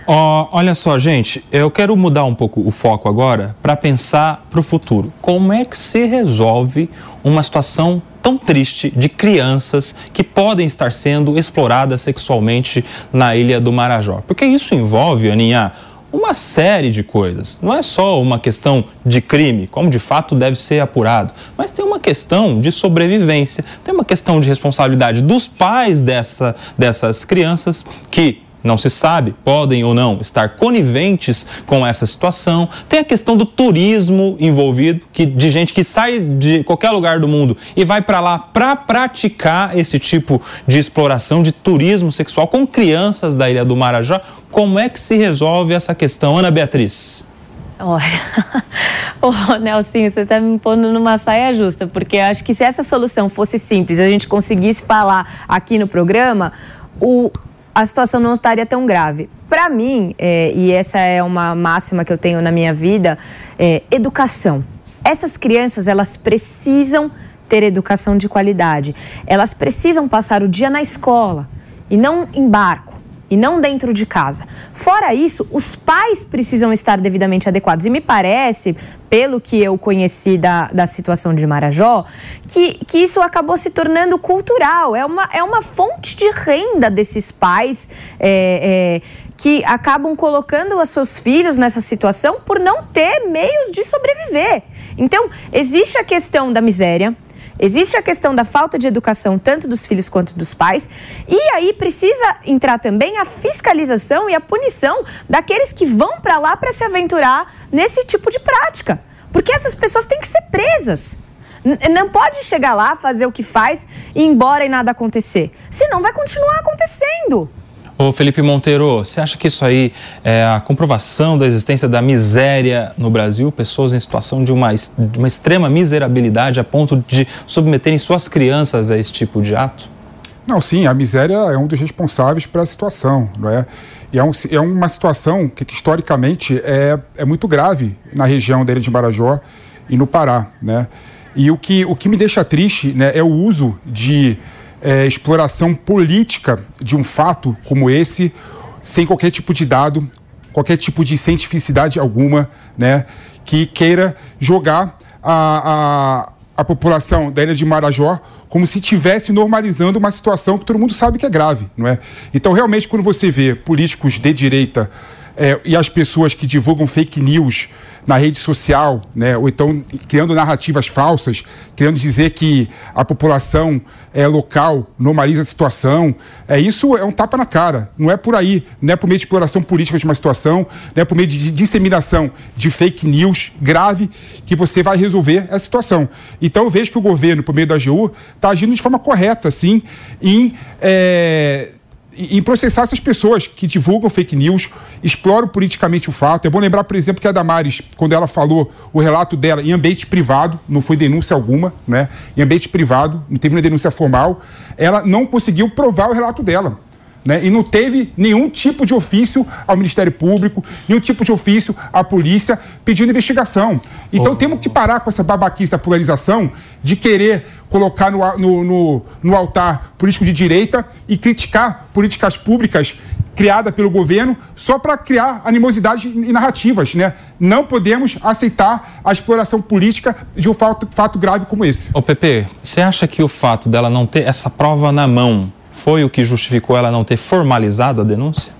Oh, olha só, gente, eu quero mudar um pouco o foco agora para pensar para o futuro. Como é que se resolve uma situação tão triste de crianças que podem estar sendo exploradas sexualmente na ilha do Marajó. Porque isso envolve, Aninha, uma série de coisas. Não é só uma questão de crime, como de fato deve ser apurado, mas tem uma questão de sobrevivência, tem uma questão de responsabilidade dos pais dessa, dessas crianças que não se sabe, podem ou não estar coniventes com essa situação. Tem a questão do turismo envolvido, que, de gente que sai de qualquer lugar do mundo e vai para lá para praticar esse tipo de exploração, de turismo sexual com crianças da Ilha do Marajó. Como é que se resolve essa questão, Ana Beatriz? Olha, *laughs* oh, Nelsinho, você está me pondo numa saia justa, porque acho que se essa solução fosse simples, a gente conseguisse falar aqui no programa, o, a situação não estaria tão grave. Para mim, é, e essa é uma máxima que eu tenho na minha vida, é educação. Essas crianças, elas precisam ter educação de qualidade. Elas precisam passar o dia na escola e não em barco e não dentro de casa. Fora isso, os pais precisam estar devidamente adequados. E me parece, pelo que eu conheci da, da situação de Marajó, que, que isso acabou se tornando cultural. É uma, é uma fonte de renda desses pais. É, é, que acabam colocando os seus filhos nessa situação por não ter meios de sobreviver. Então, existe a questão da miséria, Existe a questão da falta de educação, tanto dos filhos quanto dos pais. E aí precisa entrar também a fiscalização e a punição daqueles que vão para lá para se aventurar nesse tipo de prática. Porque essas pessoas têm que ser presas. Não pode chegar lá, fazer o que faz e ir embora e nada acontecer. Senão vai continuar acontecendo. Ô Felipe Monteiro, você acha que isso aí é a comprovação da existência da miséria no Brasil? Pessoas em situação de uma, de uma extrema miserabilidade a ponto de submeterem suas crianças a esse tipo de ato? Não, sim, a miséria é um dos responsáveis pela situação, não é? E é, um, é uma situação que, que, historicamente é, é muito grave na região Ilha de Marajó e no Pará, né? E o que, o que me deixa triste né, é o uso de é, exploração política de um fato como esse, sem qualquer tipo de dado, qualquer tipo de cientificidade alguma, né, que queira jogar a, a, a população da ilha de Marajó como se estivesse normalizando uma situação que todo mundo sabe que é grave, não é? Então, realmente, quando você vê políticos de direita é, e as pessoas que divulgam fake news na rede social, né, ou então criando narrativas falsas, querendo dizer que a população é, local normaliza a situação. É, isso é um tapa na cara. Não é por aí, não é por meio de exploração política de uma situação, não é por meio de disseminação de fake news grave que você vai resolver a situação. Então eu vejo que o governo, por meio da AGU, está agindo de forma correta, sim, em. É, em processar essas pessoas que divulgam fake news, exploram politicamente o fato. É bom lembrar, por exemplo, que a Damares, quando ela falou o relato dela em ambiente privado, não foi denúncia alguma, né? Em ambiente privado, não teve uma denúncia formal, ela não conseguiu provar o relato dela. Né? E não teve nenhum tipo de ofício ao Ministério Público, nenhum tipo de ofício à polícia pedindo investigação. Então oh. temos que parar com essa babaquice da polarização de querer colocar no, no, no, no altar político de direita e criticar políticas públicas criadas pelo governo só para criar animosidade e narrativas, né? Não podemos aceitar a exploração política de um fato, fato grave como esse. Ô Pepe, você acha que o fato dela não ter essa prova na mão foi o que justificou ela não ter formalizado a denúncia?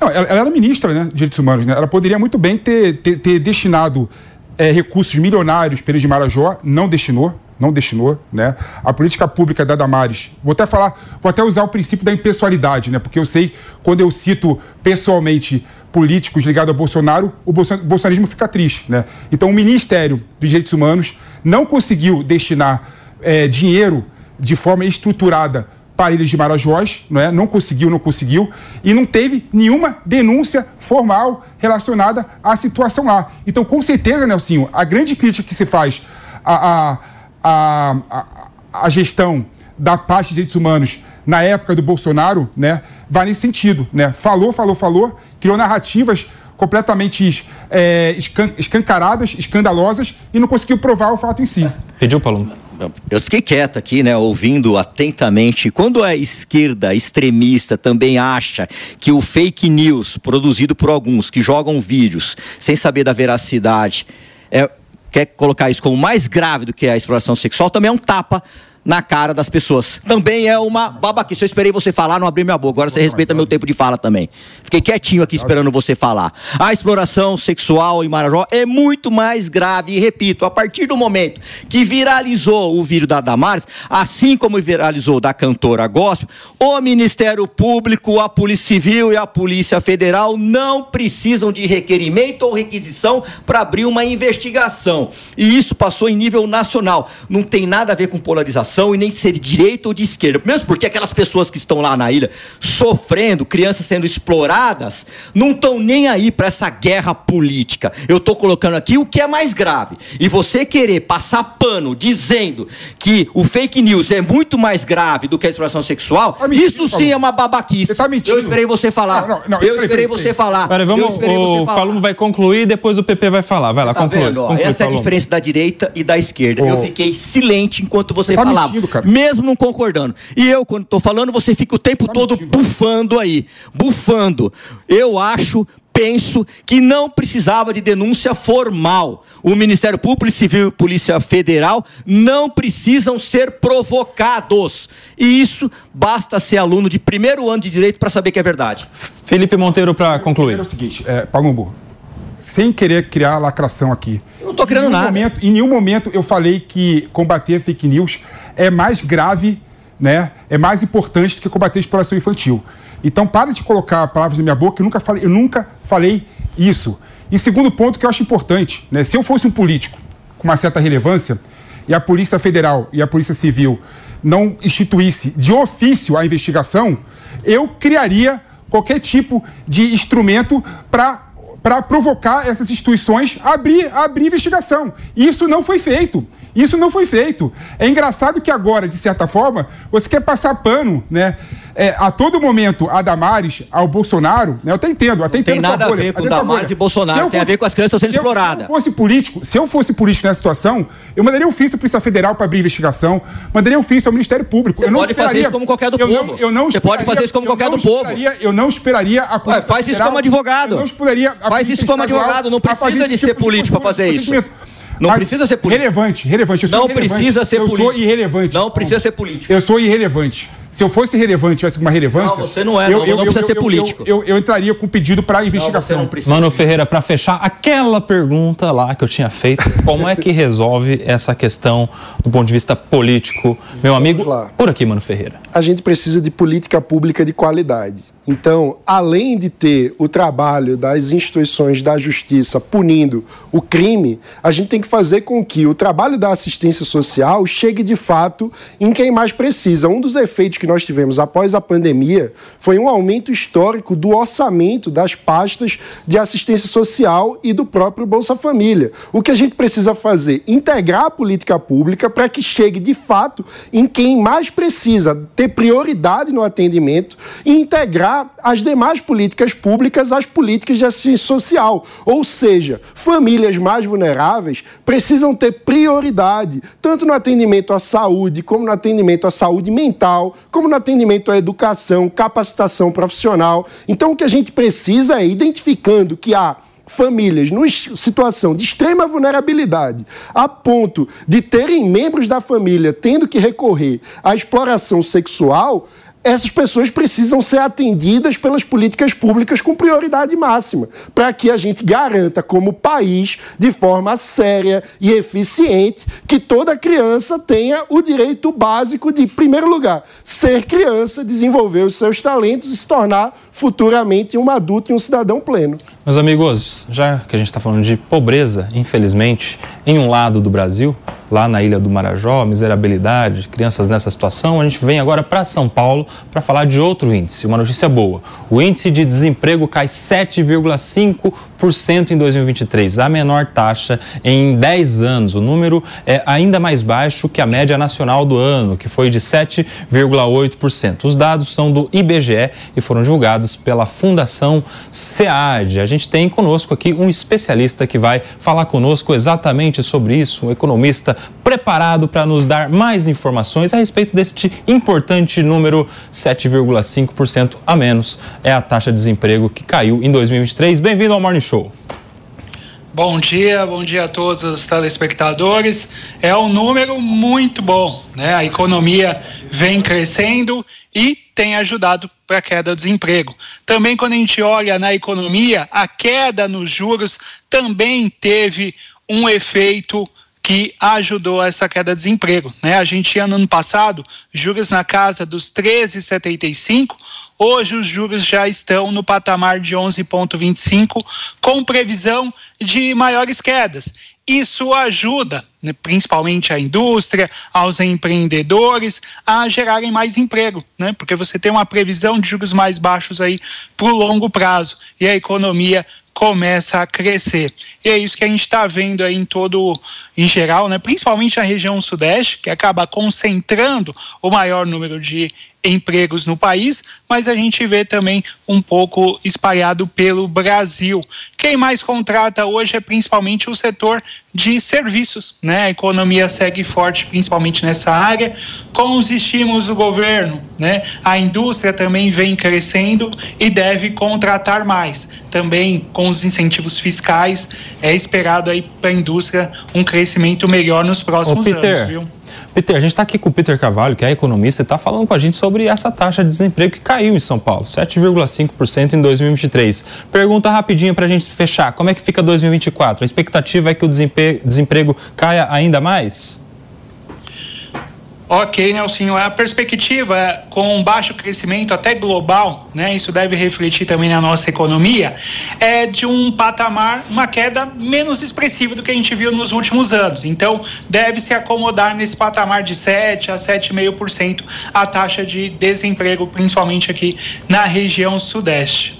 Não, ela, ela era ministra né, de Direitos Humanos. Né? Ela poderia muito bem ter, ter, ter destinado é, recursos milionários para de Marajó, não destinou, não destinou, né? A política pública da Damares, vou até falar, vou até usar o princípio da impessoalidade, né? Porque eu sei, quando eu cito pessoalmente políticos ligados a Bolsonaro, o bolsonarismo fica triste, né? Então, o Ministério dos Direitos Humanos não conseguiu destinar é, dinheiro de forma estruturada Ilhas de Marajós, não, é? não conseguiu, não conseguiu, e não teve nenhuma denúncia formal relacionada à situação lá. Então, com certeza, Nelsinho, a grande crítica que se faz à, à, à, à gestão da parte de direitos humanos na época do Bolsonaro, né, vai nesse sentido, né? Falou, falou, falou, criou narrativas completamente é, escancaradas, escandalosas e não conseguiu provar o fato em si. Pediu, Paulo? Eu fiquei quieto aqui, né, ouvindo atentamente. Quando a esquerda extremista também acha que o fake news produzido por alguns que jogam vídeos sem saber da veracidade é quer colocar isso como mais grave do que a exploração sexual, também é um tapa na cara das pessoas. Também é uma babaquice. Eu esperei você falar, não abri minha boca. Agora você respeita meu tempo de fala também. Fiquei quietinho aqui esperando você falar. A exploração sexual em Marajó é muito mais grave. E repito, a partir do momento que viralizou o vídeo da Damares, assim como viralizou da cantora gospel, o Ministério Público, a Polícia Civil e a Polícia Federal não precisam de requerimento ou requisição para abrir uma investigação. E isso passou em nível nacional. Não tem nada a ver com polarização e nem ser de direita ou de esquerda. Mesmo porque aquelas pessoas que estão lá na ilha sofrendo, crianças sendo exploradas, não estão nem aí para essa guerra política. Eu estou colocando aqui o que é mais grave. E você querer passar pano dizendo que o fake news é muito mais grave do que a exploração sexual, isso sim é uma babaquice. Tá Eu esperei você falar. Não, não, não, eu peraí, esperei você falar. Peraí, Eu vamos, o falar. Falumo vai concluir, depois o PP vai falar. Vai lá, Tá conclui. vendo? ó? conclui, Essa é a diferença da direita e da esquerda. Eu Ô. fiquei silente enquanto você, Você tá falava. Mentindo, cara. Mesmo não concordando. E eu, quando tô falando, você fica o tempo todo bufando aí. Bufando. Eu acho. Penso que não precisava de denúncia formal. O Ministério Público Civil e Polícia Federal não precisam ser provocados. E isso basta ser aluno de primeiro ano de direito para saber que é verdade. Felipe Monteiro para concluir. É o seguinte, é, Palumbo, sem querer criar lacração aqui. Eu não tô criando nada. Momento, em nenhum momento eu falei que combater fake news é mais grave, né? É mais importante do que combater a exploração infantil. Então, para de colocar palavras na minha boca, eu nunca falei, eu nunca falei isso. E segundo ponto que eu acho importante, né? Se eu fosse um político com uma certa relevância e a Polícia Federal e a Polícia Civil não instituísse de ofício a investigação, eu criaria qualquer tipo de instrumento para para provocar essas instituições a abrir, a abrir investigação. Isso não foi feito. Isso não foi feito. É engraçado que agora, de certa forma, você quer passar pano, né? É, a todo momento a Damares, ao Bolsonaro, né? eu até entendo, até entendo tem nada a bolha, ver com Damares e Bolsonaro, Se eu tem a ver com as crianças sendo se exploradas. Se eu fosse político, se eu fosse político nessa situação, eu mandaria um ofício à Polícia Federal para abrir investigação, mandaria um ofício ao Ministério Público. Você eu não pode fazer isso como qualquer do eu povo. Não, eu não Você pode fazer isso como qualquer não do povo. Eu não esperaria a Polícia faz isso Federal- como advogado. Eu não esperaria a Faz isso como advogado, não a precisa de ser tipo político pra fazer isso. Não Mas precisa ser político. Relevante, relevante. Eu sou Não irrelevante. precisa ser eu político. Eu sou irrelevante. Não precisa ser político. Eu sou irrelevante. Se eu fosse relevante, tivesse uma relevância. Não, você não é, não, não precisa ser político. Eu, eu entraria com pedido para investigação. Mano Ferreira, para fechar aquela pergunta lá que eu tinha feito, como é que resolve essa questão do ponto de vista político? Meu amigo, por aqui, Mano Ferreira. a gente precisa de política pública de qualidade. Então, além de ter o trabalho das instituições da justiça punindo o crime, a gente tem que fazer com que o trabalho da assistência social chegue de fato em quem mais precisa. Um dos efeitos que nós tivemos após a pandemia foi um aumento histórico do orçamento das pastas de assistência social e do próprio Bolsa Família. O que a gente precisa fazer? Integrar a política pública para que chegue de fato em quem mais precisa, ter prioridade no atendimento e integrar as demais políticas públicas às políticas de assistência social. Ou seja, famílias mais vulneráveis precisam ter prioridade, tanto no atendimento à saúde, como no atendimento à saúde mental, como no atendimento à educação, capacitação profissional. Então, o que a gente precisa é identificando que há famílias numa situação de extrema vulnerabilidade, a ponto de terem membros da família tendo que recorrer à exploração sexual, essas pessoas precisam ser atendidas pelas políticas públicas com prioridade máxima, para que a gente garanta, como país, de forma séria e eficiente, que toda criança tenha o direito básico de, em primeiro lugar, ser criança, desenvolver os seus talentos e se tornar futuramente um adulto e um cidadão pleno. Meus amigos, já que a gente está falando de pobreza, infelizmente, em um lado do Brasil, lá na ilha do Marajó, miserabilidade, crianças nessa situação, a gente vem agora para São Paulo para falar de outro índice, uma notícia boa. O índice de desemprego cai 7,5% em 2023, a menor taxa em 10 anos. O número é ainda mais baixo que a média nacional do ano, que foi de 7,8%. Os dados são do IBGE e foram divulgados pela Fundação SEAD. A gente tem conosco aqui um especialista que vai falar conosco exatamente sobre isso, um economista preparado para nos dar mais informações a respeito deste importante número 7,5% a menos é a taxa de desemprego que caiu em 2023. Bem-vindo ao Morning Show. Bom dia, bom dia a todos os telespectadores. É um número muito bom, né? A economia vem crescendo e tem ajudado para a queda do desemprego. Também quando a gente olha na economia, a queda nos juros também teve um efeito que ajudou essa queda de desemprego. Né? A gente tinha no ano passado juros na casa dos 13,75, hoje os juros já estão no patamar de 11,25, com previsão de maiores quedas. Isso ajuda, principalmente a indústria, aos empreendedores, a gerarem mais emprego, né? Porque você tem uma previsão de juros mais baixos aí para o longo prazo e a economia começa a crescer. E é isso que a gente está vendo aí em todo, em geral, né? principalmente na região sudeste, que acaba concentrando o maior número de empregos no país, mas a gente vê também um pouco espalhado pelo Brasil. Quem mais contrata hoje é principalmente o setor de serviços, né? A economia segue forte, principalmente nessa área, com os estímulos do governo, né? A indústria também vem crescendo e deve contratar mais. Também com os incentivos fiscais, é esperado aí para a indústria um crescimento melhor nos próximos Ô, Peter, anos, viu? Peter, a gente está aqui com o Peter Carvalho, que é economista, e está falando com a gente sobre essa taxa de desemprego que caiu em São Paulo, 7,5% em 2023. Pergunta rapidinho para a gente fechar, como é que fica 2024? A expectativa é que o desemprego caia ainda mais? Ok, Nelsinho. A perspectiva com um baixo crescimento até global, né, isso deve refletir também na nossa economia, é de um patamar, uma queda menos expressiva do que a gente viu nos últimos anos. Então, deve se acomodar nesse patamar de 7 a 7,5% a taxa de desemprego, principalmente aqui na região sudeste.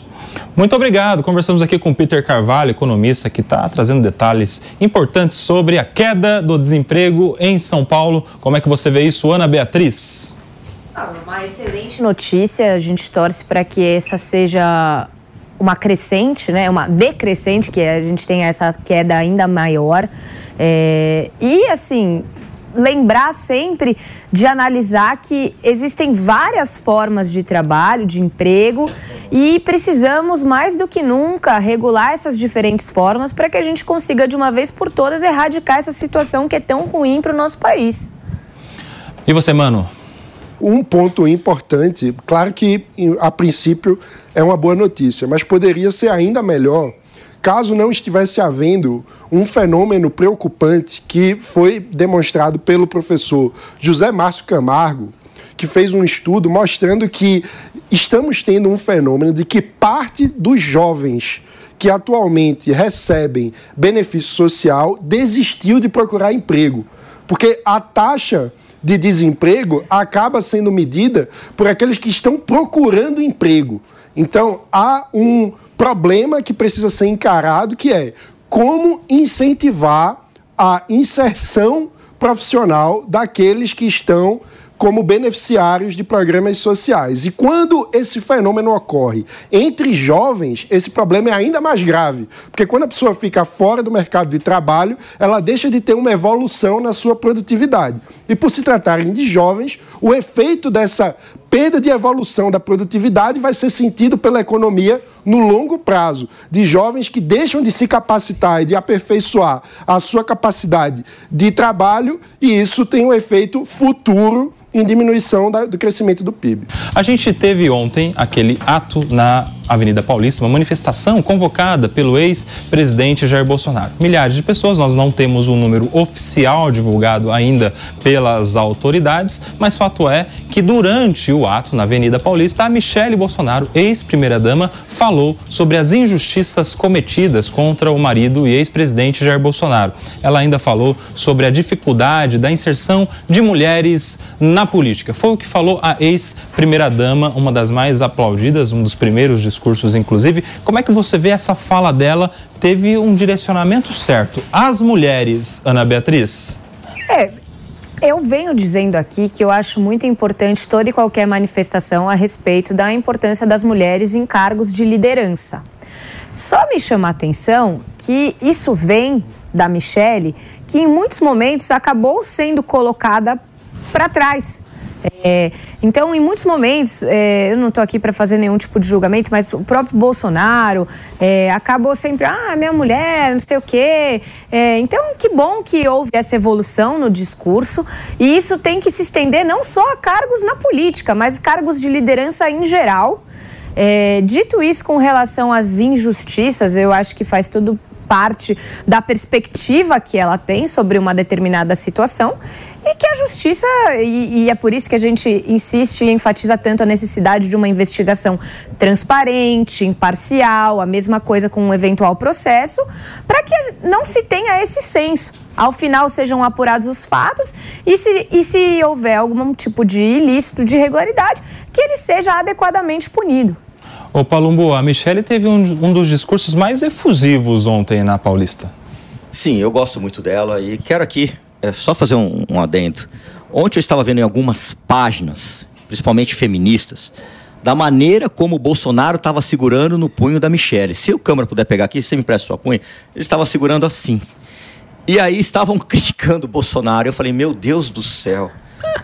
Muito obrigado. Conversamos aqui com Peter Carvalho, economista, que está trazendo detalhes importantes sobre a queda do desemprego em São Paulo. Como é que você vê isso, Ana Beatriz? Ah, uma excelente notícia. A gente torce para que essa seja uma crescente, né? Uma decrescente, que a gente tenha essa queda ainda maior. É... E assim, lembrar sempre de analisar que existem várias formas de trabalho, de emprego, e precisamos mais do que nunca regular essas diferentes formas para que a gente consiga de uma vez por todas erradicar essa situação que é tão ruim para o nosso país. E você, mano? Um ponto importante, claro que a princípio é uma boa notícia, mas poderia ser ainda melhor caso não estivesse havendo um fenômeno preocupante que foi demonstrado pelo professor José Márcio Camargo, que fez um estudo mostrando que estamos tendo um fenômeno de que parte dos jovens que atualmente recebem benefício social desistiu de procurar emprego, porque a taxa de desemprego acaba sendo medida por aqueles que estão procurando emprego. Então, há um problema que precisa ser encarado, que é como incentivar a inserção profissional daqueles que estão como beneficiários de programas sociais. E quando esse fenômeno ocorre entre jovens, esse problema é ainda mais grave, porque quando a pessoa fica fora do mercado de trabalho, ela deixa de ter uma evolução na sua produtividade. E por se tratarem de jovens, o efeito dessa perda de evolução da produtividade vai ser sentido pela economia no longo prazo, de jovens que deixam de se capacitar e de aperfeiçoar a sua capacidade de trabalho, e isso tem um efeito futuro em diminuição da, do crescimento do PIB. A gente teve ontem aquele ato na Avenida Paulista, uma manifestação convocada pelo ex-presidente Jair Bolsonaro. Milhares de pessoas, nós não temos um número oficial divulgado ainda pelas autoridades, mas fato é que durante o ato na Avenida Paulista, a Michele Bolsonaro, ex-primeira-dama, falou sobre as injustiças cometidas contra o marido e ex-presidente Jair Bolsonaro. Ela ainda falou sobre a dificuldade da inserção de mulheres na política. Foi o que falou a ex-primeira-dama, uma das mais aplaudidas, um dos primeiros discursos, inclusive. Como é que você vê essa fala dela? Teve um direcionamento certo. As mulheres, Ana Beatriz? É, eu venho dizendo aqui que eu acho muito importante toda e qualquer manifestação a respeito da importância das mulheres em cargos de liderança. Só me chama a atenção que isso vem da Michelle, que em muitos momentos acabou sendo colocada para trás. É, então, em muitos momentos, é, eu não estou aqui para fazer nenhum tipo de julgamento, mas o próprio Bolsonaro é, acabou sempre, ah, minha mulher, não sei o quê. É, então, que bom que houve essa evolução no discurso e isso tem que se estender não só a cargos na política, mas cargos de liderança em geral. É, dito isso, com relação às injustiças, eu acho que faz tudo parte da perspectiva que ela tem sobre uma determinada situação e que a justiça, e, e, é por isso que a gente insiste e enfatiza tanto a necessidade de uma investigação transparente, imparcial, a mesma coisa com um eventual processo, para que não se tenha esse senso. Ao final sejam apurados os fatos e se, e se houver algum tipo de ilícito, de irregularidade, que ele seja adequadamente punido. Ô Palumbo, a Michelle teve um, um dos discursos mais efusivos ontem na Paulista. Sim, eu gosto muito dela e quero aqui é, só fazer um, um adendo. Ontem eu estava vendo em algumas páginas, principalmente feministas, da maneira como o Bolsonaro estava segurando no punho da Michelle. Se o câmera puder pegar aqui, você me empresta sua punha, ele estava segurando assim. E aí estavam *laughs* criticando o Bolsonaro. Eu falei, meu Deus do céu,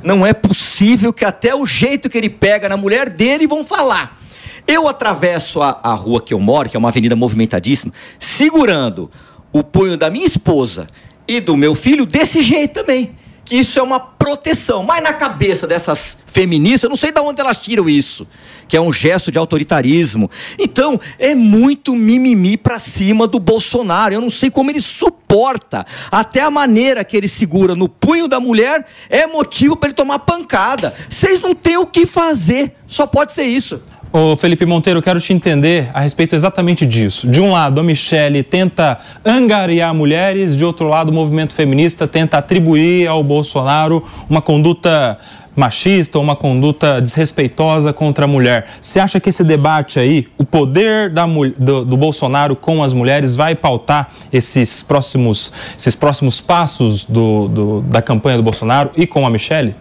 não é possível que até o jeito que ele pega na mulher dele vão falar. Eu atravesso a, a rua que eu moro, que é uma avenida movimentadíssima, segurando o punho da minha esposa e do meu filho desse jeito também. Que isso é uma proteção. Mas na cabeça dessas feministas, eu não sei de onde elas tiram isso. Que é um gesto de autoritarismo. Então, é muito mimimi pra cima do Bolsonaro. Eu não sei como ele suporta. Até a maneira que ele segura no punho da mulher é motivo para ele tomar pancada. Vocês não têm o que fazer. Só pode ser isso. Ô Felipe Monteiro, quero te entender a respeito exatamente disso. De um lado, a Michele tenta angariar mulheres, de outro lado, o movimento feminista tenta atribuir ao Bolsonaro uma conduta machista ou uma conduta desrespeitosa contra a mulher. Você acha que esse debate aí, o poder da, do, do, Bolsonaro com as mulheres, vai pautar esses próximos, esses próximos passos do, do, da campanha do Bolsonaro e com a Michele?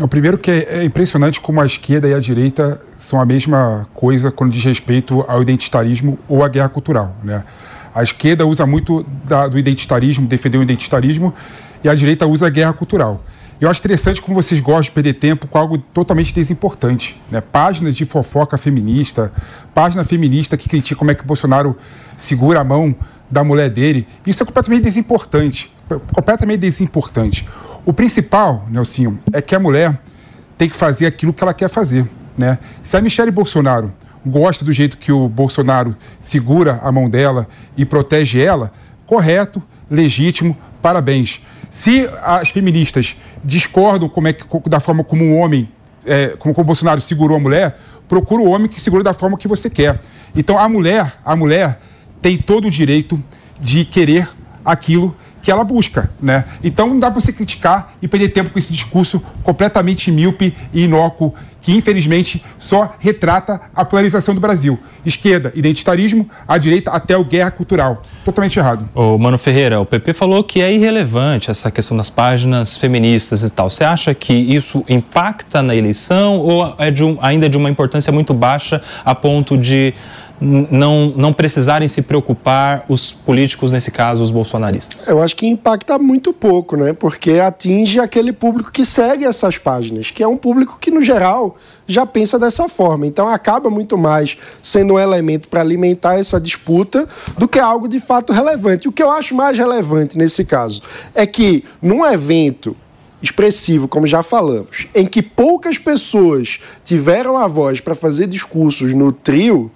O primeiro que é, é impressionante como a esquerda e a direita são a mesma coisa quando diz respeito ao identitarismo ou à guerra cultural. Né? A esquerda usa muito da, do identitarismo, defender o identitarismo, e a direita usa a guerra cultural. Eu acho interessante como vocês gostam de perder tempo com algo totalmente desimportante. Né? Páginas de fofoca feminista, página feminista que critica como é que o Bolsonaro segura a mão da mulher dele. Isso é completamente desimportante. Completamente desimportante. O principal, Nelsinho, é que a mulher tem que fazer aquilo que ela quer fazer. Né? Se a Michelle Bolsonaro gosta do jeito que o Bolsonaro segura a mão dela e protege ela, correto, legítimo, parabéns. Se as feministas discordam como é que, da forma como um homem, é, como o Bolsonaro segurou a mulher, procura o homem que segura da forma que você quer. Então a mulher, a mulher tem todo o direito de querer aquilo que ela busca, né? Então não dá para você criticar e perder tempo com esse discurso completamente míope e inócuo que infelizmente só retrata a polarização do Brasil. Esquerda, identitarismo, a direita até o guerra cultural. Totalmente errado. Ô, Mano Ferreira, o PP falou que é irrelevante essa questão das páginas feministas e tal. Você acha que isso impacta na eleição ou é de um, ainda de uma importância muito baixa a ponto de não, não precisarem se preocupar os políticos, nesse caso, os bolsonaristas? Eu acho que impacta muito pouco, né? Porque atinge aquele público que segue essas páginas, que é um público que, no geral, já pensa dessa forma. Então acaba muito mais sendo um elemento para alimentar essa disputa do que algo de fato relevante. O que eu acho mais relevante nesse caso é que, num evento expressivo, como já falamos, em que poucas pessoas tiveram a voz para fazer discursos no trio,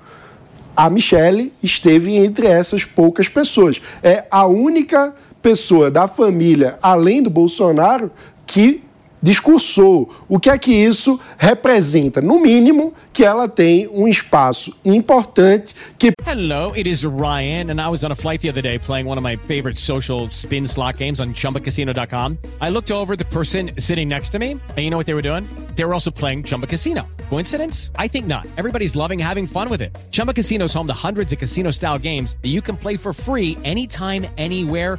a Michelle esteve entre essas poucas pessoas. É a única pessoa da família, além do Bolsonaro, que discursou. O que é que isso representa? No mínimo, que ela tem um espaço importante que. Hello, it is Ryan, and I was on a flight the other day playing one of my favorite social spin slot games on chumbacasino.com. I looked over the person sitting next to me, and you know what they were doing? They were also playing Chumba Casino. Coincidence? I think not. Everybody's loving having fun with it. Chumba Casino is home to hundreds of casino style games that you can play for free anytime, anywhere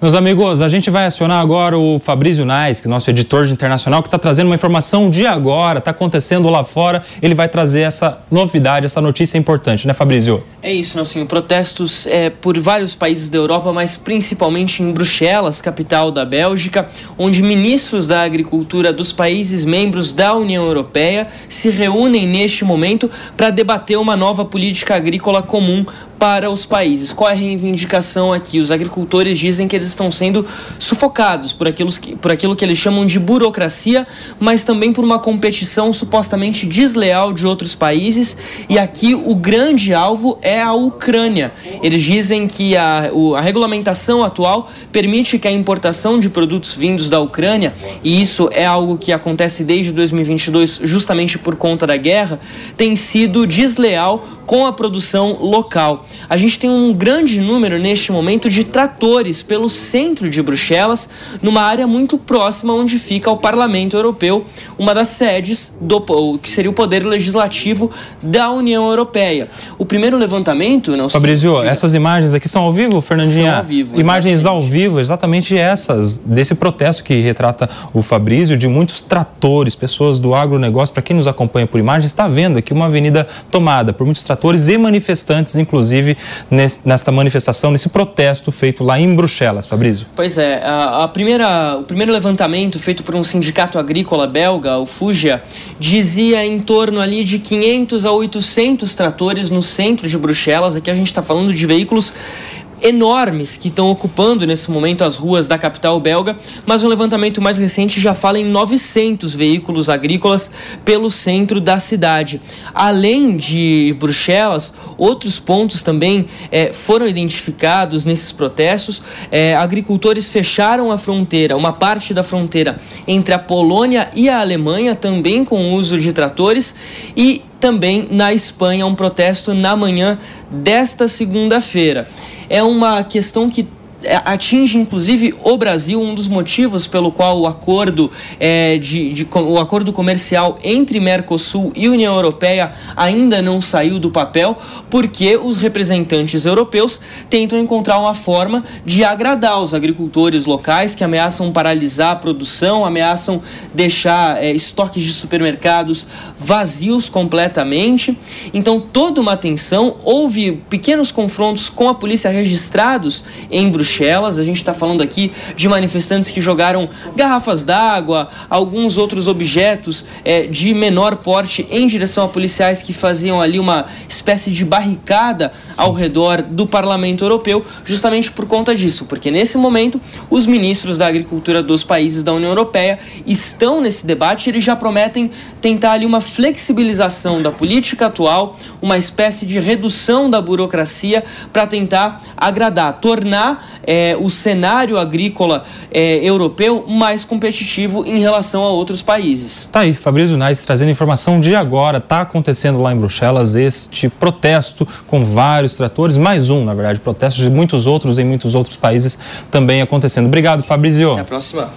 Meus amigos, a gente vai acionar agora o Fabrício Nais, que é nosso editor de internacional, que está trazendo uma informação de agora, está acontecendo lá fora. Ele vai trazer essa novidade, essa notícia importante, né, Fabrício? É isso, Nelsinho. Protestos é, por vários países da Europa, mas principalmente em Bruxelas, capital da Bélgica, onde ministros da agricultura dos países membros da União Europeia se reúnem neste momento para debater uma nova política agrícola comum para os países. Qual é a reivindicação aqui? Os agricultores dizem que eles estão sendo sufocados por aquilo que, por aquilo que eles chamam de burocracia, mas também por uma competição supostamente desleal de outros países. E aqui o grande alvo é a Ucrânia. Eles dizem que a, a regulamentação atual permite que a importação de produtos vindos da Ucrânia, e isso é algo que acontece desde 2022 justamente por conta da guerra, tem sido desleal com a produção local. A gente tem um grande número neste momento de tratores pelo centro de Bruxelas, numa área muito próxima onde fica o Parlamento Europeu, uma das sedes do que seria o poder legislativo da União Europeia. O primeiro levantamento, não Fabrício, essas imagens aqui são ao vivo, Fernandinha? São ao vivo. Imagens ao vivo, exatamente essas desse protesto que retrata o Fabrício de muitos tratores, pessoas do agronegócio. Para quem nos acompanha por imagens, está vendo aqui uma avenida tomada por muitos tratores e manifestantes, inclusive nesta manifestação, nesse protesto feito lá em Bruxelas, Fabrício? Pois é, a, a, primeira, o primeiro levantamento feito por um sindicato agrícola belga, o Fugia, dizia em torno ali de 500 a 800 tratores no centro de Bruxelas. Aqui a gente está falando de veículos enormes que estão ocupando nesse momento as ruas da capital belga, mas um levantamento mais recente já fala em 900 veículos agrícolas pelo centro da cidade. Além de Bruxelas, outros pontos também é, foram identificados nesses protestos. É, agricultores fecharam a fronteira, uma parte da fronteira entre a Polônia e a Alemanha, também com o uso de tratores, e também na Espanha, um protesto na manhã desta segunda-feira é uma questão que atinge inclusive o Brasil, um dos motivos pelo qual o acordo, é, de, de, o acordo comercial entre Mercosul e União Europeia ainda não saiu do papel, porque os representantes europeus tentam encontrar uma forma de agradar os agricultores locais que ameaçam paralisar a produção, ameaçam deixar é, estoques de supermercados vazios completamente. Então, toda uma atenção, houve pequenos confrontos com a polícia registrados em Bruxelas A gente está falando aqui de manifestantes que jogaram garrafas d'água, alguns outros objetos é, de menor porte em direção a policiais que faziam ali uma espécie de barricada ao redor do Parlamento Europeu, justamente por conta disso, porque nesse momento os ministros da agricultura dos países da União Europeia estão nesse debate, eles já prometem tentar ali uma flexibilização da política atual, uma espécie de redução da burocracia para tentar agradar, tornar é, o cenário agrícola é, europeu mais competitivo em relação a outros países. Tá aí, Fabrício Nais trazendo informação de agora. Está acontecendo lá em Bruxelas este protesto com vários tratores, mais um, na verdade, protestos de muitos outros em muitos outros países também acontecendo. Obrigado, Fabrício. Até a próxima.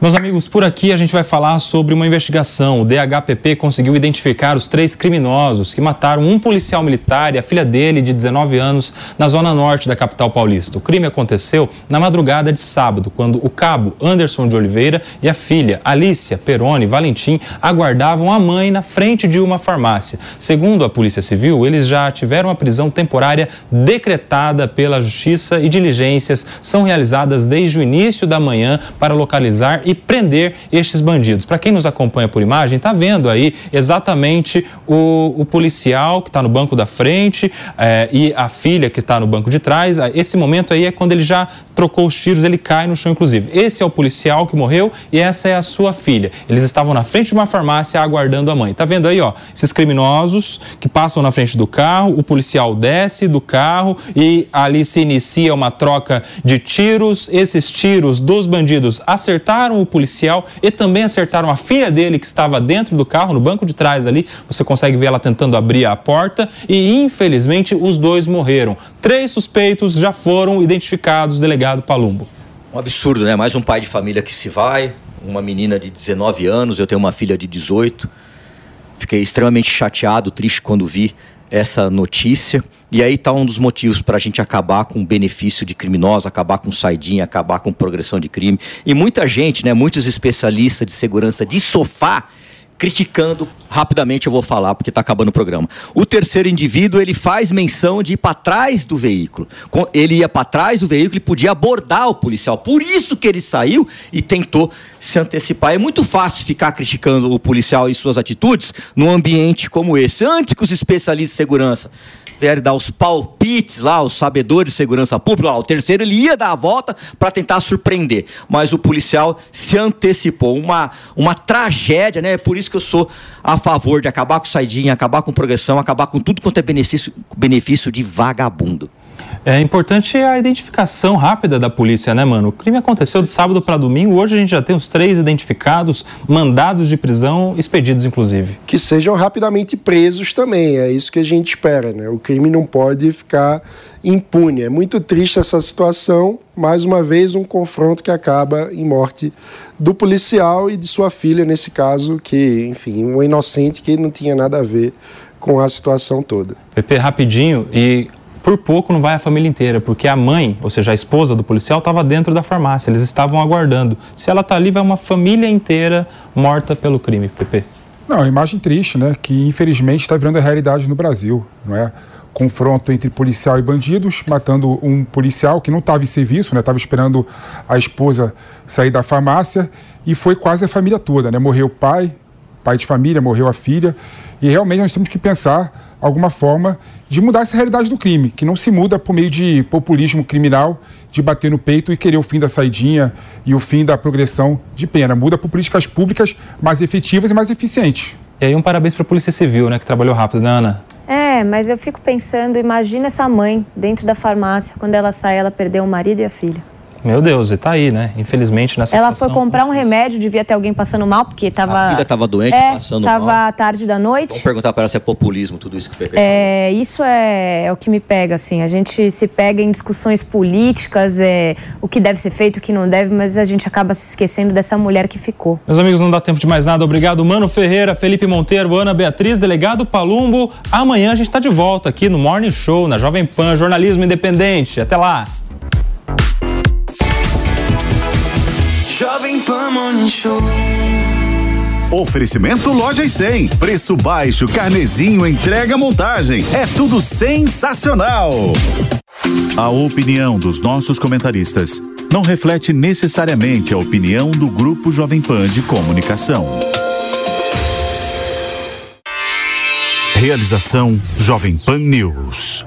Meus amigos, por aqui a gente vai falar sobre uma investigação. O DHPP conseguiu identificar os três criminosos que mataram um policial militar e a filha dele, de 19 anos, na zona norte da capital paulista. O crime aconteceu na madrugada de sábado, quando o cabo Anderson de Oliveira e a filha, Alicia Peroni Valentim, aguardavam a mãe na frente de uma farmácia. Segundo a Polícia Civil, eles já tiveram a prisão temporária decretada pela Justiça e diligências são realizadas desde o início da manhã para localizar e prender estes bandidos. Para quem nos acompanha por imagem, está vendo aí exatamente o, o policial que está no banco da frente é, e a filha que está no banco de trás. Esse momento aí é quando ele já trocou os tiros, ele cai no chão, inclusive. Esse é o policial que morreu e essa é a sua filha. Eles estavam na frente de uma farmácia aguardando a mãe. Tá vendo aí, ó, esses criminosos que passam na frente do carro, o policial desce do carro e ali se inicia uma troca de tiros. Esses tiros dos bandidos acertaram o policial e também acertaram a filha dele que estava dentro do carro, no banco de trás ali. Você consegue ver ela tentando abrir a porta e infelizmente os dois morreram. Três suspeitos já foram identificados, delegado Palumbo. Um absurdo, né? Mais um pai de família que se vai, uma menina de 19 anos, eu tenho uma filha de 18. Fiquei extremamente chateado, triste quando vi essa notícia. E aí está um dos motivos para a gente acabar com o benefício de criminosos, acabar com saidinha, acabar com progressão de crime. E muita gente, né, muitos especialistas de segurança de sofá criticando, rapidamente eu vou falar porque está acabando o programa. O terceiro indivíduo, ele faz menção de ir para trás do veículo. Ele ia para trás do veículo e podia abordar o policial. Por isso que ele saiu e tentou se antecipar. É muito fácil ficar criticando o policial e suas atitudes num ambiente como esse. Antes que os especialistas de segurança vierem dar os palpites lá, os sabedores de segurança pública, o terceiro ele ia dar a volta para tentar surpreender, mas o policial se antecipou. Uma, uma tragédia, né? É por isso que eu sou a favor de acabar com saidinha, acabar com progressão, acabar com tudo quanto é benefício, benefício de vagabundo. É importante a identificação rápida da polícia, né, mano? O crime aconteceu de sábado para domingo, hoje a gente já tem os três identificados, mandados de prisão, expedidos inclusive. Que sejam rapidamente presos também, é isso que a gente espera, né? O crime não pode ficar impune. É muito triste essa situação, mais uma vez um confronto que acaba em morte do policial e de sua filha, nesse caso, que, enfim, um inocente que não tinha nada a ver com a situação toda. Pepe, rapidinho, e por pouco não vai a família inteira, porque a mãe, ou seja, a esposa do policial, estava dentro da farmácia, eles estavam aguardando. Se ela está ali, vai uma família inteira morta pelo crime, Pepe. Não, imagem triste, né? Que infelizmente está virando a realidade no Brasil, não é? Confronto entre policial e bandidos, matando um policial que não estava em serviço, né? Estava esperando a esposa sair da farmácia e foi quase a família toda, né? Morreu o pai, pai de família, morreu a filha. E realmente nós temos que pensar alguma forma de mudar essa realidade do crime, que não se muda por meio de populismo criminal, de bater no peito e querer o fim da saidinha e o fim da progressão de pena. Muda por políticas públicas mais efetivas e mais eficientes. E aí um parabéns para a Polícia Civil, né, que trabalhou rápido, né, Ana? É, mas eu fico pensando, imagina essa mãe dentro da farmácia, quando ela sai, ela perdeu o marido e a filha. Meu Deus, e tá aí, né? Infelizmente nessa Ela situação... foi comprar um remédio, devia ter alguém passando mal, porque tava. A filha estava doente, é, passando tava mal. tarde da noite. Vamos perguntar para ela se é populismo tudo isso que o Pepe É, isso é, é o que me pega, assim. A gente se pega em discussões políticas, é, o que deve ser feito, o que não deve, mas a gente acaba se esquecendo dessa mulher que ficou. Meus amigos, não dá tempo de mais nada. Obrigado, Mano Ferreira, Felipe Monteiro, Ana Beatriz, delegado Palumbo. Amanhã a gente está de volta aqui no Morning Show, na Jovem Pan, jornalismo independente. Até lá! Jovem Pan Morning Show. Oferecimento Loja e 100. Preço baixo, carnezinho, entrega, montagem. É tudo sensacional. A opinião dos nossos comentaristas não reflete necessariamente a opinião do Grupo Jovem Pan de Comunicação. Realização Jovem Pan News.